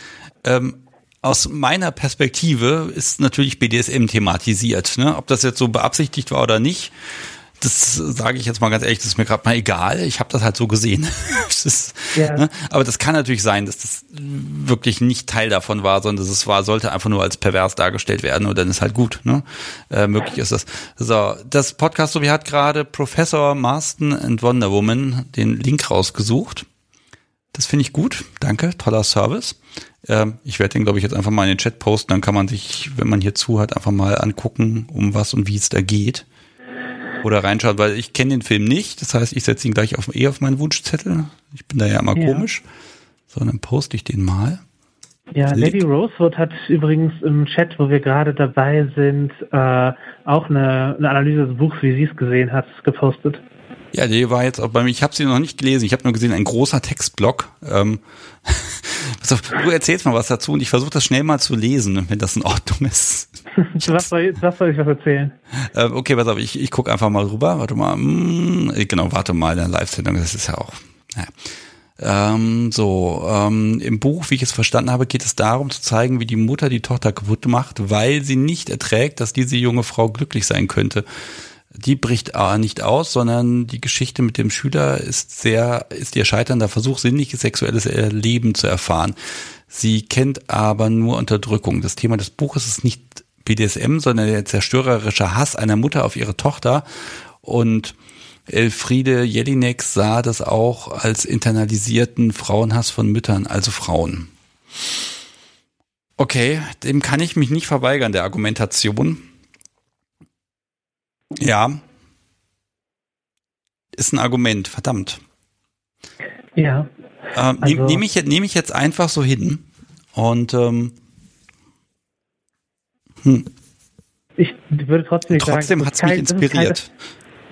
ähm, aus meiner Perspektive ist natürlich BDSM thematisiert. Ne? Ob das jetzt so beabsichtigt war oder nicht, das sage ich jetzt mal ganz ehrlich, das ist mir gerade mal egal. Ich habe das halt so gesehen. ist, ja. ne? Aber das kann natürlich sein, dass das wirklich nicht Teil davon war, sondern das war, sollte einfach nur als pervers dargestellt werden und dann ist halt gut. Ne? Äh, möglich ist das. So, das Podcast, so wie hat gerade Professor Marston and Wonder Woman den Link rausgesucht. Das finde ich gut. Danke, toller Service. Ähm, ich werde den, glaube ich, jetzt einfach mal in den Chat posten. Dann kann man sich, wenn man hier zuhört, einfach mal angucken, um was und wie es da geht oder reinschaut, weil ich kenne den Film nicht. Das heißt, ich setze ihn gleich auf, eh auf meinen Wunschzettel. Ich bin da ja immer ja. komisch. So, dann poste ich den mal. Ja, Lady Rosewood hat übrigens im Chat, wo wir gerade dabei sind, äh, auch eine, eine Analyse des Buchs, wie sie es gesehen hat, gepostet. Ja, die war jetzt auch bei mir. Ich habe sie noch nicht gelesen. Ich habe nur gesehen, ein großer Textblock. Ähm, du erzählst mal was dazu und ich versuche das schnell mal zu lesen, wenn das in Ordnung ist. was, soll, was soll ich was erzählen? Äh, okay, pass auf, ich, ich gucke einfach mal rüber. Warte mal. Hm, genau, warte mal, in der Live-Sendung, das ist ja auch. Naja. Ähm, so, ähm, im Buch, wie ich es verstanden habe, geht es darum zu zeigen, wie die Mutter die Tochter kaputt macht, weil sie nicht erträgt, dass diese junge Frau glücklich sein könnte die bricht nicht aus, sondern die Geschichte mit dem Schüler ist sehr, ist ihr scheiternder Versuch, sinnliches sexuelles Erleben zu erfahren. Sie kennt aber nur Unterdrückung. Das Thema des Buches ist nicht BDSM, sondern der zerstörerische Hass einer Mutter auf ihre Tochter. Und Elfriede Jelinek sah das auch als internalisierten Frauenhass von Müttern, also Frauen. Okay, dem kann ich mich nicht verweigern, der Argumentation. Ja. Ist ein Argument, verdammt. Ja. Ähm, also, Nehme ich, nehm ich jetzt einfach so hin und ähm, hm. ich würde trotzdem Trotzdem hat es mich inspiriert.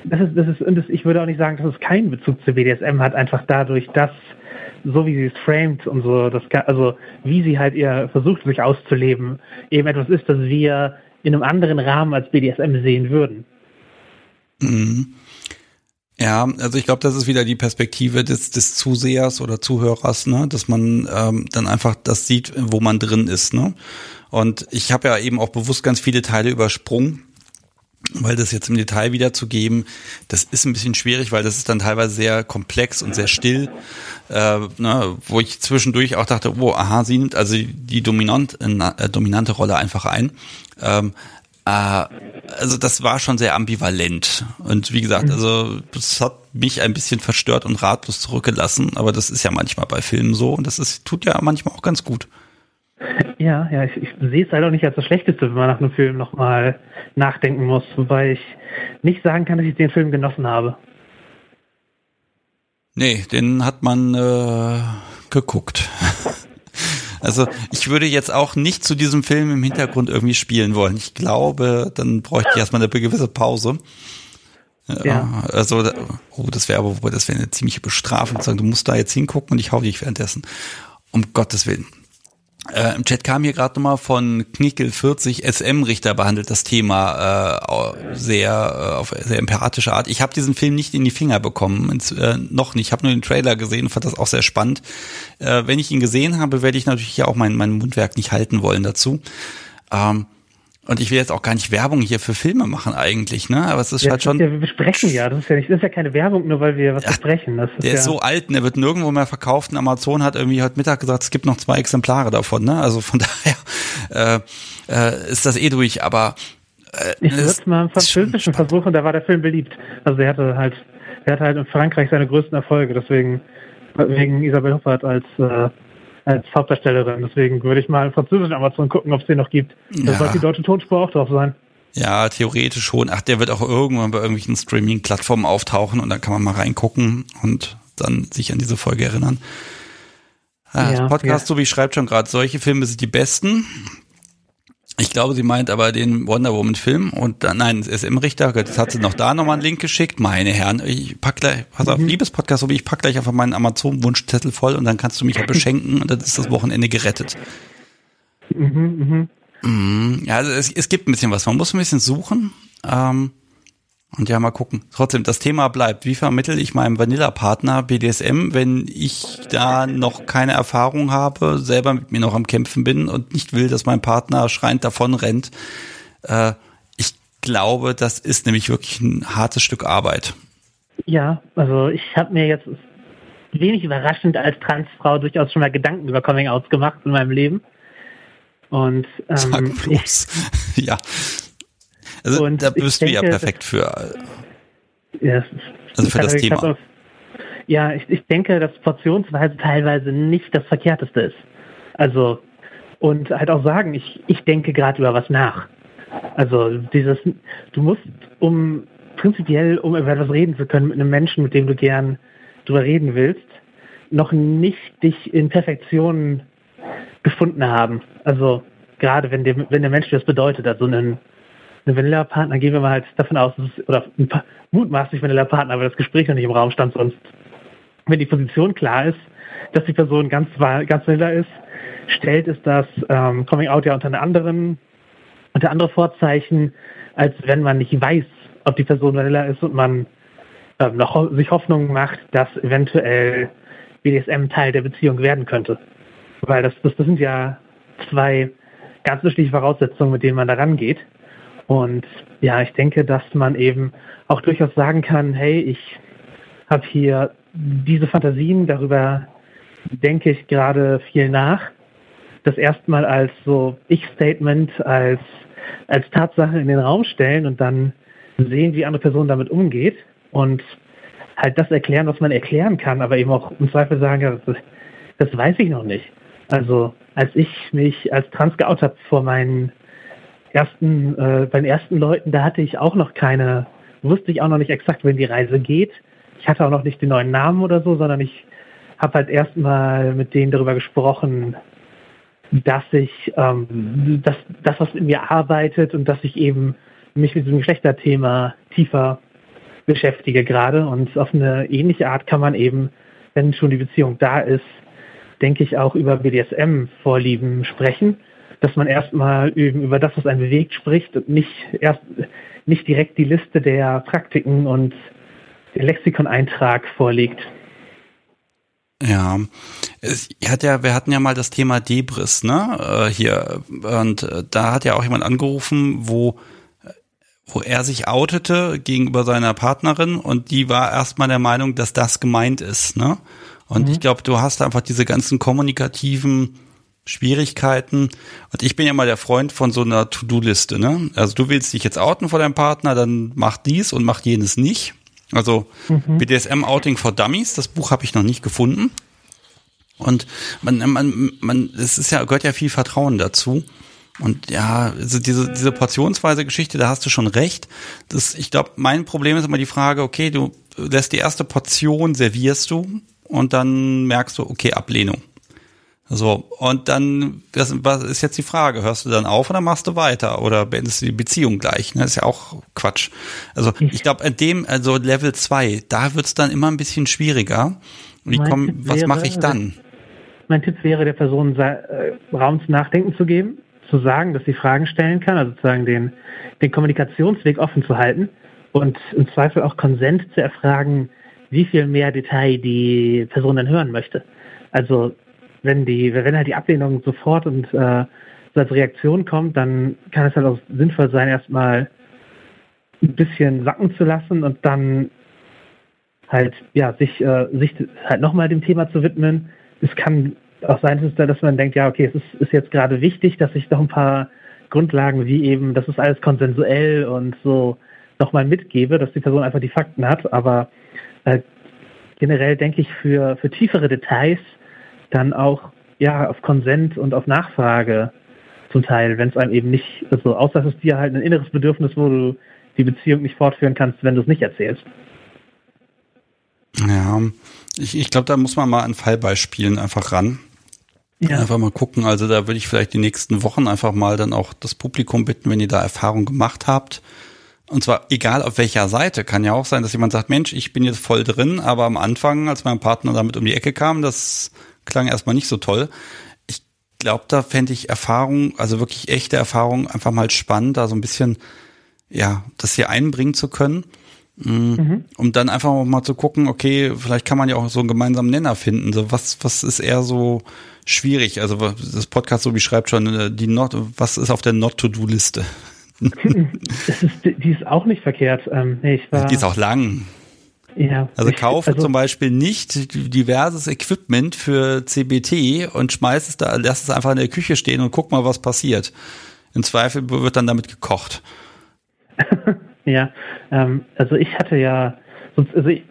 das ist, das ist, und das, ich würde auch nicht sagen, dass es keinen Bezug zu BDSM hat, einfach dadurch, dass, so wie sie es framed und so, das, also wie sie halt ihr versucht, sich auszuleben, eben etwas ist, das wir in einem anderen Rahmen als BDSM sehen würden. Mhm. Ja, also ich glaube, das ist wieder die Perspektive des, des Zusehers oder Zuhörers, ne, dass man ähm, dann einfach das sieht, wo man drin ist, ne. Und ich habe ja eben auch bewusst ganz viele Teile übersprungen, weil das jetzt im Detail wiederzugeben, das ist ein bisschen schwierig, weil das ist dann teilweise sehr komplex und sehr still, äh, ne, wo ich zwischendurch auch dachte, oh, aha, sie nimmt also die dominant, äh, dominante Rolle einfach ein. Ähm, äh, also das war schon sehr ambivalent. Und wie gesagt, mhm. also das hat mich ein bisschen verstört und ratlos zurückgelassen. Aber das ist ja manchmal bei Filmen so und das ist, tut ja manchmal auch ganz gut. Ja, ja, ich, ich sehe es halt auch nicht als das Schlechteste, wenn man nach einem Film nochmal nachdenken muss, wobei ich nicht sagen kann, dass ich den Film genossen habe. Nee, den hat man äh, geguckt. Also ich würde jetzt auch nicht zu diesem Film im Hintergrund irgendwie spielen wollen. Ich glaube, dann bräuchte ich erstmal eine gewisse Pause. Ja. Also, oh, das wäre aber, das wäre eine ziemliche Bestrafung, sagen, du musst da jetzt hingucken und ich hau dich währenddessen. Um Gottes Willen. Äh, Im Chat kam hier gerade nochmal von Knickel 40 SM-Richter behandelt das Thema äh, sehr äh, auf sehr empathische Art. Ich habe diesen Film nicht in die Finger bekommen, ins, äh, noch nicht. Ich habe nur den Trailer gesehen und fand das auch sehr spannend. Äh, wenn ich ihn gesehen habe, werde ich natürlich ja auch mein, mein Mundwerk nicht halten wollen dazu. Ähm, und ich will jetzt auch gar nicht Werbung hier für Filme machen eigentlich, ne? Aber es ist ja, halt schon. Ja, wir besprechen ja, das ist ja nicht, das ist ja keine Werbung, nur weil wir was ja, besprechen. Das ist der ja ist so alt, der wird nirgendwo mehr verkauft. Und Amazon hat irgendwie heute Mittag gesagt, es gibt noch zwei Exemplare davon, ne? Also von daher äh, äh, ist das eh durch, aber äh, ich würde es mal im Französischen versuchen, da war der Film beliebt. Also er hatte halt, er hatte halt in Frankreich seine größten Erfolge, deswegen wegen Isabel Hoffert als äh, als Hauptdarstellerin. Deswegen würde ich mal französisch Amazon gucken, ob es den noch gibt. Da ja. sollte die deutsche Tonspur auch drauf sein. Ja, theoretisch schon. Ach, der wird auch irgendwann bei irgendwelchen Streaming-Plattformen auftauchen und dann kann man mal reingucken und dann sich an diese Folge erinnern. Ah, ja, Podcast, ja. so wie ich schreibt schon gerade, solche Filme sind die besten. Ich glaube, sie meint aber den Wonder Woman Film und dann, nein, SM-Richter, jetzt hat sie noch da nochmal einen Link geschickt. Meine Herren, ich pack gleich, pass auf, mhm. liebes Podcast, so wie ich pack gleich einfach meinen Amazon-Wunschzettel voll und dann kannst du mich ja beschenken und dann ist das Wochenende gerettet. Mhm, mh. Mhm. Ja, also es, es gibt ein bisschen was. Man muss ein bisschen suchen. Ähm, und ja, mal gucken. Trotzdem, das Thema bleibt. Wie vermittel ich meinem Vanilla-Partner BDSM, wenn ich da noch keine Erfahrung habe, selber mit mir noch am Kämpfen bin und nicht will, dass mein Partner schreiend davon rennt? Äh, ich glaube, das ist nämlich wirklich ein hartes Stück Arbeit. Ja, also ich habe mir jetzt wenig überraschend als Transfrau durchaus schon mal Gedanken über Coming-Outs gemacht in meinem Leben. Und ähm, Sag bloß. ja. Also und da bist du ja perfekt für. Ja, also für das Thema. Auf, ja, ich, ich denke, dass Portionsweise teilweise nicht das Verkehrteste ist. Also, und halt auch sagen, ich, ich denke gerade über was nach. Also dieses, du musst, um prinzipiell, um über etwas reden zu können mit einem Menschen, mit dem du gern drüber reden willst, noch nicht dich in Perfektion gefunden haben. Also gerade wenn, dem, wenn der Mensch das bedeutet, also einen eine Vanilla-Partner, gehen wir mal halt davon aus, es, oder mutmaßlich Vanilla-Partner, weil das Gespräch noch nicht im Raum stand sonst. Wenn die Position klar ist, dass die Person ganz, ganz Vanilla ist, stellt es das ähm, Coming Out ja unter anderen, unter andere Vorzeichen, als wenn man nicht weiß, ob die Person Vanilla ist und man ähm, noch sich Hoffnung macht, dass eventuell BDSM Teil der Beziehung werden könnte. Weil das, das, das sind ja zwei ganz unterschiedliche Voraussetzungen, mit denen man da rangeht. Und ja, ich denke, dass man eben auch durchaus sagen kann, hey, ich habe hier diese Fantasien, darüber denke ich gerade viel nach. Das erstmal als so Ich-Statement, als, als Tatsache in den Raum stellen und dann sehen, wie andere Person damit umgeht und halt das erklären, was man erklären kann, aber eben auch im Zweifel sagen, das, das weiß ich noch nicht. Also als ich mich als trans geoutet habe vor meinen ersten, äh, bei den ersten Leuten, da hatte ich auch noch keine, wusste ich auch noch nicht exakt, wenn die Reise geht. Ich hatte auch noch nicht den neuen Namen oder so, sondern ich habe halt erstmal mit denen darüber gesprochen, dass ich ähm, dass das, was in mir arbeitet und dass ich eben mich mit diesem Geschlechterthema tiefer beschäftige gerade. Und auf eine ähnliche Art kann man eben, wenn schon die Beziehung da ist, denke ich auch über BDSM-Vorlieben sprechen, dass man erstmal über das, was einen bewegt, spricht und nicht erst nicht direkt die Liste der Praktiken und den Lexikon-Eintrag vorlegt. Ja, hat ja, wir hatten ja mal das Thema Debris, ne, äh, hier und äh, da hat ja auch jemand angerufen, wo wo er sich outete gegenüber seiner Partnerin und die war erstmal der Meinung, dass das gemeint ist, ne? Und mhm. ich glaube, du hast einfach diese ganzen kommunikativen Schwierigkeiten. Und ich bin ja mal der Freund von so einer To-Do-Liste, ne? Also du willst dich jetzt outen vor deinem Partner, dann mach dies und mach jenes nicht. Also mhm. BDSM Outing for Dummies, das Buch habe ich noch nicht gefunden. Und man, man, man, es ist ja, gehört ja viel Vertrauen dazu. Und ja, also diese, diese portionsweise Geschichte, da hast du schon recht. Das, ich glaube, mein Problem ist immer die Frage, okay, du lässt die erste Portion, servierst du und dann merkst du, okay, Ablehnung. So, und dann, das, was ist jetzt die Frage? Hörst du dann auf oder machst du weiter? Oder beendest du die Beziehung gleich? Ne? Das ist ja auch Quatsch. Also ich glaube, an dem, also Level 2, da wird's dann immer ein bisschen schwieriger. Wie komm, was mache ich dann? Mein Tipp wäre, der Person äh, Raum zum Nachdenken zu geben, zu sagen, dass sie Fragen stellen kann, also sozusagen den, den Kommunikationsweg offen zu halten und im Zweifel auch Konsent zu erfragen, wie viel mehr Detail die Person dann hören möchte. Also wenn die, wenn halt die Ablehnung sofort und äh, als Reaktion kommt, dann kann es halt auch sinnvoll sein, erstmal ein bisschen sacken zu lassen und dann halt, ja, sich, äh, sich halt nochmal dem Thema zu widmen. Es kann auch sein, dass man denkt, ja, okay, es ist, ist jetzt gerade wichtig, dass ich noch ein paar Grundlagen wie eben, das ist alles konsensuell und so nochmal mitgebe, dass die Person einfach die Fakten hat, aber äh, generell denke ich für, für tiefere Details dann auch ja auf Konsent und auf Nachfrage zum Teil, wenn es einem eben nicht, also außer es ist dir halt ein inneres Bedürfnis, wo du die Beziehung nicht fortführen kannst, wenn du es nicht erzählst. Ja, ich, ich glaube, da muss man mal an Fallbeispielen einfach ran. Ja. Einfach mal gucken. Also da würde ich vielleicht die nächsten Wochen einfach mal dann auch das Publikum bitten, wenn ihr da Erfahrung gemacht habt, und zwar egal auf welcher Seite. Kann ja auch sein, dass jemand sagt, Mensch, ich bin jetzt voll drin, aber am Anfang, als mein Partner damit um die Ecke kam, das klang erstmal nicht so toll. Ich glaube, da fände ich Erfahrung, also wirklich echte Erfahrung, einfach mal spannend, da so ein bisschen, ja, das hier einbringen zu können. Mm, mhm. Um dann einfach mal zu gucken, okay, vielleicht kann man ja auch so einen gemeinsamen Nenner finden. So, was, was ist eher so schwierig? Also das Podcast so wie schreibt schon, äh, die Not, was ist auf der Not-to-Do-Liste? ist, die ist auch nicht verkehrt. Ähm, nee, war, die ist auch lang. Ja, also kaufe also, zum Beispiel nicht diverses Equipment für CBT und schmeiß es da, lass es einfach in der Küche stehen und guck mal, was passiert. Im Zweifel wird dann damit gekocht. ja, ähm, also ich hatte ja, also ich,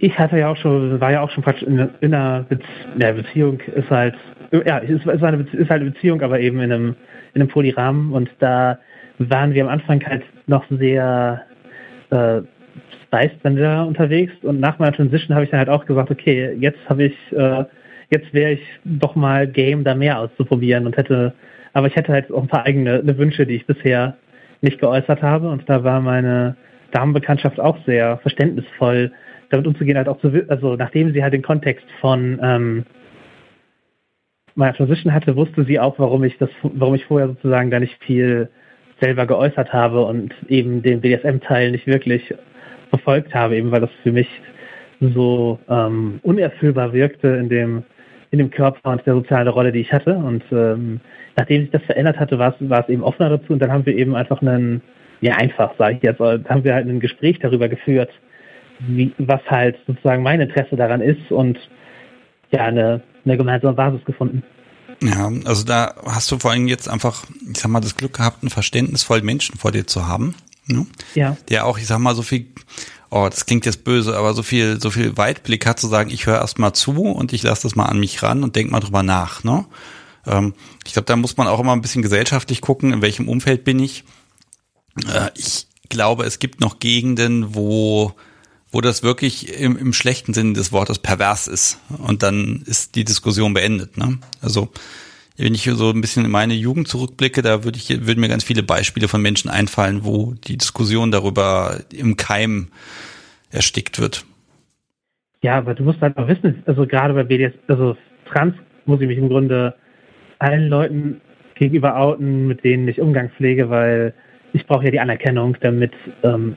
ich hatte ja auch schon, war ja auch schon praktisch in, in einer Bezie ja, Beziehung, ist halt, ja, ist, ist, eine, ist halt eine Beziehung, aber eben in einem, in einem Polyrahmen und da waren wir am Anfang halt noch sehr äh, wieder unterwegs. Und nach meiner Transition habe ich dann halt auch gesagt, okay, jetzt habe ich, äh, jetzt wäre ich doch mal game, da mehr auszuprobieren und hätte, aber ich hätte halt auch ein paar eigene Wünsche, die ich bisher nicht geäußert habe. Und da war meine Damenbekanntschaft auch sehr verständnisvoll, damit umzugehen, halt auch zu, also nachdem sie halt den Kontext von ähm, meiner Transition hatte, wusste sie auch, warum ich das, warum ich vorher sozusagen da nicht viel selber geäußert habe und eben den BDSM-Teil nicht wirklich verfolgt habe, eben weil das für mich so ähm, unerfüllbar wirkte in dem in dem Körper und der sozialen Rolle, die ich hatte. Und ähm, nachdem sich das verändert hatte, war es, war es eben offener dazu. Und dann haben wir eben einfach einen, ja einfach, sage ich jetzt, haben wir halt ein Gespräch darüber geführt, wie, was halt sozusagen mein Interesse daran ist und ja, eine, eine gemeinsame Basis gefunden. Ja, also da hast du vor allem jetzt einfach, ich sag mal, das Glück gehabt, einen verständnisvollen Menschen vor dir zu haben. Ne? Ja. Der auch, ich sag mal, so viel, oh, das klingt jetzt böse, aber so viel, so viel Weitblick hat zu sagen, ich höre erst mal zu und ich lasse das mal an mich ran und denk mal drüber nach. Ne? Ähm, ich glaube, da muss man auch immer ein bisschen gesellschaftlich gucken, in welchem Umfeld bin ich. Äh, ich glaube, es gibt noch Gegenden, wo wo das wirklich im, im schlechten Sinn des Wortes pervers ist. Und dann ist die Diskussion beendet. Ne? Also wenn ich so ein bisschen in meine Jugend zurückblicke, da würde ich, würden mir ganz viele Beispiele von Menschen einfallen, wo die Diskussion darüber im Keim erstickt wird. Ja, aber du musst halt auch wissen, also gerade bei BDS, also trans muss ich mich im Grunde allen Leuten gegenüber outen, mit denen ich Umgang pflege, weil ich brauche ja die Anerkennung, damit ähm,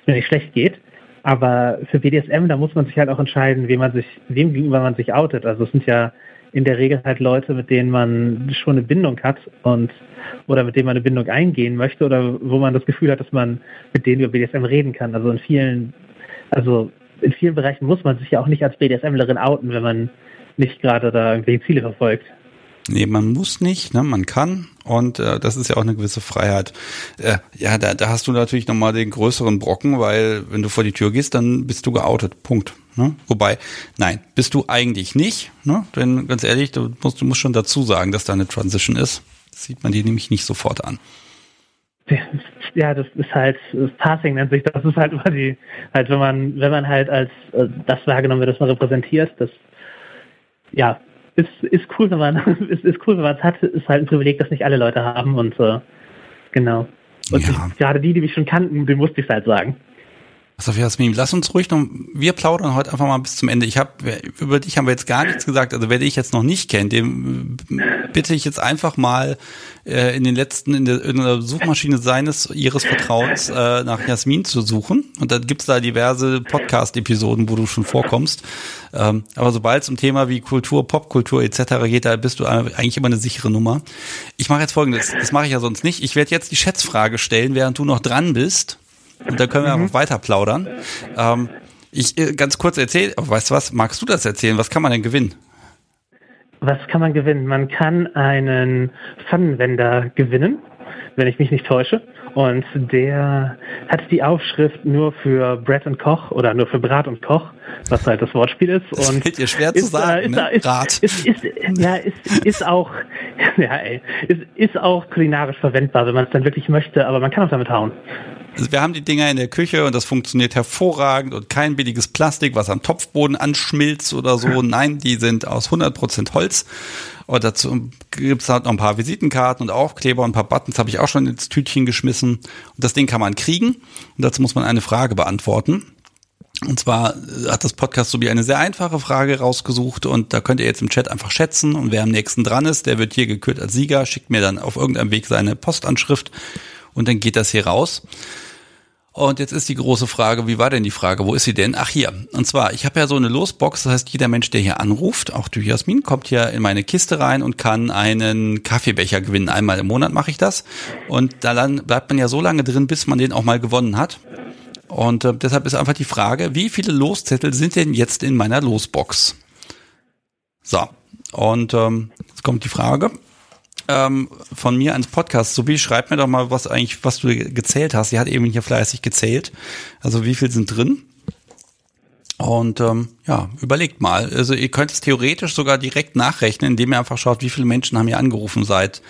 es mir nicht schlecht geht. Aber für BDSM, da muss man sich halt auch entscheiden, wem man sich, wem gegenüber man sich outet. Also es sind ja in der Regel halt Leute, mit denen man schon eine Bindung hat und oder mit denen man eine Bindung eingehen möchte oder wo man das Gefühl hat, dass man mit denen über BDSM reden kann. Also in vielen, also in vielen Bereichen muss man sich ja auch nicht als BDSMlerin outen, wenn man nicht gerade da irgendwelche Ziele verfolgt. Nee, man muss nicht, ne? man kann und äh, das ist ja auch eine gewisse Freiheit. Äh, ja, da, da hast du natürlich nochmal den größeren Brocken, weil wenn du vor die Tür gehst, dann bist du geoutet, Punkt. Ne? Wobei, nein, bist du eigentlich nicht, ne? denn ganz ehrlich, du musst, du musst schon dazu sagen, dass da eine Transition ist. Das sieht man dir nämlich nicht sofort an. Ja, das ist halt, das Passing nennt sich, das ist halt immer die, halt wenn man, wenn man halt als äh, das wahrgenommen wird, das man repräsentiert, das ja, ist, ist cool, wenn man ist, ist cool, wenn man es hat, ist halt ein Privileg, das nicht alle Leute haben und äh, genau. Und ja. ich, gerade die, die mich schon kannten, dem musste ich es halt sagen. Pass auf, Jasmin, lass uns ruhig noch, wir plaudern heute einfach mal bis zum Ende. Ich habe, über dich haben wir jetzt gar nichts gesagt, also wer dich jetzt noch nicht kennt, dem bitte ich jetzt einfach mal äh, in den letzten, in der, in der Suchmaschine seines, ihres Vertrauens äh, nach Jasmin zu suchen. Und dann gibt's da diverse Podcast-Episoden, wo du schon vorkommst. Ähm, aber sobald es um Thema wie Kultur, Popkultur etc. geht, da bist du eigentlich immer eine sichere Nummer. Ich mache jetzt folgendes, das mache ich ja sonst nicht. Ich werde jetzt die Schätzfrage stellen, während du noch dran bist. Und da können wir mhm. einfach weiter plaudern. Ähm, ich äh, ganz kurz erzähle, weißt du was, magst du das erzählen? Was kann man denn gewinnen? Was kann man gewinnen? Man kann einen Pfannenwender gewinnen, wenn ich mich nicht täusche. Und der hat die Aufschrift nur für Brett und Koch oder nur für Brat und Koch, was halt das Wortspiel ist. Das und fällt dir schwer ist, zu sagen, ist, ne? ist, Brat. Ist, ist, ja, ist, ist auch, ja, ey, ist, ist auch kulinarisch verwendbar, wenn man es dann wirklich möchte, aber man kann auch damit hauen. Also wir haben die Dinger in der Küche und das funktioniert hervorragend und kein billiges Plastik, was am Topfboden anschmilzt oder so. Nein, die sind aus 100% Holz. Und dazu gibt's halt noch ein paar Visitenkarten und Aufkleber und ein paar Buttons habe ich auch schon ins Tütchen geschmissen. Und das Ding kann man kriegen. Und dazu muss man eine Frage beantworten. Und zwar hat das Podcast so wie eine sehr einfache Frage rausgesucht und da könnt ihr jetzt im Chat einfach schätzen und wer am nächsten dran ist, der wird hier gekürt als Sieger, schickt mir dann auf irgendeinem Weg seine Postanschrift und dann geht das hier raus. Und jetzt ist die große Frage, wie war denn die Frage? Wo ist sie denn? Ach hier. Und zwar, ich habe ja so eine Losbox, das heißt, jeder Mensch, der hier anruft, auch du Jasmin, kommt hier in meine Kiste rein und kann einen Kaffeebecher gewinnen. Einmal im Monat mache ich das. Und da bleibt man ja so lange drin, bis man den auch mal gewonnen hat. Und äh, deshalb ist einfach die Frage, wie viele Loszettel sind denn jetzt in meiner Losbox? So, und ähm, jetzt kommt die Frage ähm, von mir ans Podcast. Sobi, schreib mir doch mal, was eigentlich, was du gezählt hast. Sie hat eben hier fleißig gezählt. Also wie viel sind drin? Und ähm, ja, überlegt mal. Also ihr könnt es theoretisch sogar direkt nachrechnen, indem ihr einfach schaut, wie viele Menschen haben hier angerufen seit,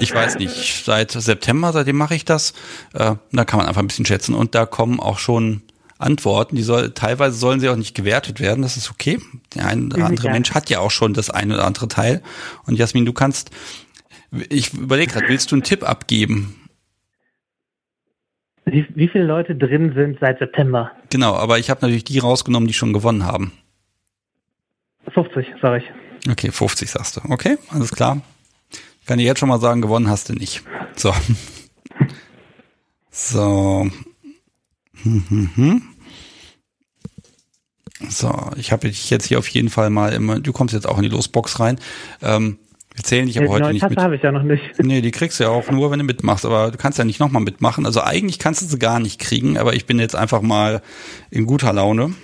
ich weiß nicht, seit September, seitdem mache ich das. Äh, da kann man einfach ein bisschen schätzen. Und da kommen auch schon Antworten. Die soll, teilweise sollen sie auch nicht gewertet werden, das ist okay. Der ein oder andere Mensch hat ja auch schon das eine oder andere Teil. Und Jasmin, du kannst ich überlege gerade, willst du einen Tipp abgeben? Wie, wie, viele Leute drin sind seit September? Genau, aber ich habe natürlich die rausgenommen, die schon gewonnen haben. 50, sag ich. Okay, 50 sagst du. Okay, alles klar. Ich kann dir jetzt schon mal sagen, gewonnen hast du nicht. So. So. Hm, hm, hm. So, ich habe dich jetzt hier auf jeden Fall mal immer, du kommst jetzt auch in die Losbox rein. Ähm, wir zählen dich aber heute nicht mit. habe ich ja noch nicht. Nee, die kriegst du ja auch nur, wenn du mitmachst. Aber du kannst ja nicht nochmal mitmachen. Also eigentlich kannst du sie gar nicht kriegen. Aber ich bin jetzt einfach mal in guter Laune.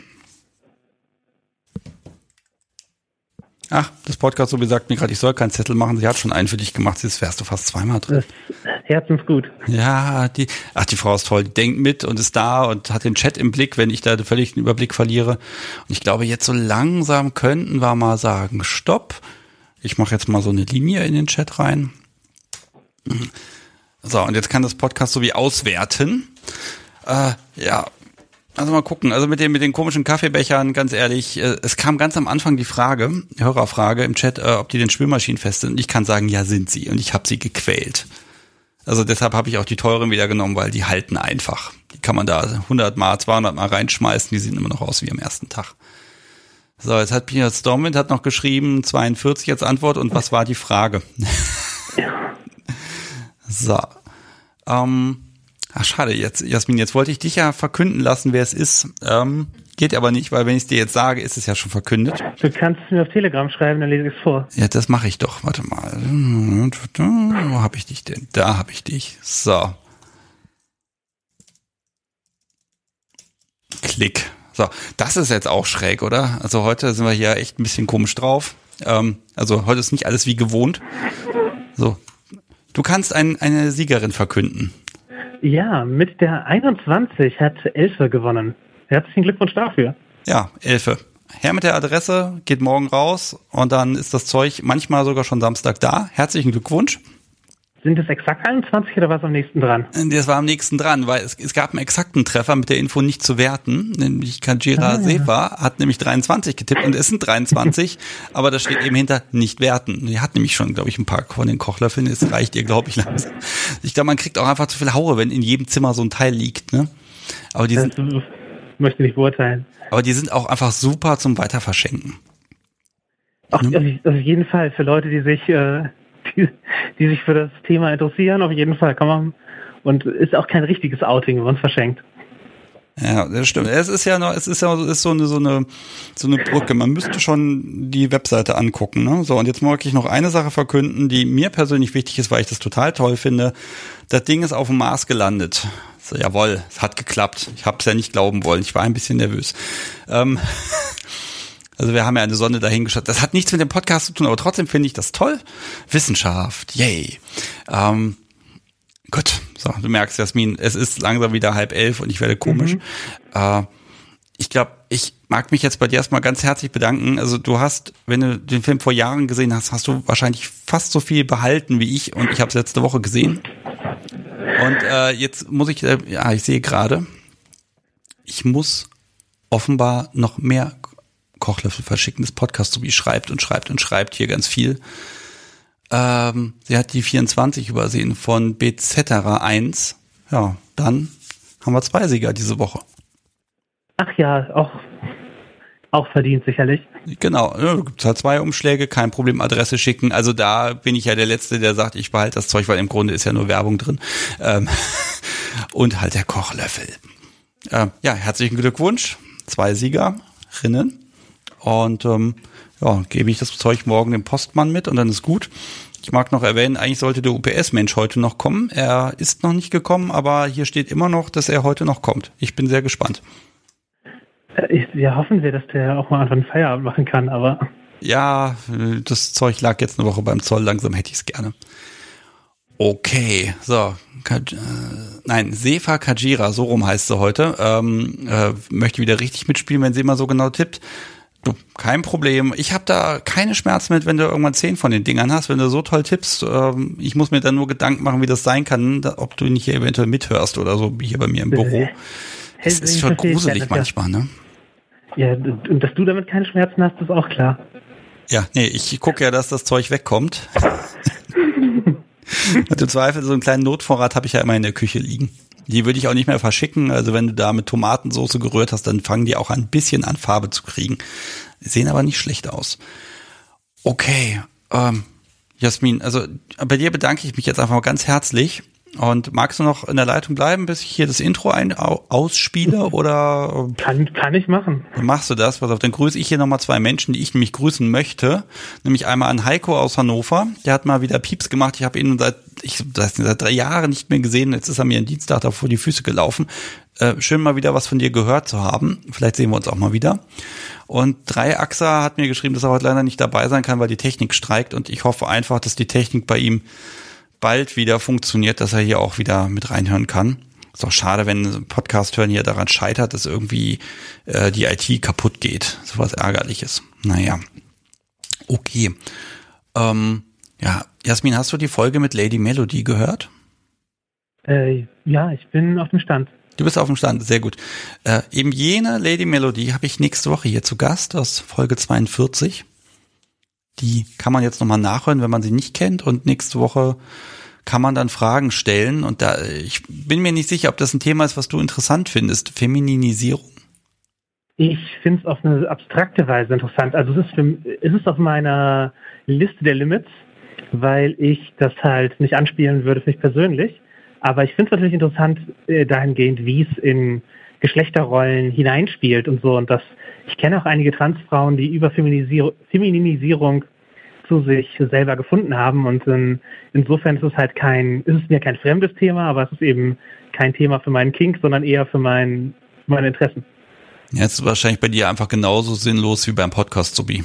Ach, das Podcast so sagt mir gerade, ich soll keinen Zettel machen. Sie hat schon einen für dich gemacht. Jetzt wärst du fast zweimal drin. Herzensgut. Ja, die, ach, die Frau ist toll. Die denkt mit und ist da und hat den Chat im Blick, wenn ich da völlig den Überblick verliere. Und ich glaube, jetzt so langsam könnten wir mal sagen, stopp ich mache jetzt mal so eine Linie in den Chat rein. So, und jetzt kann das Podcast so wie auswerten. Äh, ja, Also mal gucken. Also mit den, mit den komischen Kaffeebechern, ganz ehrlich, äh, es kam ganz am Anfang die Frage, Hörerfrage im Chat, äh, ob die den Spülmaschinen fest sind. Und ich kann sagen, ja, sind sie. Und ich habe sie gequält. Also deshalb habe ich auch die teuren wieder genommen, weil die halten einfach. Die kann man da 100 mal, 200 mal reinschmeißen, die sehen immer noch aus wie am ersten Tag. So, jetzt hat Peter Stormwind hat noch geschrieben 42 als Antwort und was war die Frage? so. Ähm, ach schade, jetzt Jasmin, jetzt wollte ich dich ja verkünden lassen, wer es ist. Ähm, geht aber nicht, weil wenn ich es dir jetzt sage, ist es ja schon verkündet. Du kannst es mir auf Telegram schreiben, dann lese ich es vor. Ja, das mache ich doch. Warte mal. Wo habe ich dich denn? Da habe ich dich. So. Klick. So, das ist jetzt auch schräg, oder? Also heute sind wir hier echt ein bisschen komisch drauf. Ähm, also heute ist nicht alles wie gewohnt. So, du kannst ein, eine Siegerin verkünden. Ja, mit der 21 hat Elfe gewonnen. Herzlichen Glückwunsch dafür. Ja, Elfe. Her mit der Adresse, geht morgen raus und dann ist das Zeug manchmal sogar schon Samstag da. Herzlichen Glückwunsch. Sind es exakt 21 oder was am nächsten dran? Das war am nächsten dran, weil es, es gab einen exakten Treffer mit der Info nicht zu werten. Nämlich Kajira ah, Sefa hat nämlich 23 getippt und es sind 23, aber da steht eben hinter nicht werten. Die hat nämlich schon, glaube ich, ein paar von den Kochlöffeln. Es reicht ihr, glaube ich, langsam. Ich glaube, man kriegt auch einfach zu viel Haure, wenn in jedem Zimmer so ein Teil liegt. Ne? Aber die sind, das möchte nicht beurteilen. Aber die sind auch einfach super zum Weiterverschenken. Ach, ne? also auf jeden Fall für Leute, die sich äh, die, die sich für das Thema interessieren, auf jeden Fall kann man. Und ist auch kein richtiges Outing, wenn man es verschenkt. Ja, das stimmt. Es ist ja noch, es ist ja ist so eine so eine so eine Brücke. Man müsste schon die Webseite angucken. Ne? So und jetzt mag ich noch eine Sache verkünden, die mir persönlich wichtig ist, weil ich das total toll finde. Das Ding ist auf dem Mars gelandet. So, jawohl, es hat geklappt. Ich habe es ja nicht glauben wollen. Ich war ein bisschen nervös. Ähm, Also wir haben ja eine Sonne dahingeschaut. Das hat nichts mit dem Podcast zu tun, aber trotzdem finde ich das toll. Wissenschaft, yay. Ähm, gut, so, du merkst, Jasmin, es ist langsam wieder halb elf und ich werde komisch. Mhm. Äh, ich glaube, ich mag mich jetzt bei dir erstmal ganz herzlich bedanken. Also du hast, wenn du den Film vor Jahren gesehen hast, hast du wahrscheinlich fast so viel behalten wie ich und ich habe es letzte Woche gesehen. Und äh, jetzt muss ich, äh, ja, ich sehe gerade, ich muss offenbar noch mehr Kochlöffel verschicken, das Podcast so wie schreibt und schreibt und schreibt hier ganz viel. Ähm, sie hat die 24 übersehen von Bezetera 1. Ja, dann haben wir zwei Sieger diese Woche. Ach ja, auch, auch verdient sicherlich. Genau, ja, gibt halt zwei Umschläge, kein Problem, Adresse schicken. Also da bin ich ja der Letzte, der sagt, ich behalte das Zeug, weil im Grunde ist ja nur Werbung drin. Ähm, und halt der Kochlöffel. Ähm, ja, herzlichen Glückwunsch. Zwei Siegerinnen. Und ähm, ja, gebe ich das Zeug morgen dem Postmann mit und dann ist gut. Ich mag noch erwähnen, eigentlich sollte der UPS-Mensch heute noch kommen. Er ist noch nicht gekommen, aber hier steht immer noch, dass er heute noch kommt. Ich bin sehr gespannt. Äh, ja, hoffen wir, dass der auch mal einfach einen Feierabend machen kann, aber. Ja, das Zeug lag jetzt eine Woche beim Zoll, langsam hätte ich es gerne. Okay, so. Kaj äh, nein, Sefa Kajira, so rum heißt sie heute. Ähm, äh, möchte wieder richtig mitspielen, wenn sie immer so genau tippt. Du, kein Problem. Ich habe da keine Schmerzen mit, wenn du irgendwann zehn von den Dingern hast, wenn du so toll tippst. Ähm, ich muss mir dann nur Gedanken machen, wie das sein kann, da, ob du nicht hier eventuell mithörst oder so, wie hier bei mir im Büro. Es ist schon gruselig manchmal, ne? Ja, und dass du damit keine Schmerzen hast, ist auch klar. Ja, nee, ich gucke ja, dass das Zeug wegkommt. und im Zweifel so einen kleinen Notvorrat habe ich ja immer in der Küche liegen. Die würde ich auch nicht mehr verschicken. Also wenn du da mit Tomatensauce gerührt hast, dann fangen die auch ein bisschen an Farbe zu kriegen. Sehen aber nicht schlecht aus. Okay, ähm, Jasmin, also bei dir bedanke ich mich jetzt einfach mal ganz herzlich. Und magst du noch in der Leitung bleiben, bis ich hier das Intro ein, ausspiele oder? Kann, kann ich machen. Dann machst du das. Pass auf, dann grüße ich hier nochmal zwei Menschen, die ich nämlich grüßen möchte. Nämlich einmal an Heiko aus Hannover. Der hat mal wieder Pieps gemacht. Ich habe ihn seit, ich, seit drei Jahren nicht mehr gesehen. Jetzt ist er mir am Dienstag da vor die Füße gelaufen. Äh, schön mal wieder was von dir gehört zu haben. Vielleicht sehen wir uns auch mal wieder. Und Dreiachser hat mir geschrieben, dass er heute leider nicht dabei sein kann, weil die Technik streikt. Und ich hoffe einfach, dass die Technik bei ihm bald wieder funktioniert, dass er hier auch wieder mit reinhören kann. Ist auch schade, wenn Podcast hören hier daran scheitert, dass irgendwie äh, die IT kaputt geht. So was ärgerliches. Naja. Okay. Ähm, ja, Jasmin, hast du die Folge mit Lady Melody gehört? Äh, ja, ich bin auf dem Stand. Du bist auf dem Stand, sehr gut. Äh, eben jene Lady Melody habe ich nächste Woche hier zu Gast aus Folge 42. Die kann man jetzt nochmal nachhören, wenn man sie nicht kennt. Und nächste Woche kann man dann Fragen stellen. Und da, ich bin mir nicht sicher, ob das ein Thema ist, was du interessant findest. Femininisierung. Ich finde es auf eine abstrakte Weise interessant. Also es ist, für, es ist auf meiner Liste der Limits, weil ich das halt nicht anspielen würde für mich persönlich. Aber ich finde es natürlich interessant äh, dahingehend, wie es in Geschlechterrollen hineinspielt und so. Und das, ich kenne auch einige Transfrauen, die über Feminisierung, Feminisierung zu sich selber gefunden haben. Und in, insofern ist es halt kein, ist es mir kein fremdes Thema, aber es ist eben kein Thema für meinen Kink, sondern eher für mein, meine Interessen. Ja, es ist wahrscheinlich bei dir einfach genauso sinnlos wie beim Podcast, Sobi.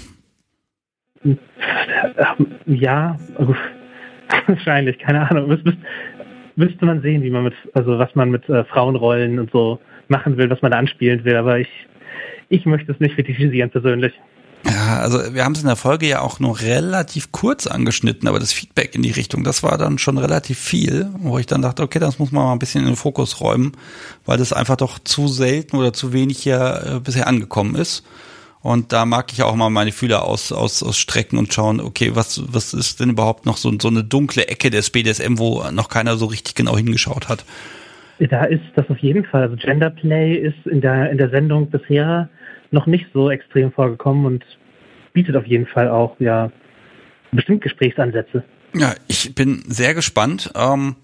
Ja, wahrscheinlich, keine Ahnung. Müsste, müsste man sehen, wie man mit, also was man mit äh, Frauenrollen und so machen will, was man da anspielen will, aber ich, ich möchte es nicht fetischisieren persönlich. Ja, also wir haben es in der Folge ja auch nur relativ kurz angeschnitten, aber das Feedback in die Richtung, das war dann schon relativ viel, wo ich dann dachte, okay, das muss man mal ein bisschen in den Fokus räumen, weil das einfach doch zu selten oder zu wenig hier äh, bisher angekommen ist. Und da mag ich auch mal meine Fühler aus, aus, ausstrecken und schauen, okay, was, was ist denn überhaupt noch so, so eine dunkle Ecke des BDSM, wo noch keiner so richtig genau hingeschaut hat. Da ist das auf jeden Fall. Also Genderplay ist in der, in der Sendung bisher noch nicht so extrem vorgekommen und bietet auf jeden Fall auch ja bestimmt Gesprächsansätze. Ja, ich bin sehr gespannt. Ähm,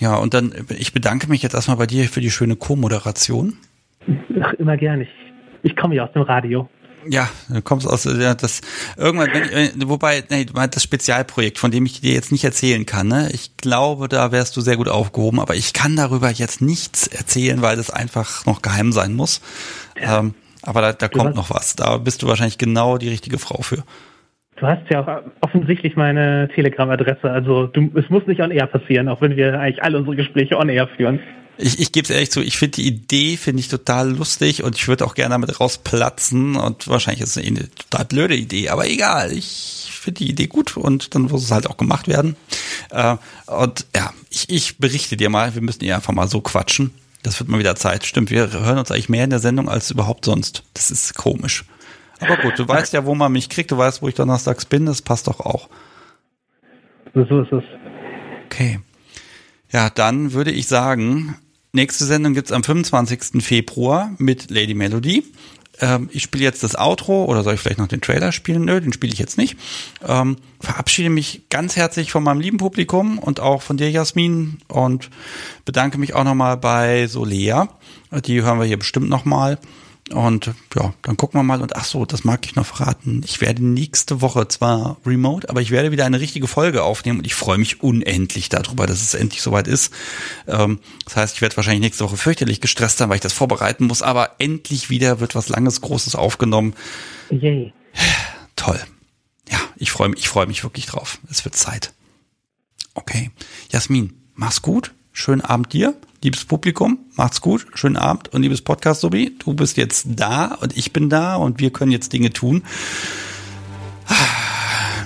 ja, und dann, ich bedanke mich jetzt erstmal bei dir für die schöne Co-Moderation. Ach, immer gern. Ich, ich komme ja aus dem Radio. Ja, du kommst aus ja, das irgendwann, wenn, wobei, nee, das Spezialprojekt, von dem ich dir jetzt nicht erzählen kann, ne? Ich glaube, da wärst du sehr gut aufgehoben, aber ich kann darüber jetzt nichts erzählen, weil das einfach noch geheim sein muss. Ja. Ähm, aber da, da kommt noch was. Da bist du wahrscheinlich genau die richtige Frau für. Du hast ja auch offensichtlich meine Telegram-Adresse. Also du, es muss nicht on air passieren, auch wenn wir eigentlich alle unsere Gespräche on air führen. Ich, ich gebe es ehrlich zu, ich finde die Idee, finde ich total lustig und ich würde auch gerne damit rausplatzen und wahrscheinlich ist es eine total blöde Idee, aber egal, ich finde die Idee gut und dann muss es halt auch gemacht werden. Äh, und ja, ich, ich berichte dir mal, wir müssen ja einfach mal so quatschen. Das wird mal wieder Zeit. Stimmt, wir hören uns eigentlich mehr in der Sendung als überhaupt sonst. Das ist komisch. Aber gut, du weißt ja, wo man mich kriegt, du weißt, wo ich donnerstags bin, das passt doch auch. So ist es. Okay. Ja, dann würde ich sagen, nächste Sendung gibt's am 25. Februar mit Lady Melody. Ähm, ich spiele jetzt das Outro oder soll ich vielleicht noch den Trailer spielen? Nö, den spiele ich jetzt nicht. Ähm, verabschiede mich ganz herzlich von meinem lieben Publikum und auch von dir, Jasmin, und bedanke mich auch nochmal bei Solea. Die hören wir hier bestimmt nochmal. Und ja, dann gucken wir mal. Und ach so, das mag ich noch verraten. Ich werde nächste Woche zwar remote, aber ich werde wieder eine richtige Folge aufnehmen und ich freue mich unendlich darüber, dass es endlich soweit ist. Ähm, das heißt, ich werde wahrscheinlich nächste Woche fürchterlich gestresst sein, weil ich das vorbereiten muss, aber endlich wieder wird was Langes, Großes aufgenommen. Yay. Toll. Ja, ich freue mich, ich freue mich wirklich drauf. Es wird Zeit. Okay. Jasmin, mach's gut. Schönen Abend dir liebes Publikum, macht's gut, schönen Abend und liebes Podcast Sobi, du bist jetzt da und ich bin da und wir können jetzt Dinge tun.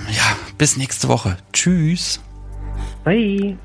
Ja, bis nächste Woche. Tschüss. Bye.